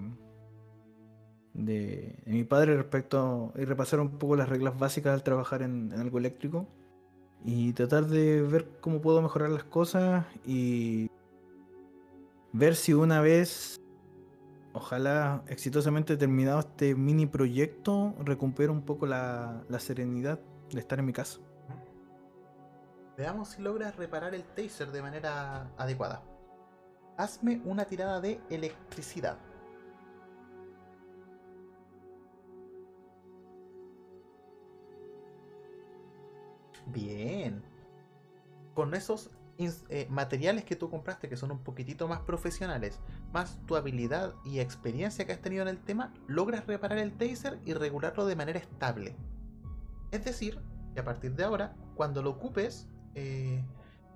de, mi padre respecto y repasar un poco las reglas básicas al trabajar en, en algo eléctrico y tratar de ver cómo puedo mejorar las cosas y ver si una vez, ojalá exitosamente terminado este mini proyecto, recupero un poco la, serenidad de estar en mi casa. Veamos si logras reparar el taser de manera adecuada. Hazme una tirada de electricidad. Bien. Con esos eh, materiales que tú compraste que son un poquitito más profesionales, más tu habilidad y experiencia que has tenido en el tema, logras reparar el taser y regularlo de manera estable. Es decir, que a partir de ahora, cuando lo ocupes, eh,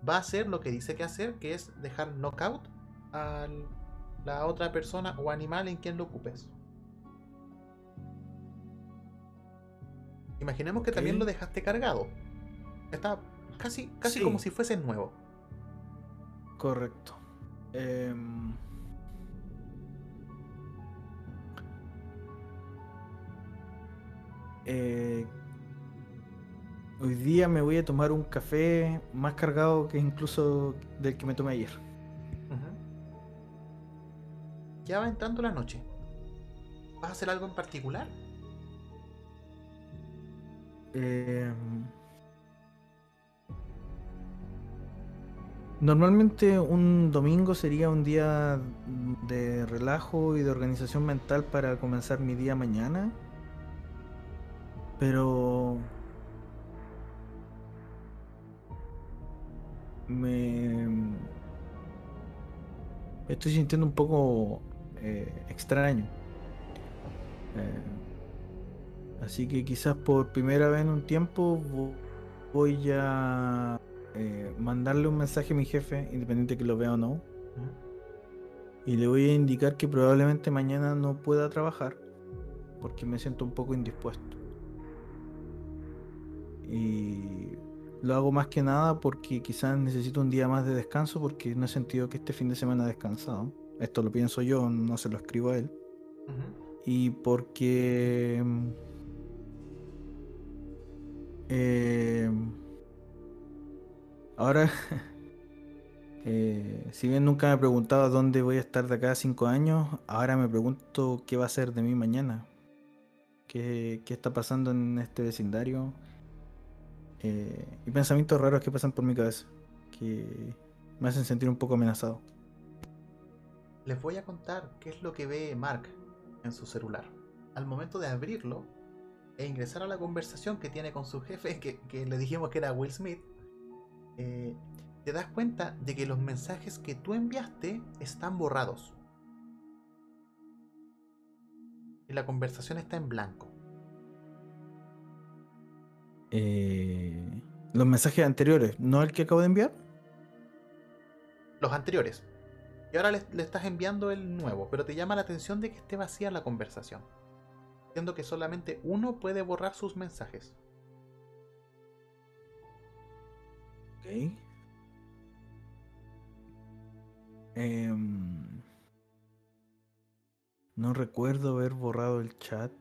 va a hacer lo que dice que hacer, que es dejar knockout a la otra persona o animal en quien lo ocupes. Imaginemos que también lo dejaste cargado. Está casi, casi como si fuese nuevo. Correcto. Em, eh, hoy día me voy a tomar un café más cargado que incluso del que me tomé ayer. ya va entrando la noche. ¿Vas a hacer algo en particular? Eh, normalmente un domingo sería un día de relajo y de organización mental para comenzar mi día mañana. Pero me estoy sintiendo un poco eh, extraño. Eh, así que quizás por primera vez en un tiempo voy a eh, mandarle un mensaje a mi jefe, independiente que lo vea o no. Y le voy a indicar que probablemente mañana no pueda trabajar porque me siento un poco indispuesto. Y lo hago más que nada porque quizás necesito un día más de descanso porque no he sentido que este fin de semana he descansado. Esto lo pienso yo, no se lo escribo a él. Y porque... Eh, ahora, eh, si bien nunca me he preguntado dónde voy a estar de acá a cinco años, ahora me pregunto qué va a ser de mí mañana. ¿Qué, qué está pasando en este vecindario? Eh, y pensamientos raros que pasan por mi cabeza, que me hacen sentir un poco amenazado. Les voy a contar qué es lo que ve Mark en su celular. Al momento de abrirlo e ingresar a la conversación que tiene con su jefe, que, le dijimos que era Will Smith, eh, te das cuenta de que los mensajes que tú enviaste están borrados. Y la conversación está en blanco. Eh, los mensajes anteriores, ¿no el que acabo de enviar? Los anteriores. Y ahora le, estás enviando el nuevo, pero te llama la atención de que esté vacía la conversación. Siendo que solamente uno puede borrar sus mensajes. Ok. Em, no recuerdo haber borrado el chat.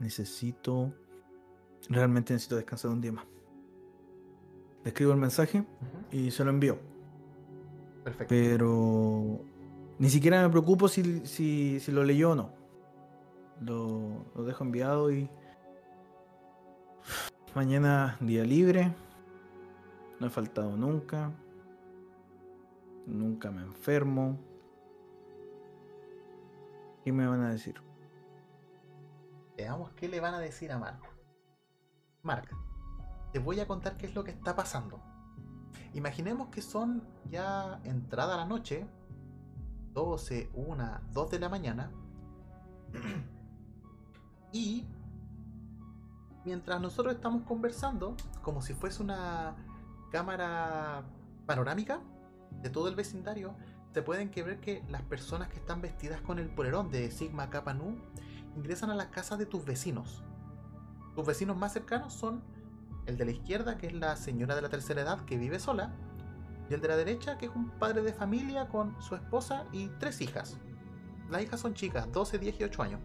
Necesito. Realmente necesito descansar un día más. Le escribo el mensaje y se lo envío. Perfecto. Pero. Ni siquiera me preocupo si, si, lo leyó o no. Lo, lo dejo enviado y. Mañana día libre. No he faltado nunca. Nunca me enfermo. ¿Qué me van a decir? Veamos qué le van a decir a Mark. Mark, te voy a contar qué es lo que está pasando. Imaginemos que son ya entrada la noche, 12, 1, 2 de la mañana, y mientras nosotros estamos conversando, como si fuese una cámara panorámica de todo el vecindario, se pueden ver que las personas que están vestidas con el polerón de Sigma Kappa Nu ingresan a las casas de tus vecinos. Tus vecinos más cercanos son el de la izquierda, que es la señora de la tercera edad que vive sola, y el de la derecha, que es un padre de familia con su esposa y tres hijas. Las hijas son chicas, 12, 10 y 8 años.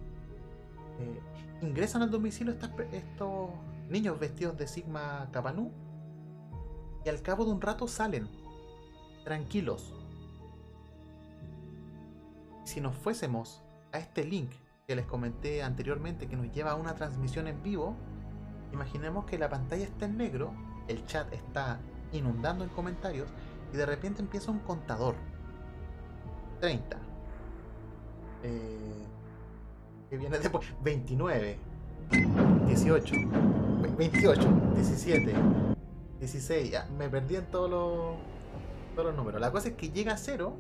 Eh, ingresan al domicilio estos niños vestidos de Sigma Capanú y al cabo de un rato salen, tranquilos. Si nos fuésemos a este link que les comenté anteriormente que nos lleva a una transmisión en vivo, imaginemos que la pantalla está en negro, el chat está inundando en comentarios y de repente empieza un contador. 30. Eh, que viene después. 29. 18. 28. 17. 16. me perdí en todos los, todos los números. La cosa es que llega a cero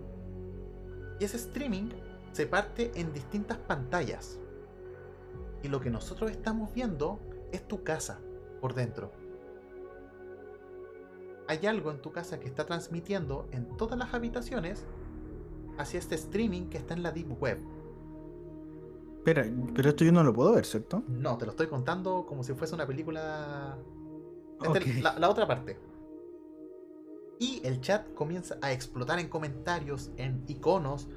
y ese streaming se parte en distintas pantallas. Y lo que nosotros estamos viendo es tu casa por dentro. Hay algo en tu casa que está transmitiendo en todas las habitaciones hacia este streaming que está en la Deep Web. Espera, pero esto yo no lo puedo ver, ¿cierto? No, te lo estoy contando como si fuese una película. la, la otra parte. Y el chat comienza a explotar en comentarios, en iconos,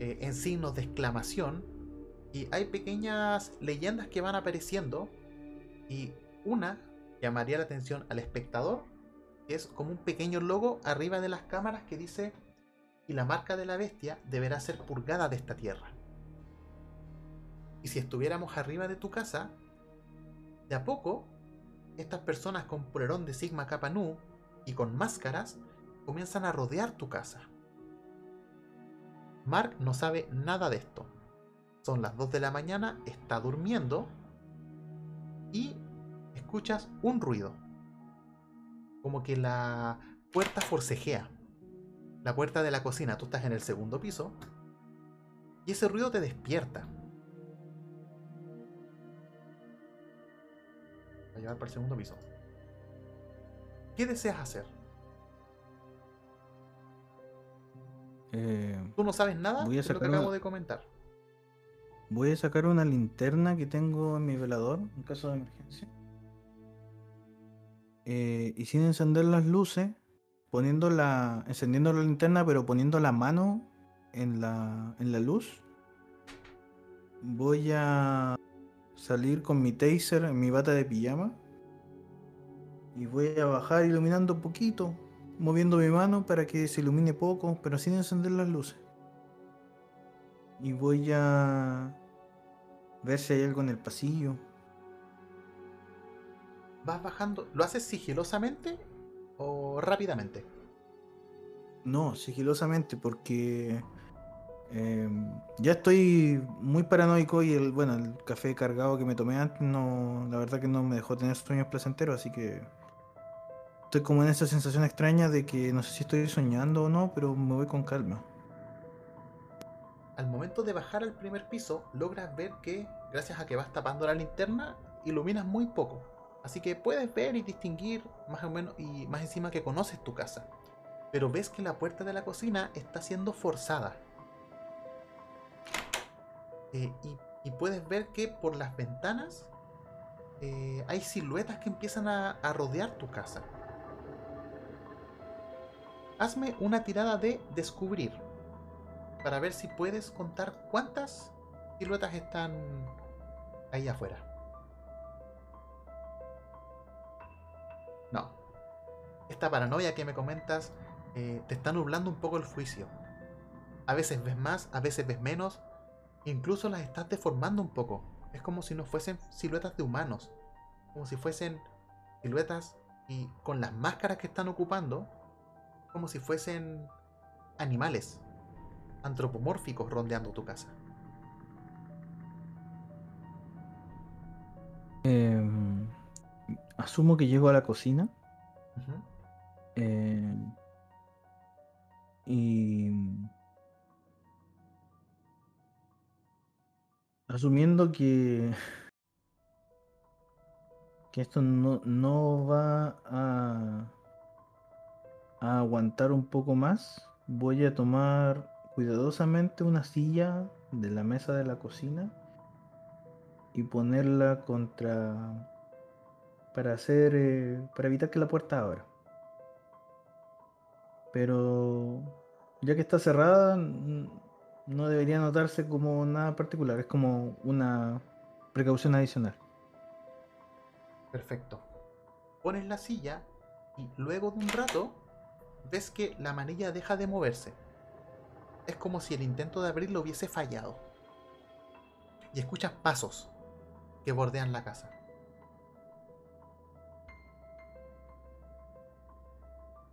eh, en signos de exclamación y hay pequeñas leyendas que van apareciendo y una llamaría la atención al espectador, es como un pequeño logo arriba de las cámaras que dice y la marca de la bestia deberá ser purgada de esta tierra. Y si estuviéramos arriba de tu casa, de a poco, estas personas con polerón de Sigma Kappa Nu y con máscaras comienzan a rodear tu casa. Mark no sabe nada de esto. Son las 2 de la mañana, está durmiendo y escuchas un ruido. Como que la puerta forcejea. La puerta de la cocina, tú estás en el segundo piso. Y ese ruido te despierta. Va a llevar para el segundo piso. ¿Qué deseas hacer? Eh, Tú no sabes nada Voy a de lo que sacar acabo una- de comentar. voy a sacar una linterna que tengo en mi velador en caso de emergencia. Eh, y sin encender las luces, poniendo la, encendiendo la linterna, pero poniendo la mano en la, en la luz, voy a salir con mi taser en mi bata de pijama y voy a bajar iluminando un poquito, moviendo mi mano para que se ilumine poco, pero sin encender las luces. Y voy a ver si hay algo en el pasillo. Vas bajando. ¿Lo haces sigilosamente o rápidamente? No, sigilosamente, porque em, ya estoy muy paranoico y el, bueno, el café cargado que me tomé antes, no, la verdad que no me dejó tener sueños placenteros, así que estoy como en esa sensación extraña de que no sé si estoy soñando o no, pero me voy con calma. Al momento de bajar al primer piso, logras ver que, gracias a que vas tapando la linterna, iluminas muy poco. Así que puedes ver y distinguir más o menos, y más encima que conoces tu casa. Pero ves que la puerta de la cocina está siendo forzada. Eh, y, puedes ver que por las ventanas eh, hay siluetas que empiezan a rodear tu casa. Hazme una tirada de descubrir para ver si puedes contar cuántas siluetas están ahí afuera. No. Esta paranoia que me comentas eh, te está nublando un poco el juicio. A veces ves más, a veces ves menos. Incluso las estás deformando un poco. Es como si no fuesen siluetas de humanos. Como si fuesen siluetas y con las máscaras que están ocupando, como si fuesen animales antropomórficos rondeando tu casa. Em, asumo que llego a la cocina eh, y asumiendo que que esto no, no va a, a aguantar un poco más, voy a tomar cuidadosamente una silla de la mesa de la cocina y ponerla contra para hacer eh, para evitar que la puerta abra. Pero ya que está cerrada, no debería notarse como nada particular, es como una precaución adicional. Perfecto. Pones la silla y luego de un rato ves que la manilla deja de moverse. Es como si el intento de abrirlo hubiese fallado. Y escuchas pasos que bordean la casa.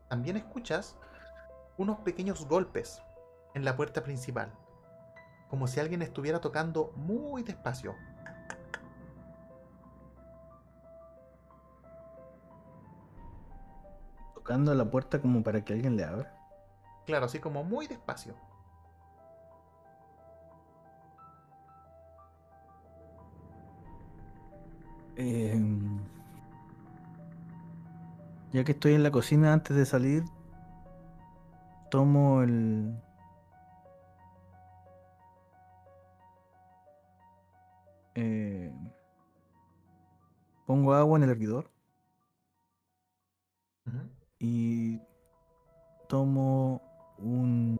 También escuchas unos pequeños golpes en la puerta principal, como si alguien estuviera tocando muy despacio. Tocando la puerta como para que alguien le abra. Claro, así como muy despacio. Em, ya que estoy en la cocina antes de salir, tomo el... eh, pongo agua en el hervidor. Y tomo un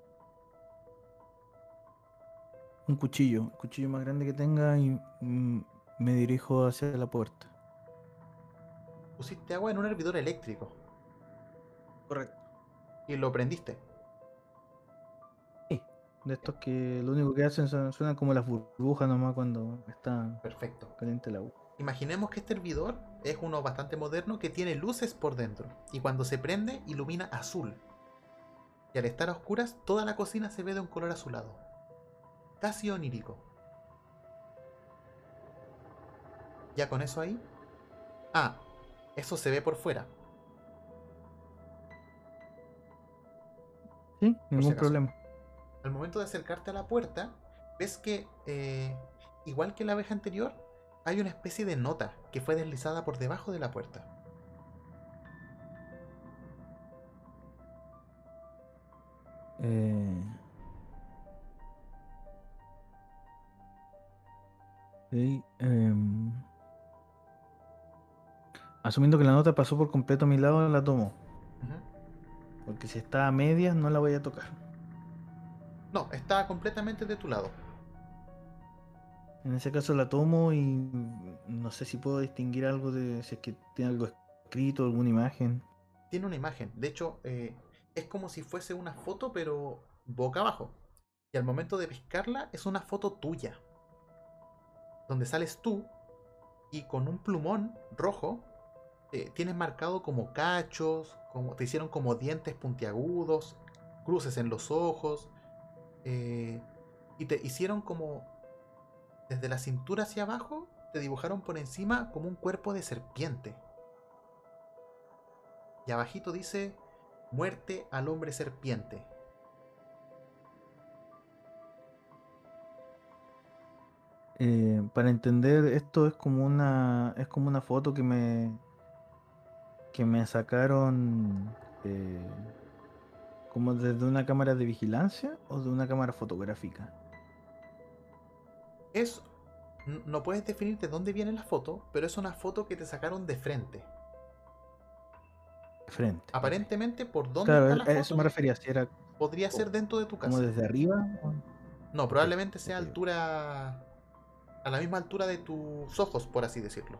un cuchillo, el cuchillo más grande que tenga y mm, me dirijo hacia la puerta. Pusiste agua en un hervidor eléctrico Correcto. y lo prendiste. De estos que lo único que hacen son, suenan como las burbujas nomás cuando está Perfecto. caliente el agua. Imaginemos que este hervidor es uno bastante moderno que tiene luces por dentro y cuando se prende ilumina azul. Y al estar a oscuras toda la cocina se ve de un color azulado. Casi onírico. ¿Ya con eso ahí? Ah, eso se ve por fuera. Sí, ningún problema. Al momento de acercarte a la puerta, ves que, eh, igual que la vez anterior, hay una especie de nota que fue deslizada por debajo de la puerta. Eh... sí, em, Asumiendo que la nota pasó por completo a mi lado, la tomo. Porque si está a medias, no la voy a tocar. No, está completamente de tu lado. En ese caso la tomo y no sé si puedo distinguir algo de si es que tiene algo escrito, alguna imagen. Tiene una imagen. De hecho, eh, es como si fuese una foto, pero boca abajo. Y al momento de pescarla, es una foto tuya. Donde sales tú y con un plumón rojo eh, tienes marcado como cachos, como, te hicieron como dientes puntiagudos, cruces en los ojos. eh, y te hicieron como desde la cintura hacia abajo, te dibujaron por encima como un cuerpo de serpiente. Y abajito dice, muerte al hombre serpiente. Eh, para entender esto es como una es como una foto que me que me sacaron eh, como desde una cámara de vigilancia o de una cámara fotográfica. Es, no puedes definir de dónde viene la foto, pero es una foto que te sacaron de frente. De frente. Aparentemente, por dónde Claro, está la a eso foto, me refería, si era podría ser dentro de tu como casa. desde arriba. o- No, probablemente sea altura. a la misma altura de tus ojos, por así decirlo.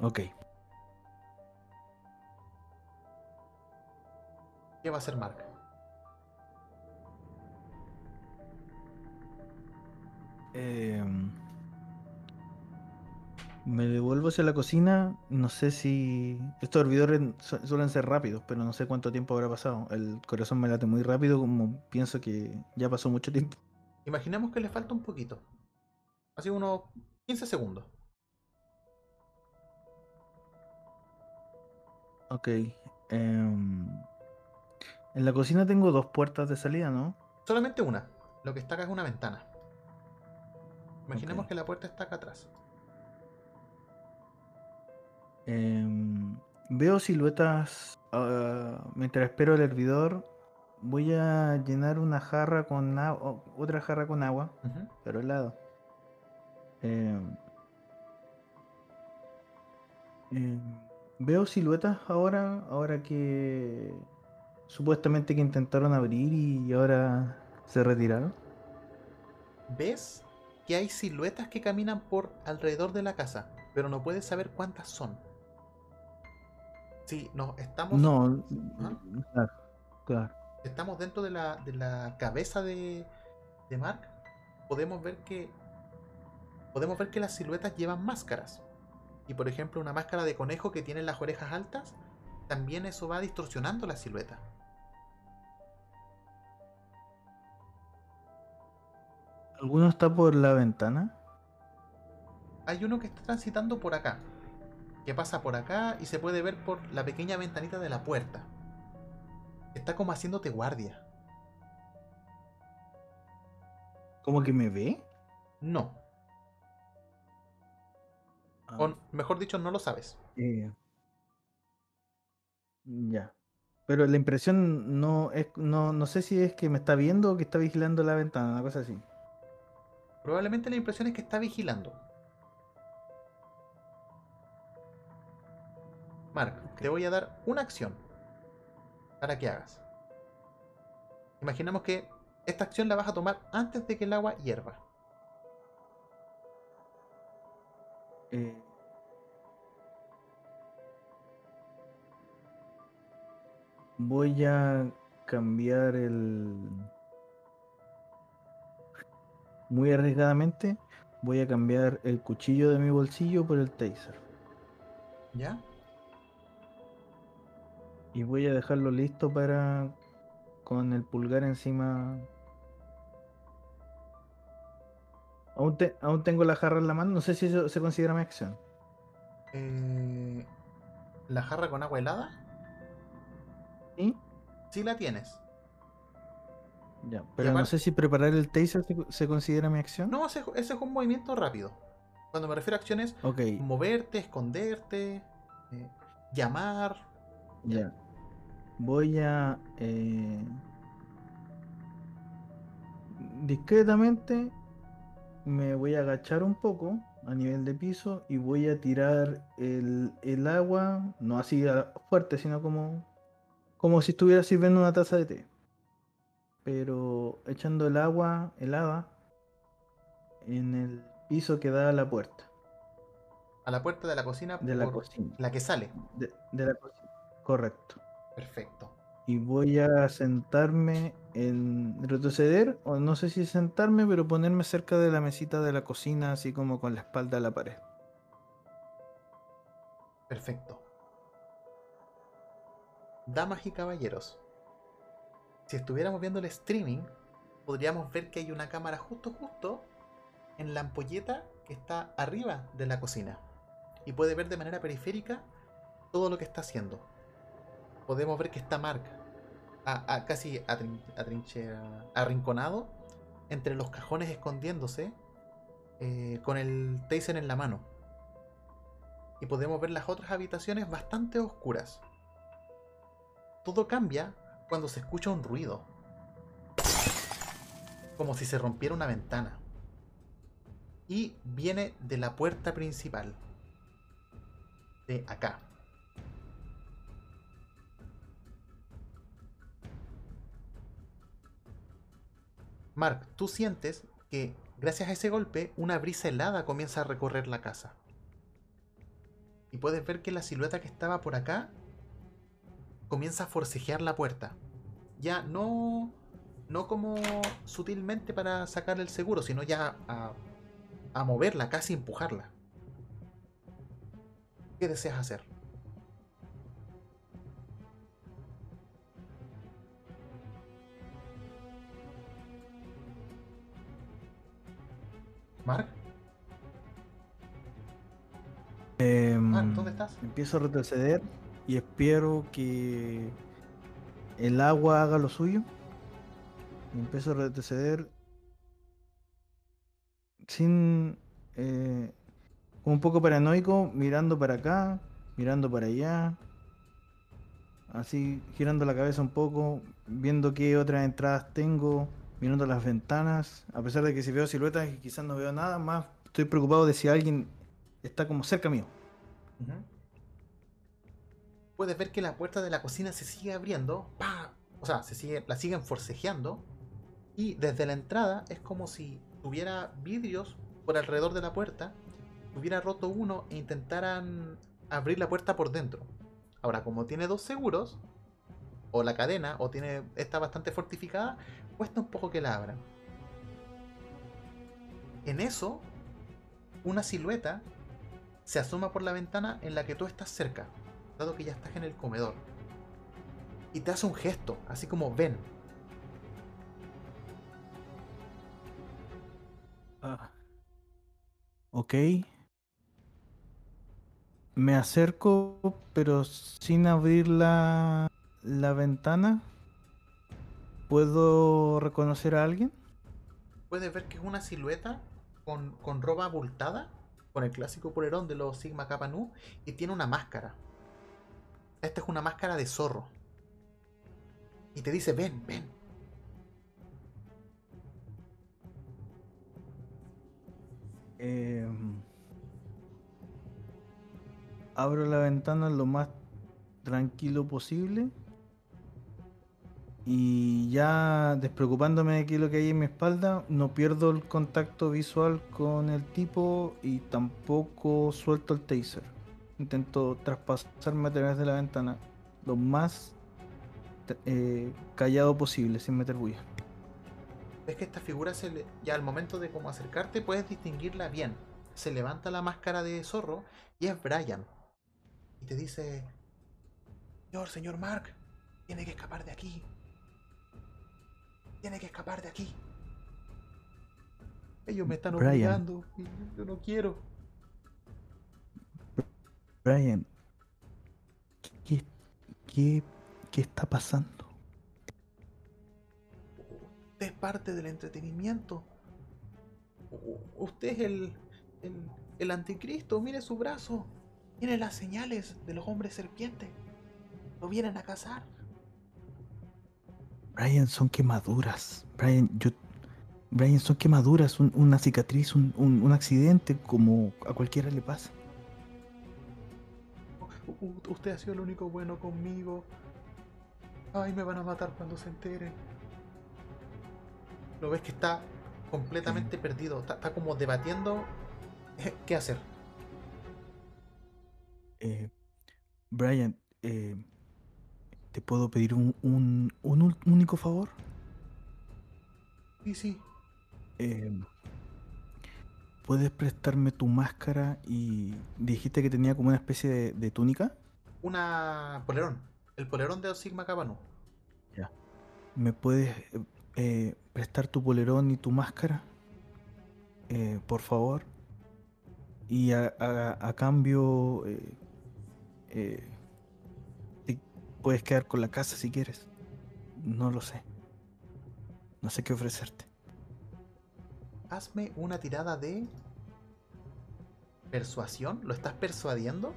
Ok. ¿Qué va a hacer Mark? Em, me devuelvo hacia la cocina. No sé si. Estos hervidores su- suelen ser rápidos, pero no sé cuánto tiempo habrá pasado. El corazón me late muy rápido, como pienso que ya pasó mucho tiempo. Imaginemos que le falta un poquito. Así unos 15 segundos. Ok. em, en la cocina tengo dos puertas de salida, ¿no? Solamente una. Lo que está acá es una ventana. Imaginemos que la puerta está acá atrás. Em, veo siluetas. ah, mientras espero el hervidor, voy a llenar una jarra con agua. Otra jarra con agua. Pero helado. Eh, eh, veo siluetas ahora, ahora que supuestamente que intentaron abrir y ahora se retiraron. ves que hay siluetas que caminan por alrededor de la casa, pero no puedes saber cuántas son. Sí, no, estamos, No, ¿Ah? claro, claro. estamos dentro de la, de la cabeza de, de Mark. Podemos ver que podemos ver que las siluetas llevan máscaras. Y por ejemplo, una máscara de conejo que tiene las orejas altas, también eso va distorsionando la silueta. ¿Alguno está por la ventana? Hay uno que está transitando por acá, que pasa por acá y se puede ver por la pequeña ventanita de la puerta. Está como haciéndote guardia. ¿Cómo que me ve? No, Ah, o mejor dicho, no lo sabes. eh, ya. Pero la impresión no es, no, no sé si es que me está viendo o que está vigilando la ventana, una cosa así. Probablemente la impresión es que está vigilando. Mark, te voy a dar una acción para que hagas. Imaginemos que esta acción la vas a tomar antes de que el agua hierva. Eh, voy a cambiar el. Muy arriesgadamente, voy a cambiar el cuchillo de mi bolsillo por el taser. ¿Ya? Y voy a dejarlo listo para con el pulgar encima. Aún, te- aún tengo la jarra en la mano, no sé si eso se considera mi acción. Eh, ¿La jarra con agua helada? ¿Sí? Sí la tienes. Ya, pero no sé si preparar el taser se, se considera mi acción. No, ese, ese es un movimiento rápido. Cuando me refiero a acciones, Ok, moverte, esconderte, eh, llamar. ya. Voy a eh, discretamente me voy a agachar un poco a nivel de piso y voy a tirar el, el agua, no así fuerte, sino como, como si estuviera sirviendo una taza de té. Pero echando el agua helada en el piso que da a la puerta A la puerta de la cocina de la cocina. la que sale. De, de la cocina. Correcto. Perfecto. Y voy a sentarme en retroceder, o no sé si sentarme, pero ponerme cerca de la mesita de la cocina, así como con la espalda a la pared. Perfecto. Damas y caballeros, si estuviéramos viendo el streaming, podríamos ver que hay una cámara justo justo en la ampolleta que está arriba de la cocina. Y puede ver de manera periférica todo lo que está haciendo. Podemos ver que está Mark casi atrin- atrinchera- arrinconado entre los cajones escondiéndose eh, con el taser en la mano y podemos ver las otras habitaciones bastante oscuras. Todo cambia cuando se escucha un ruido. Como si se rompiera una ventana. Y viene de la puerta principal. De acá. Mark, tú sientes que gracias a ese golpe una brisa helada comienza a recorrer la casa. Y puedes ver que la silueta que estaba por acá comienza a forcejear la puerta. Ya no, no como sutilmente para sacar el seguro, sino ya a, a moverla, casi empujarla. ¿Qué deseas hacer? Mark, Em, Mark, ¿dónde estás? Empiezo a retroceder y espero que el agua haga lo suyo. Y empiezo a retroceder sin... eh, un poco paranoico, mirando para acá, mirando para allá. Así, girando la cabeza un poco, viendo qué otras entradas tengo, mirando las ventanas. A pesar de que si veo siluetas y quizás no veo nada, más estoy preocupado de si alguien está como cerca mío. Puedes ver que la puerta de la cocina se sigue abriendo. ¡pa! O sea, se sigue, la siguen forcejeando. Y desde la entrada es como si tuviera vidrios por alrededor de la puerta. Hubiera roto uno e intentaran abrir la puerta por dentro. Ahora, como tiene dos seguros, o la cadena, o tiene está bastante fortificada, cuesta un poco que la abran. En eso, una silueta se asoma por la ventana en la que tú estás cerca, dado que ya estás en el comedor. Y te hace un gesto, así como ven. Ah. Ok. Me acerco, pero sin abrir la, la ventana. ¿Puedo reconocer a alguien? Puedes ver que es una silueta con, con ropa abultada, con el clásico polerón de los Sigma Kappa Nu, y tiene una máscara. Esta es una máscara de zorro. Y te dice, ven, ven. Em, abro la ventana lo más tranquilo posible. Y ya despreocupándome de es lo que hay en mi espalda, no pierdo el contacto visual con el tipo y tampoco suelto el taser. Intento traspasarme a través de la ventana lo más eh, callado posible, sin meter bulla. ves que esta figura se le- ya al momento de como acercarte puedes distinguirla bien. Se levanta la máscara de zorro y es Brian. Y te dice, Señor, señor Mark, tiene que escapar de aquí. Tiene que escapar de aquí. Ellos me están obligando yo no quiero. Brian, ¿qué, qué, qué está pasando? Usted es parte del entretenimiento. Usted es el, el, el anticristo. Mire su brazo. Tiene las señales de los hombres serpientes. Lo vienen a cazar. Brian, son quemaduras. Brian, yo. Brian, son quemaduras, un- una cicatriz, un, un- un accidente, como a cualquiera le pasa. U- usted ha sido el único bueno conmigo. Ay, me van a matar cuando se enteren. Lo ves que está completamente perdido. Está, está como debatiendo eh, qué hacer. Eh, Brian, eh, ¿te puedo pedir un, un- un ul- único favor? Sí, sí. Eh, ¿Puedes prestarme tu máscara y dijiste que tenía como una especie de, de túnica? Una polerón. El polerón de Sigma Cabano. ¿Me puedes eh, eh, prestar tu polerón y tu máscara? Eh, por favor. Y a, a- a cambio, eh, eh, te puedes quedar con la casa si quieres. No lo sé. No sé qué ofrecerte. Hazme una tirada de persuasión. ¿Lo estás persuadiendo?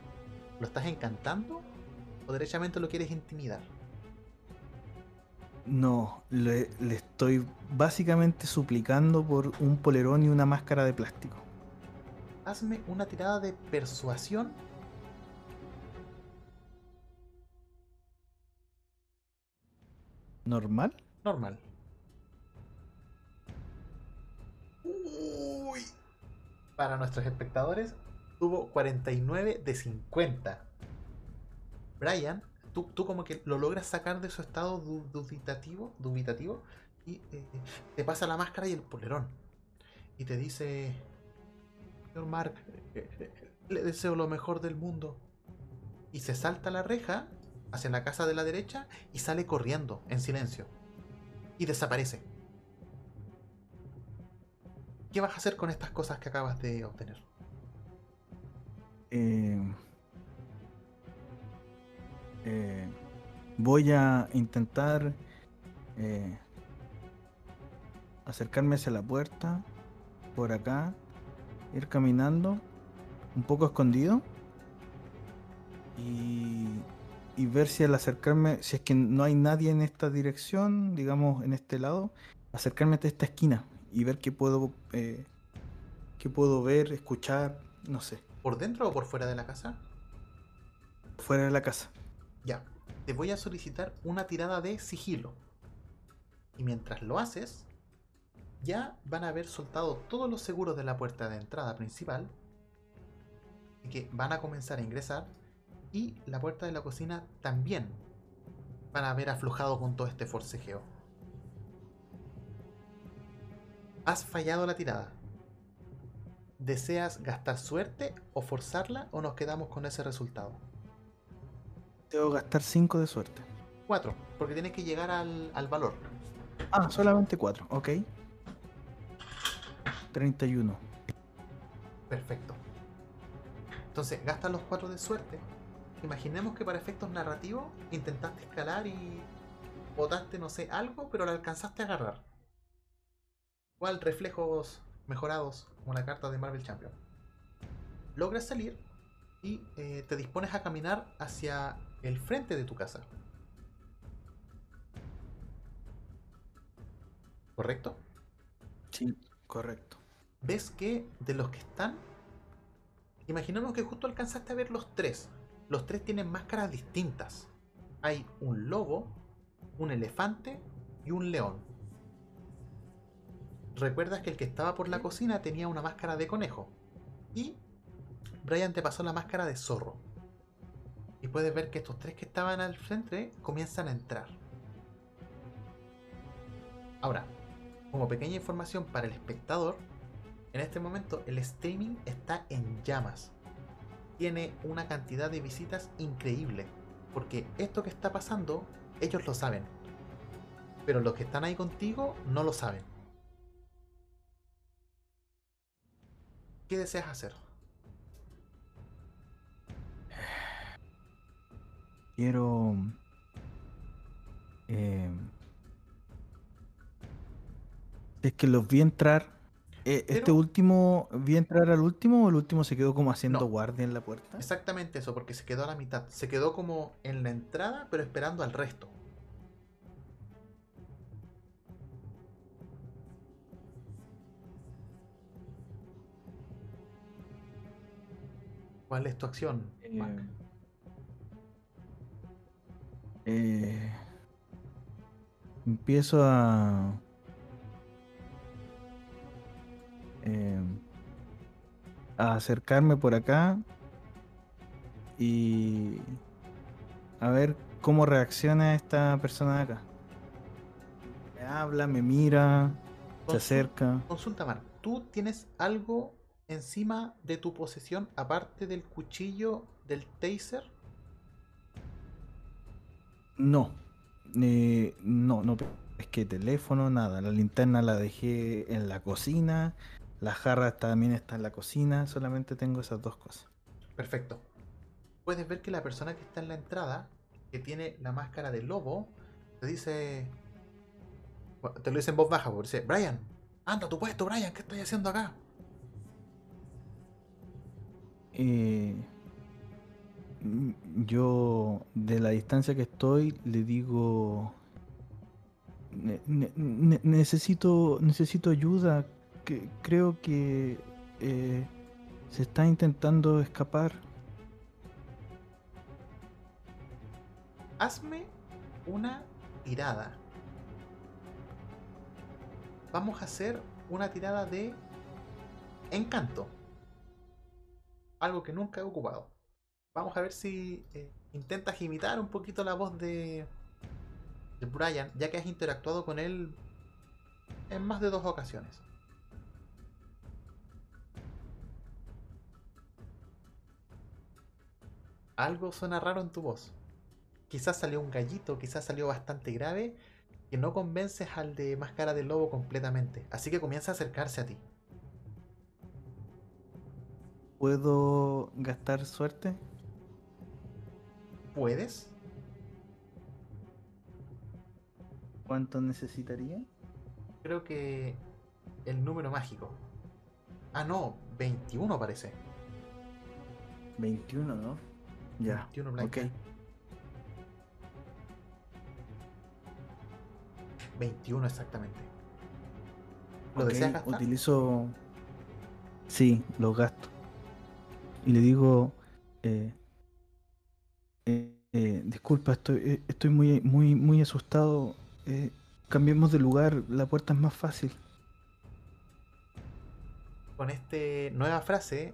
¿Lo estás encantando? ¿O derechamente lo quieres intimidar? No, le, le estoy básicamente suplicando por un polerón y una máscara de plástico. Hazme una tirada de persuasión. ¿Normal? Normal. Uy. Para nuestros espectadores, tuvo 49 de 50. Brian, tú, tú como que lo logras sacar de su estado du- dubitativo, dubitativo y eh, te pasa la máscara y el polerón. Y te dice, señor Mark, eh, eh, le deseo lo mejor del mundo. Y se salta la reja hacia la casa de la derecha y sale corriendo en silencio. Y desaparece. ¿Qué vas a hacer con estas cosas que acabas de obtener? Eh, eh, voy a intentar eh, acercarme hacia la puerta, por acá, ir caminando, un poco escondido, y, y ver si al acercarme, si es que no hay nadie en esta dirección, digamos en este lado, acercarme hasta esta esquina y ver qué puedo, eh, qué puedo ver, escuchar, no sé. ¿Por dentro o por fuera de la casa? Fuera de la casa. Ya. Te voy a solicitar una tirada de sigilo. Y mientras lo haces, ya van a haber soltado todos los seguros de la puerta de entrada principal. Y que van a comenzar a ingresar. Y la puerta de la cocina también van a haber aflojado con todo este forcejeo. Has fallado la tirada. ¿Deseas gastar suerte o forzarla o nos quedamos con ese resultado? Debo gastar 5 de suerte. 4, porque tienes que llegar al, al valor. Ah, solamente 4, ok. 31. Perfecto. Entonces, gastas los 4 de suerte. Imaginemos que para efectos narrativos intentaste escalar y botaste, no sé, algo, pero lo alcanzaste a agarrar. Igual reflejos mejorados, como una carta de Marvel Champion. Logras salir y eh, te dispones a caminar hacia el frente de tu casa. ¿Correcto? Sí, correcto. ves que de los que están, imaginemos que justo alcanzaste a ver los tres. Los tres tienen máscaras distintas. Hay un lobo, un elefante y un león. Recuerdas que el que estaba por la cocina tenía una máscara de conejo. Y Brian te pasó la máscara de zorro. Y puedes ver que estos tres que estaban al frente comienzan a entrar. Ahora, como pequeña información para el espectador, en este momento el streaming está en llamas. Tiene una cantidad de visitas increíble. Porque esto que está pasando, ellos lo saben. Pero los que están ahí contigo no lo saben. ¿Qué deseas hacer? Quiero... Eh, es que los vi entrar. Eh, ¿Este último vi entrar al último o el último se quedó como haciendo No. guardia en la puerta? Exactamente eso, porque se quedó a la mitad. Se quedó como en la entrada, pero esperando al resto. ¿Cuál es tu acción? Mac? Eh, empiezo a... eh, a acercarme por acá y a ver cómo reacciona esta persona de acá. Me habla, me mira, se acerca. Consulta, Mark. ¿Tú tienes algo encima de tu posesión aparte del cuchillo del taser? No, eh, no, no pesqué teléfono, nada. La linterna la dejé en la cocina, la jarra también está en la cocina, solamente tengo esas dos cosas. Perfecto. Puedes ver que la persona que está en la entrada, que tiene la máscara de lobo, te dice. Te lo dice en voz baja, porque dice: Brian, anda a tu puesto, Brian, ¿qué estoy haciendo acá? Eh, yo, de la distancia que estoy, le digo, "Ne- ne- ne- necesito, necesito ayuda, que creo que eh, se está intentando escapar. Hazme una tirada. Vamos a hacer una tirada de encanto. Algo que nunca he ocupado. Vamos a ver si eh, intentas imitar un poquito la voz de, de Brian, ya que has interactuado con él en más de dos ocasiones. Algo suena raro en tu voz. Quizás salió un gallito, quizás salió bastante grave, que no convences al de máscara de lobo completamente. Así que comienza a acercarse a ti. ¿Puedo gastar suerte? ¿Puedes? ¿Cuánto necesitaría? Creo que el número mágico. Ah, no, 21 parece. 21, ¿no? Ya, 21 Black ok. Cat. 21 exactamente. ¿Lo Ok, deseas gastar? Utilizo. Sí, los gasto. Y le digo. eh, eh, eh, disculpa, estoy, estoy muy, muy, muy asustado. cambiemos de lugar, la puerta es más fácil. Con esta nueva frase,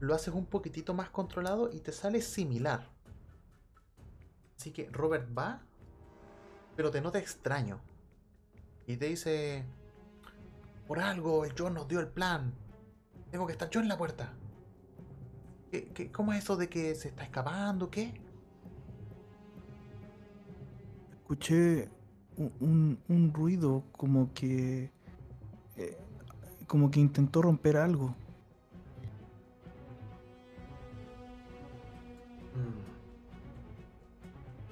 lo haces un poquitito más controlado y te sale similar. Así que Robert va, pero te nota extraño. Y te dice, por algo el John nos dio el plan. Tengo que estar yo en la puerta. ¿Qué, qué- cómo es eso de que se está escapando? ¿Qué? Escuché un, un- un ruido como que. eh, como que intentó romper algo. Mm.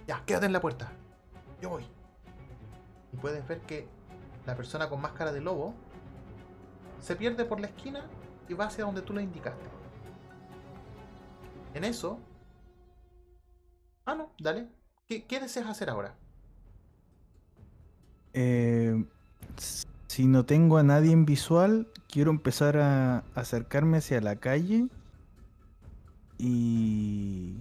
Ya, quédate en la puerta. Yo voy. Y puedes ver que la persona con máscara de lobo se pierde por la esquina y va hacia donde tú le indicaste. En eso. Ah, no, dale. ¿Qué, qué deseas hacer ahora? Eh, si no tengo a nadie en visual, quiero empezar a acercarme hacia la calle y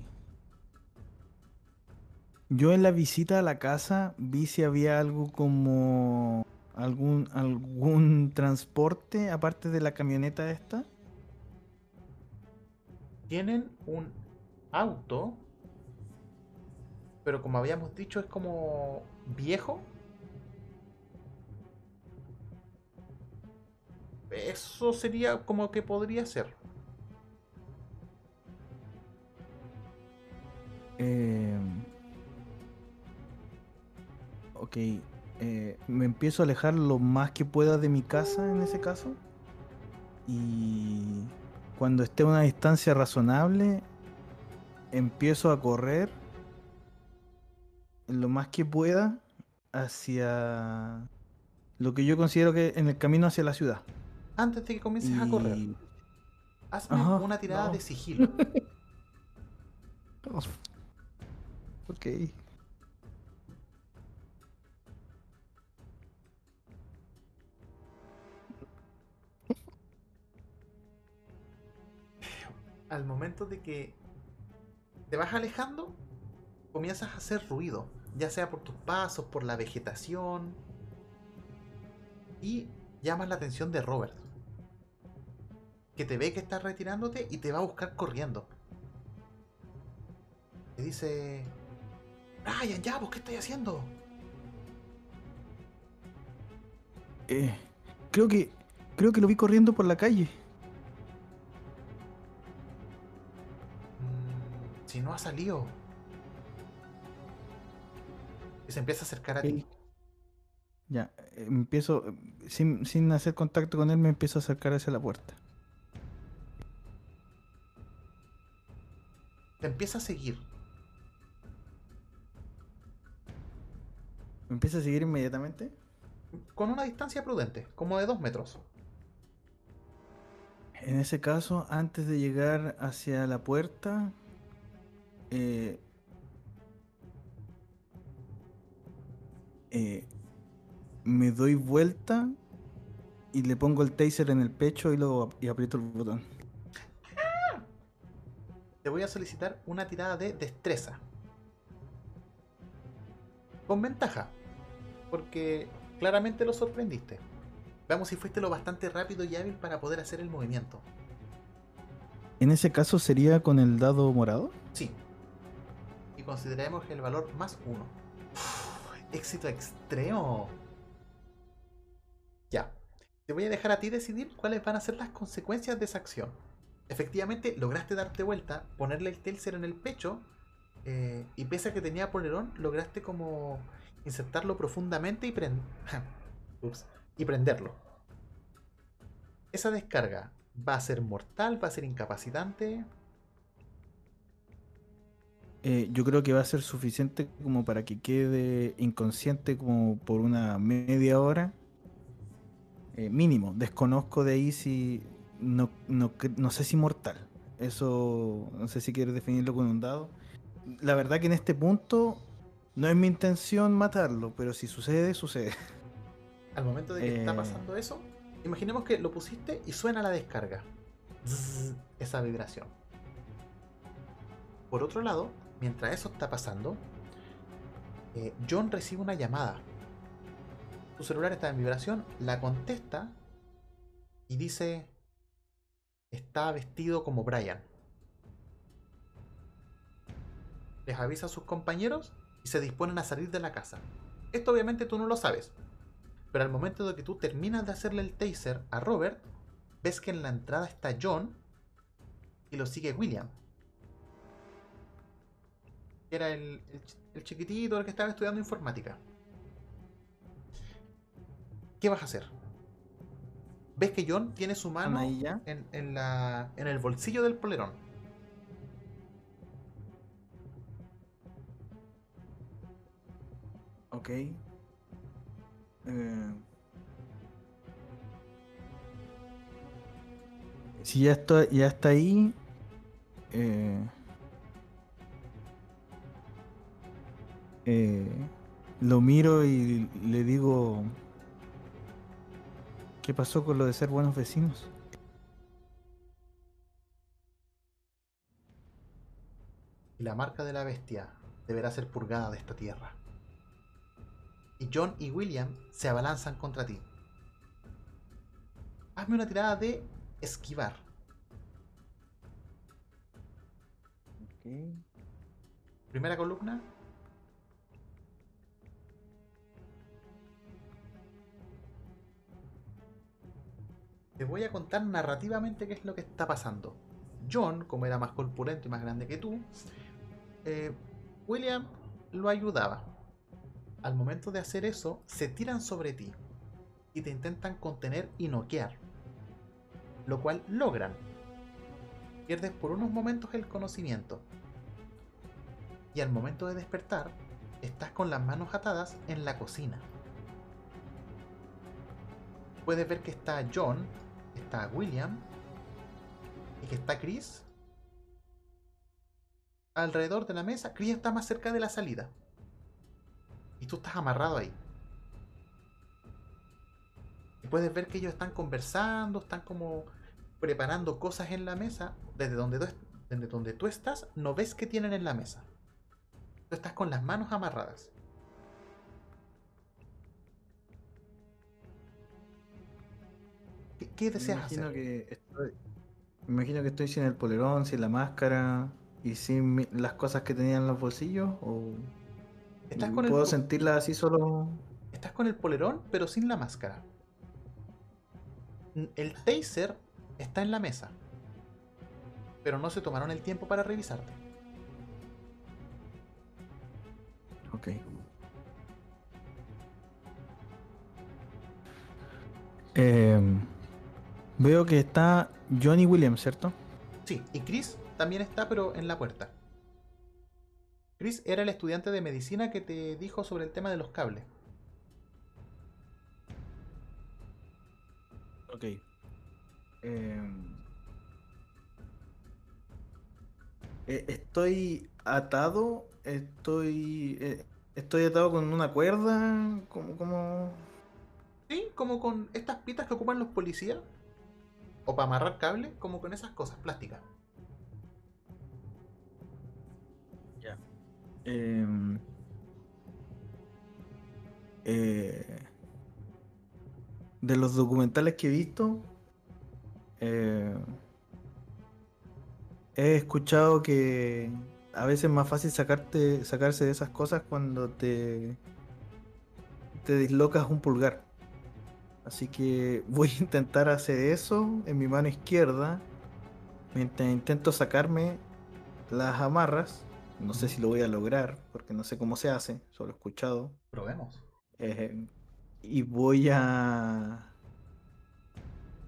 yo en la visita a la casa vi si había algo como algún algún transporte aparte de la camioneta esta. Tienen un auto, pero como habíamos dicho, es como viejo. Eso sería como que podría ser. Eh, ok. Eh, me empiezo a alejar lo más que pueda de mi casa en ese caso. Y cuando esté a una distancia razonable, empiezo a correr lo más que pueda hacia lo que yo considero que en el camino hacia la ciudad. Antes de que comiences a correr, hazme Ajá, una tirada no. de sigilo. Ok. Al momento de que te vas alejando, comienzas a hacer ruido, ya sea por tus pasos, por la vegetación, y llamas la atención de Robert, que te ve que estás retirándote y te va a buscar corriendo. Te dice, Brian, ya, ¿vos qué estás haciendo? Eh, creo que creo que lo vi corriendo por la calle. Si no ha salido. Y se empieza a acercar a ti. Ya, eh, empiezo, eh, sin, sin hacer contacto con él, me empiezo a acercar hacia la puerta. Te empieza a seguir. ¿Me empieza a seguir inmediatamente? Con una distancia prudente, como de dos metros. En ese caso, antes de llegar hacia la puerta, eh, eh, me doy vuelta y le pongo el taser en el pecho y, lo, y aprieto el botón. Te voy a solicitar una tirada de destreza. Con ventaja. Porque claramente lo sorprendiste. Veamos si fuiste lo bastante rápido y hábil para poder hacer el movimiento. En ese caso sería con el dado morado. Sí. Consideremos el valor más uno. Uf, éxito extremo. Ya. Te voy a dejar a ti decidir cuáles van a ser las consecuencias de esa acción. Efectivamente, lograste darte vuelta, ponerle el taser en el pecho, eh, y pese a que tenía polerón, lograste como insertarlo profundamente y, Ups, y prenderlo. Esa descarga va a ser mortal, va a ser incapacitante. Eh, yo creo que va a ser suficiente como para que quede inconsciente como por una media hora. Eh, mínimo. Desconozco de ahí si... No, no, no sé si mortal. Eso no sé si quieres definirlo con un dado. La verdad que en este punto no es mi intención matarlo, pero si sucede, sucede. Al momento de que está Eh. pasando eso, imaginemos que lo pusiste y suena la descarga. Zzz, esa vibración. Por otro lado, mientras eso está pasando, eh, John recibe una llamada. Su celular está en vibración, la contesta y dice, está vestido como Brian. Les avisa a sus compañeros y se disponen a salir de la casa. Esto obviamente tú no lo sabes, pero al momento de que tú terminas de hacerle el taser a Robert, ves que en la entrada está John y lo sigue William. Que Era el, el ch- el chiquitito, el que estaba estudiando informática. ¿Qué vas a hacer? Ves que John tiene su ¿Están mano en, en la, en el bolsillo del polerón. Ok. Eh, si ya está, ya está ahí. eh, eh, lo miro y le digo. ¿Qué pasó con lo de ser buenos vecinos? y la marca de la bestia deberá ser purgada de esta tierra. Y John y William se abalanzan contra ti. Hazme una tirada de esquivar. Primera columna. Te voy a contar narrativamente qué es lo que está pasando. John, como era más corpulento y más grande que tú, eh, William lo ayudaba. Al momento de hacer eso, se tiran sobre ti y te intentan contener y noquear. Lo cual logran. Pierdes por unos momentos el conocimiento. Y al momento de despertar, estás con las manos atadas en la cocina. Puedes ver que está John, está William y que está Chris alrededor de la mesa. Chris está más cerca de la salida. Y tú estás amarrado ahí. Y puedes ver que ellos están conversando, están como preparando cosas en la mesa. Desde donde tú, desde donde tú estás, no ves qué tienen en la mesa. Tú estás con las manos amarradas. ¿Qué, qué deseas me imagino hacer? Que estoy, me imagino que estoy sin el polerón, sin la máscara y sin mi- las cosas que tenía en los bolsillos. O Estás con, el, puedo po- sentirlas así solo. estás con el polerón, pero sin la máscara. El taser está en la mesa. Pero no se tomaron el tiempo para revisarte. Ok. Em, veo que está Johnny Williams, ¿cierto? Sí, y Chris también está, pero en la puerta. Chris era el estudiante de medicina que te dijo sobre el tema de los cables. Ok. Em, eh, estoy atado, estoy, eh, estoy atado con una cuerda, como, como... Sí, como con estas pitas que ocupan los policías. O para amarrar cable, como con esas cosas plásticas. Em, eh, de los documentales que he visto, eh, he escuchado que a veces es más fácil sacarte, sacarse de esas cosas cuando te, te dislocas un pulgar. Así que voy a intentar hacer eso en mi mano izquierda. Mientras intento sacarme las amarras. No sé si lo voy a lograr, porque no sé cómo se hace, solo he escuchado. Probemos. Eh, y voy a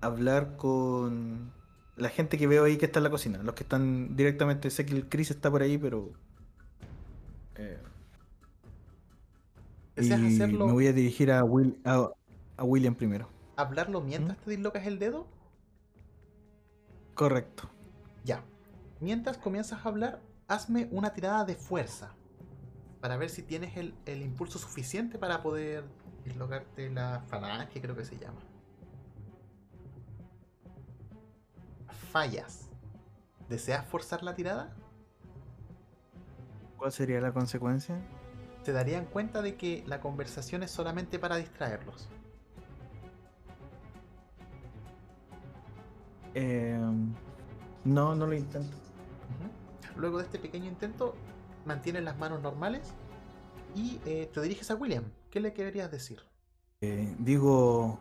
hablar con la gente que veo ahí que está en la cocina. Los que están directamente, sé que el Chris está por ahí, pero... eh, y ¿Deseas hacerlo, me voy a dirigir a, Will, a, a William primero. hablarlo mientras te dislocas el dedo? Correcto. Ya. Mientras comienzas a hablar, hazme una tirada de fuerza. Para ver si tienes el, el impulso suficiente para poder dislocarte la falange, creo que se llama. Fallas. ¿Deseas forzar la tirada? ¿Cuál sería la consecuencia? Se darían cuenta de que la conversación es solamente para distraerlos. Eh, no, no lo intento. Luego de este pequeño intento, mantienes las manos normales y eh, te diriges a William. ¿Qué le querías decir? Eh, digo,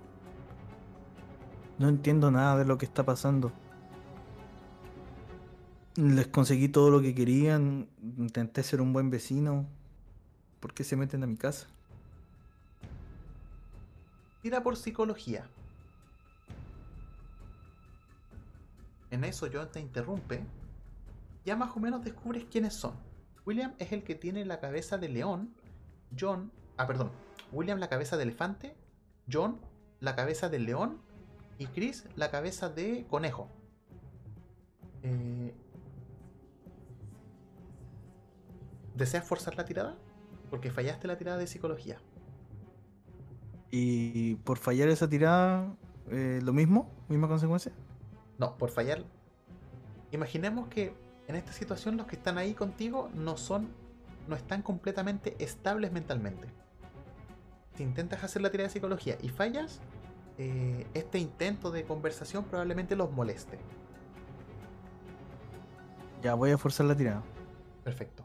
no entiendo nada de lo que está pasando. Les conseguí todo lo que querían, intenté ser un buen vecino. ¿Por qué se meten a mi casa? Tira por psicología. En eso John te interrumpe. Ya más o menos descubres quiénes son. William es el que tiene la cabeza de león. John... Ah, perdón. William la cabeza de elefante. John la cabeza de león. Y Chris la cabeza de conejo. Eh, ¿Deseas forzar la tirada? Porque fallaste la tirada de psicología. Y por fallar esa tirada, eh, lo mismo, misma consecuencia. No, por fallar. Imaginemos que en esta situación los que están ahí contigo no son. no están completamente estables mentalmente. Si intentas hacer la tirada de psicología y fallas, eh, este intento de conversación probablemente los moleste. Ya voy a forzar la tirada. Perfecto.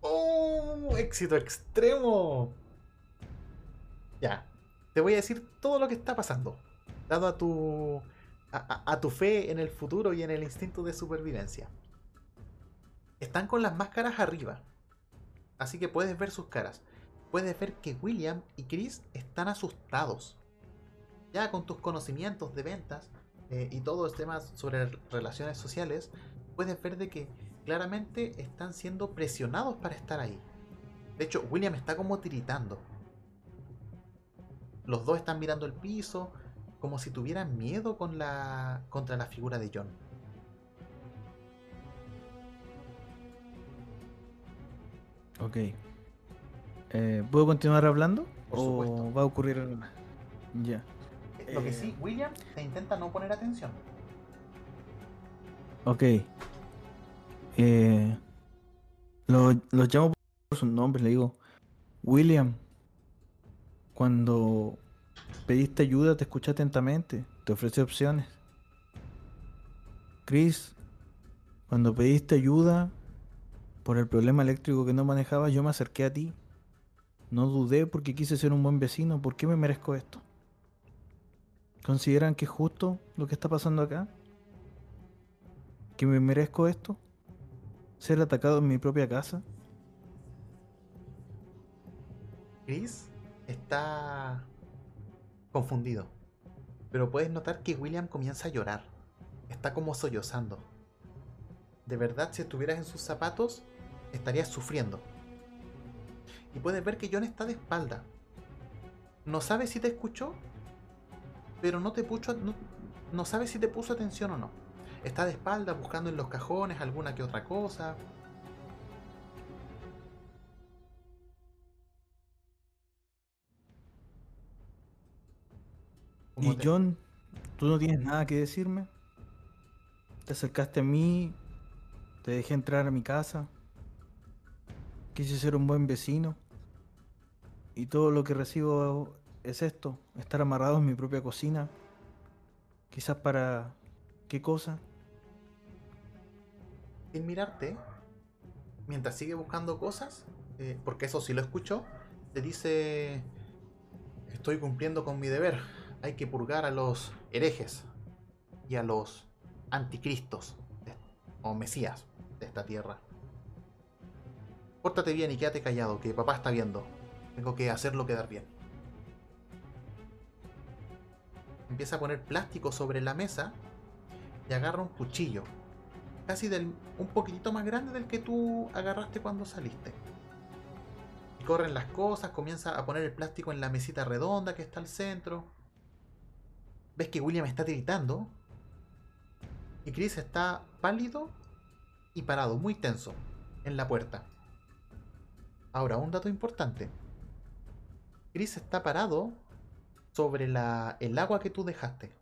¡Oh! ¡Éxito extremo! Ya. Te voy a decir todo lo que está pasando, dado a tu, a, tu fe en el futuro y en el instinto de supervivencia. Están con las máscaras arriba, así que puedes ver sus caras. Puedes ver que William y Chris están asustados. Ya con tus conocimientos de ventas eh, y todos los temas sobre relaciones sociales, puedes ver de que claramente están siendo presionados para estar ahí. De hecho, William está como tiritando. Los dos están mirando el piso, como si tuvieran miedo con la, contra la figura de John. Ok. Eh, ¿Puedo continuar hablando? Por ¿O va a ocurrir Ya. Eh, lo que sí, eh, William te intenta no poner atención. Ok. Eh, lo, los llamo por sus nombres, le digo, William, cuando pediste ayuda te escuché atentamente, te ofrecí opciones. Chris, cuando pediste ayuda por el problema eléctrico que no manejabas, yo me acerqué a ti. No dudé porque quise ser un buen vecino. ¿Por qué me merezco esto? ¿Consideran que es justo lo que está pasando acá? ¿Que me merezco esto? ¿Ser atacado en mi propia casa? Chris está confundido. Pero puedes notar que William comienza a llorar. Está como sollozando. De verdad, si estuvieras en sus zapatos, estarías sufriendo. Y puedes ver que John está de espalda. No sabe si te escuchó, pero no te puso, no, sabe si te puso atención o no. Está de espalda buscando en los cajones alguna que otra cosa. Y John, ¿tú no tienes nada que decirme? Te acercaste a mí, te dejé entrar a mi casa, quise ser un buen vecino y todo lo que recibo es esto, estar amarrado en mi propia cocina. Quizás para... ¿Qué cosa? Sin mirarte, mientras sigue buscando cosas, eh, porque eso sí lo escucho, te dice, estoy cumpliendo con mi deber hay que purgar a los herejes y a los anticristos o mesías de esta tierra. Pórtate bien y quédate callado, que papá está viendo. Tengo que hacerlo quedar bien. Empieza a poner plástico sobre la mesa y agarra un cuchillo. Casi del, un poquitito más grande del que tú agarraste cuando saliste. Y corren las cosas, comienza a poner el plástico en la mesita redonda que está al centro ves que William está tiritando y Chris está pálido y parado, muy tenso, en la puerta. Ahora, un dato importante. Chris está parado sobre la, el agua que tú dejaste.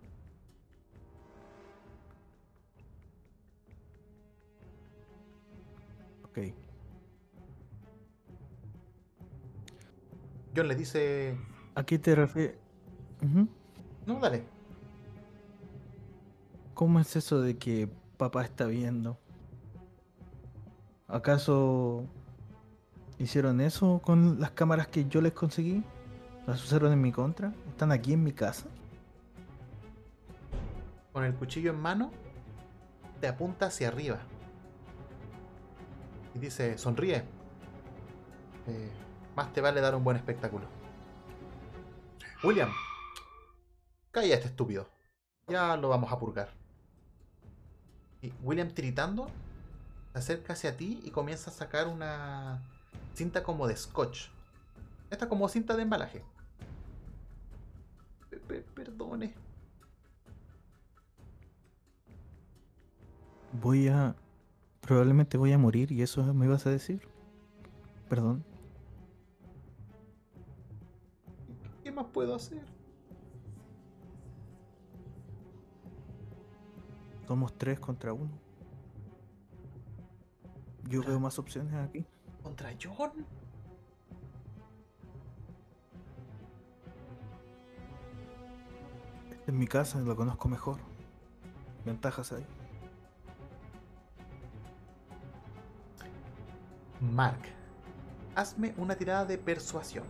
Ok. John le dice... ¿A qué te refieres? No, dale. ¿Cómo es eso de que papá está viendo? ¿Acaso hicieron eso con las cámaras que yo les conseguí? ¿Las usaron en mi contra? ¿Están aquí en mi casa? Con el cuchillo en mano, te apunta hacia arriba. Y dice, sonríe. Eh, más te vale dar un buen espectáculo. William, calla este estúpido. Ya lo vamos a purgar. Y William tiritando se acerca hacia ti y comienza a sacar una cinta como de scotch. Esta como cinta de embalaje. perdone. Voy a... Probablemente voy a morir y eso me ibas a decir. Perdón. ¿Qué más puedo hacer? Somos tres contra uno. Yo veo más opciones aquí. ¿Contra John? Esta es mi casa, la conozco mejor. Ventajas hay. Mark, hazme una tirada de persuasión.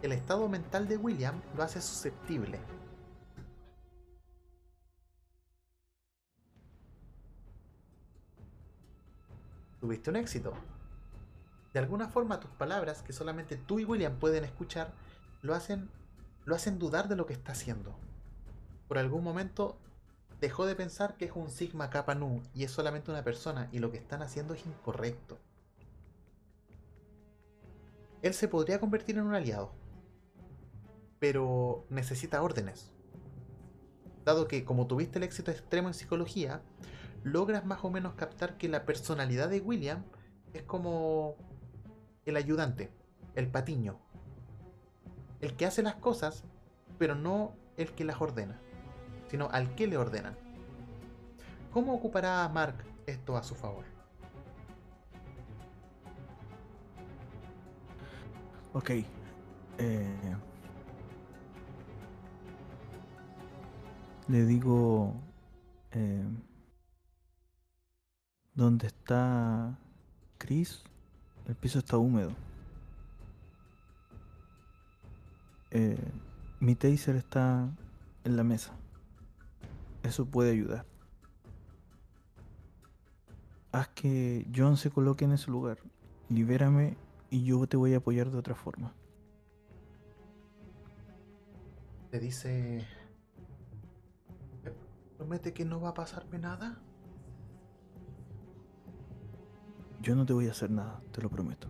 el estado mental de William lo hace susceptible. Tuviste un éxito. De alguna forma tus palabras, que solamente tú y William pueden escuchar, lo hacen, lo hacen dudar de lo que está haciendo. Por algún momento dejó de pensar que es un Sigma Kappa Nu y es solamente una persona y lo que están haciendo es incorrecto. Él se podría convertir en un aliado, pero necesita órdenes. Dado que como tuviste el éxito extremo en psicología, logras más o menos captar que la personalidad de William es como el ayudante, el patiño, el que hace las cosas, pero no el que las ordena, sino al que le ordenan. ¿Cómo ocupará Mark esto a su favor? Ok. Eh, le digo... Eh, ¿Dónde está Chris? El piso está húmedo. Eh, mi taser está en la mesa. Eso puede ayudar. Haz que John se coloque en ese lugar. Libérame y yo te voy a apoyar de otra forma. Te dice... ¿Promete que no va a pasarme nada? Yo no te voy a hacer nada, te lo prometo.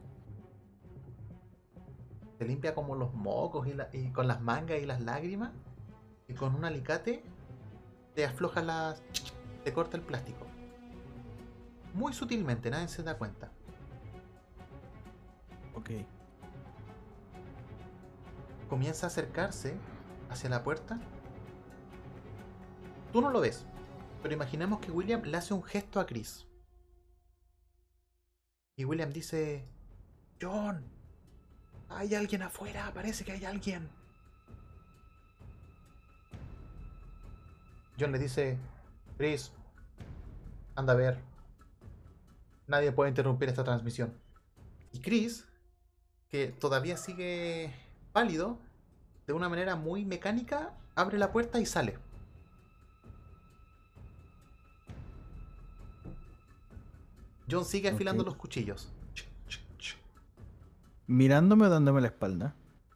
Te limpia como los mocos y, con las mangas y las lágrimas. Y con un alicate te afloja las... te corta el plástico. Muy sutilmente, nadie se da cuenta. Ok. Comienza a acercarse hacia la puerta. Tú no lo ves, pero imaginemos que William le hace un gesto a Chris. Y William dice, John, hay alguien afuera, parece que hay alguien. John le dice, Chris, anda a ver. Nadie puede interrumpir esta transmisión. Y Chris, que todavía sigue pálido, de una manera muy mecánica, abre la puerta y sale. John sigue afilando los cuchillos. ¿Mirándome o dándome la espalda?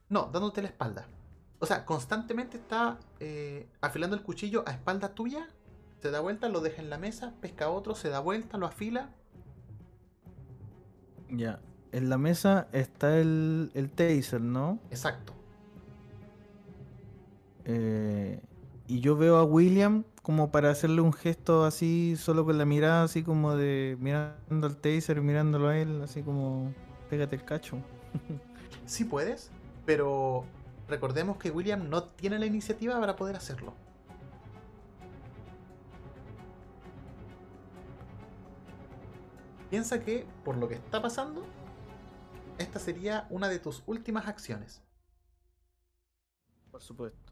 No, dándote la espalda. O sea, constantemente está eh, afilando el cuchillo a espalda tuya. Se da vuelta, lo deja en la mesa, pesca otro, se da vuelta, lo afila. Ya. En la mesa está el, el taser, ¿no? Exacto. Eh, y yo veo a William como para hacerle un gesto así, solo con la mirada, así como de mirando al taser, mirándolo a él, así como pégate el cacho. sí puedes, pero recordemos que William no tiene la iniciativa para poder hacerlo. Piensa que, por lo que está pasando, esta sería una de tus últimas acciones. Por supuesto.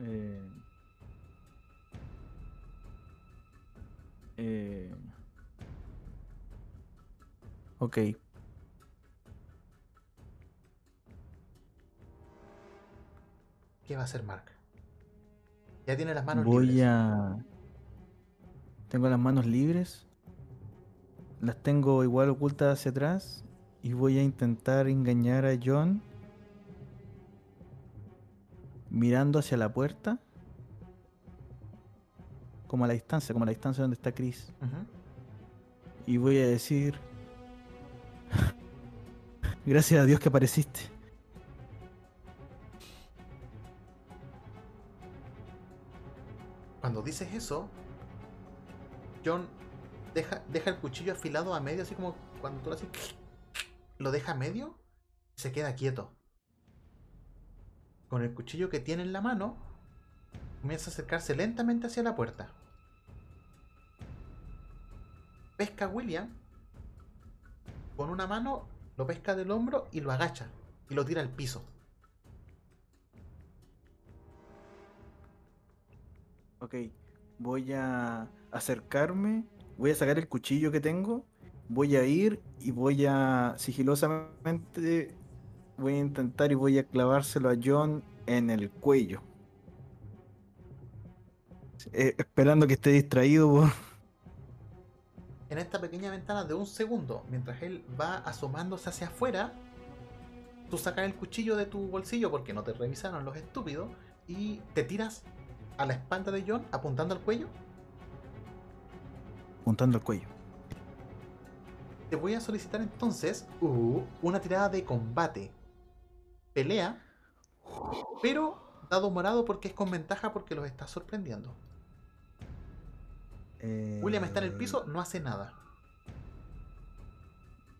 Eh, eh, ok. ¿Qué va a hacer Mark? Ya tiene las manos Voy libres. a. Tengo las manos libres. Las tengo igual ocultas hacia atrás. Y voy a intentar engañar a John mirando hacia la puerta, como a la distancia, como a la distancia donde está Chris. Y voy a decir, gracias a Dios que apareciste. Cuando dices eso, John deja, deja el cuchillo afilado a medio, así como cuando tú lo haces, lo deja a medio y se queda quieto con el cuchillo que tiene en la mano, comienza a acercarse lentamente hacia la puerta. Pesca William, con una mano lo pesca del hombro y lo agacha y lo tira al piso. Ok, voy a acercarme, voy a sacar el cuchillo que tengo voy a ir y voy a sigilosamente voy a intentar y voy a clavárselo a John en el cuello. Eh, esperando que esté distraído por... En esta pequeña ventana de un segundo, mientras él va asomándose hacia afuera, tú sacas el cuchillo de tu bolsillo porque no te revisaron los estúpidos y te tiras a la espalda de John apuntando al cuello. Apuntando al cuello. Te voy a solicitar entonces uh, una tirada de combate. Pelea, pero dado morado porque es con ventaja porque los estás sorprendiendo. William está en el piso, no hace nada.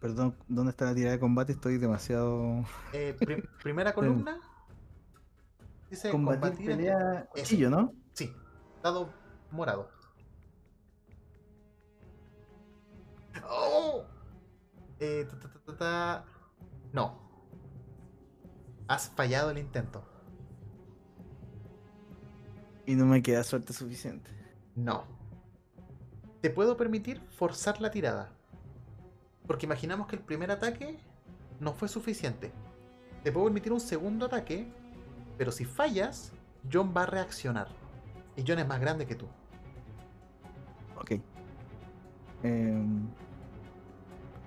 Perdón, ¿dónde está la tirada de combate? Estoy demasiado. Eh, primera columna. Dice combatir, pelea cuchillo, ¿no? Sí, dado morado. ¡Oh! Eh, no. Has fallado el intento. Y no me queda suerte suficiente. No. Te puedo permitir forzar la tirada. Porque imaginamos que el primer ataque no fue suficiente. Te puedo permitir un segundo ataque, pero si fallas, John va a reaccionar. Y John es más grande que tú. Ok. Em,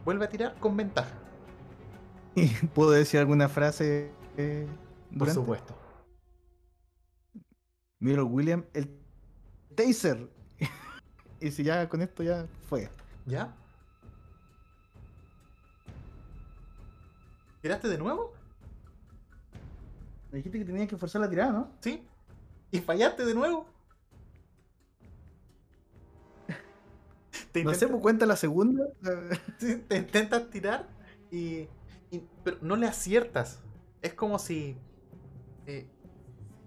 Vuelve a tirar con ventaja. ¿Puedo decir alguna frase? Eh, Por supuesto. Mira, William, el taser. y si ya con esto ya fue. ¿Ya? ¿Tiraste de nuevo? Me dijiste que tenía que forzar la tirada, ¿no? Sí. ¿Y fallaste de nuevo? ¿Te no sé, pues cuenta la segunda. te intentas tirar y, Pero no le aciertas. Es como si. Eh,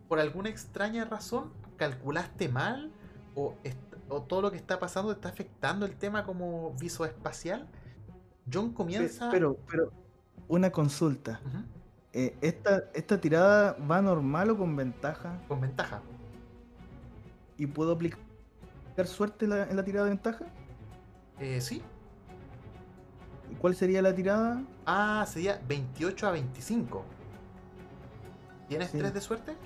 por alguna extraña razón calculaste mal o, o, todo lo que está pasando está afectando el tema como visoespacial. John comienza. Pero, pero, una consulta. Eh, esta, ¿Esta tirada va normal o con ventaja? Con ventaja. ¿Y puedo aplicar suerte en la, tirada de ventaja? Eh, sí. ¿Y cuál sería la tirada? Ah, sería 28 a 25. ¿Tienes 3 de suerte?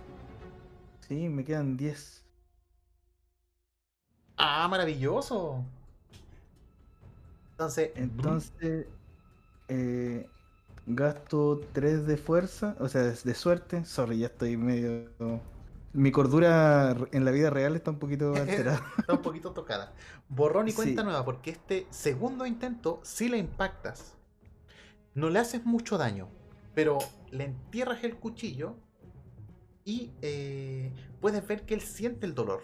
Sí, me quedan 10. Ah, maravilloso. Entonces. Entonces. Eh, gasto 3 de fuerza, o sea, de suerte. Sorry, ya estoy medio. Mi cordura en la vida real está un poquito alterada. está un poquito tocada. Borrón y cuenta nueva, porque este segundo intento sí le impactas. No le haces mucho daño, pero le entierras el cuchillo y eh, puedes ver que él siente el dolor.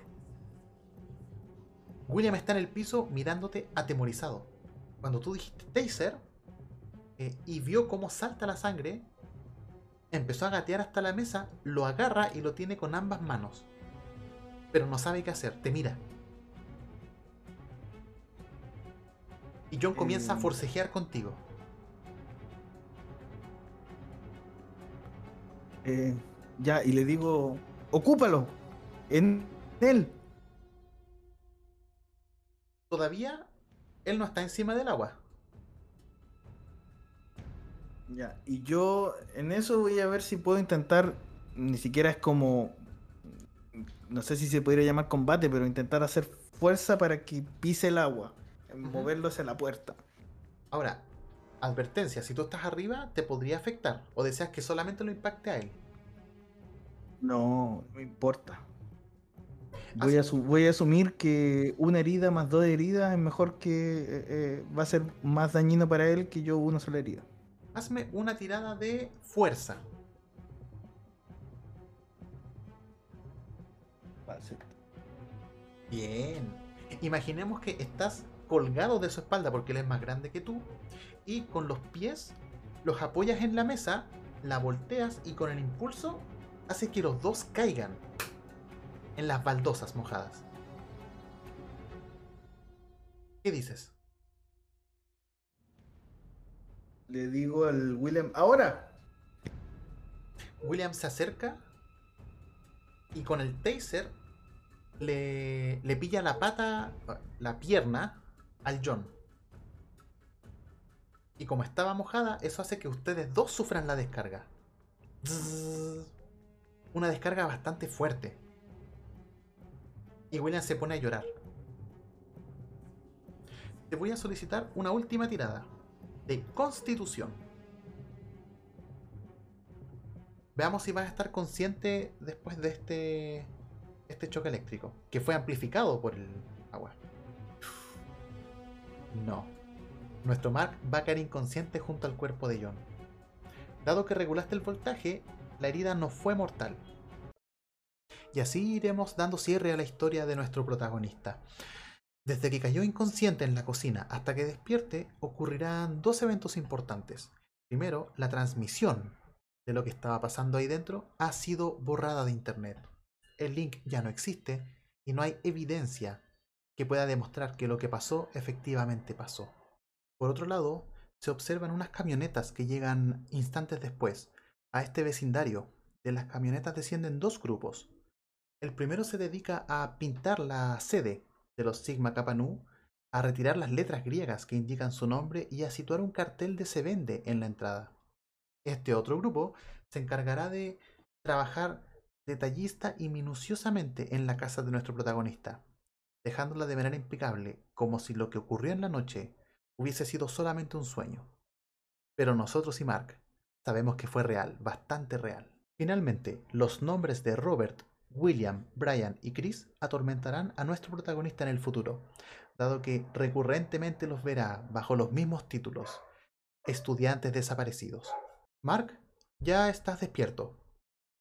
William está en el piso mirándote atemorizado. Cuando tú dijiste taser, eh, y vio cómo salta la sangre, empezó a gatear hasta la mesa, lo agarra y lo tiene con ambas manos. Pero no sabe qué hacer, te mira. Y John comienza a eh. forcejear contigo. Eh, ya, y le digo, ocúpalo, en él. Todavía él no está encima del agua. Ya, y yo en eso voy a ver si puedo intentar, ni siquiera es como, no sé si se podría llamar combate, pero intentar hacer fuerza para que pise el agua, moverlo hacia la puerta. Ahora, advertencia, si tú estás arriba te podría afectar, o deseas que solamente lo impacte a él. No, no importa. Voy a, voy a, asumir que una herida más dos heridas es mejor que eh, eh, va a ser más dañino para él que yo una sola herida hazme una tirada de fuerza. Bien. Imaginemos que estás colgado de su espalda porque él es más grande que tú y con los pies los apoyas en la mesa, la volteas y con el impulso hace que los dos caigan en las baldosas mojadas. ¿Qué dices? le digo al William, ahora. William se acerca y con el taser le, le pilla la pata, la pierna al John. Y como estaba mojada, eso hace que ustedes dos sufran la descarga. Una descarga bastante fuerte. Y William se pone a llorar. Te voy a solicitar una última tirada de constitución. Veamos si vas a estar consciente después de este, este choque eléctrico, que fue amplificado por el agua. No. Nuestro Mark va a caer inconsciente junto al cuerpo de John. Dado que regulaste el voltaje, la herida no fue mortal. Y así iremos dando cierre a la historia de nuestro protagonista. Desde que cayó inconsciente en la cocina hasta que despierte, ocurrirán dos eventos importantes. Primero, la transmisión de lo que estaba pasando ahí dentro ha sido borrada de internet. El link ya no existe y no hay evidencia que pueda demostrar que lo que pasó efectivamente pasó. Por otro lado, se observan unas camionetas que llegan instantes después a este vecindario. De las camionetas descienden dos grupos. El primero se dedica a pintar la sede de los Sigma Kappa Nu, a retirar las letras griegas que indican su nombre y a situar un cartel de se vende en la entrada. Este otro grupo se encargará de trabajar detallista y minuciosamente en la casa de nuestro protagonista, dejándola de manera impecable, como si lo que ocurrió en la noche hubiese sido solamente un sueño. Pero nosotros y Mark sabemos que fue real, bastante real. Finalmente, los nombres de Robert, William, Brian y Chris atormentarán a nuestro protagonista en el futuro, dado que recurrentemente los verá bajo los mismos títulos, estudiantes desaparecidos. Mark, ya estás despierto.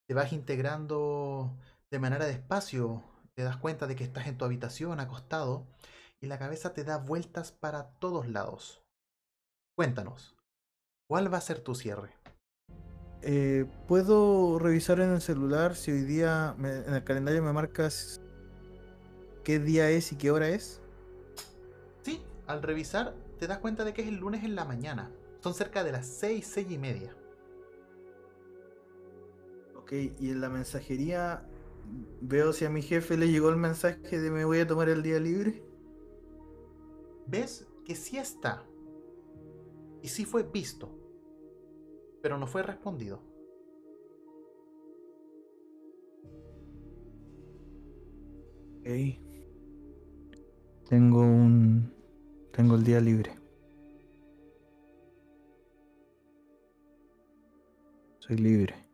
Te vas integrando de manera despacio, te das cuenta de que estás en tu habitación acostado y la cabeza te da vueltas para todos lados. Cuéntanos, ¿cuál va a ser tu cierre? Eh, ¿Puedo revisar en el celular si hoy día me- en el calendario me marcas qué día es y qué hora es? Sí, al revisar te das cuenta de que es el lunes en la mañana. Son cerca de las 6, 6 y media. Ok, y en la mensajería veo si a mi jefe le llegó el mensaje de me voy a tomar el día libre. Ves que sí está. Y sí fue visto. Pero no fue respondido. Ok. Tengo un... Tengo el día libre. Soy libre.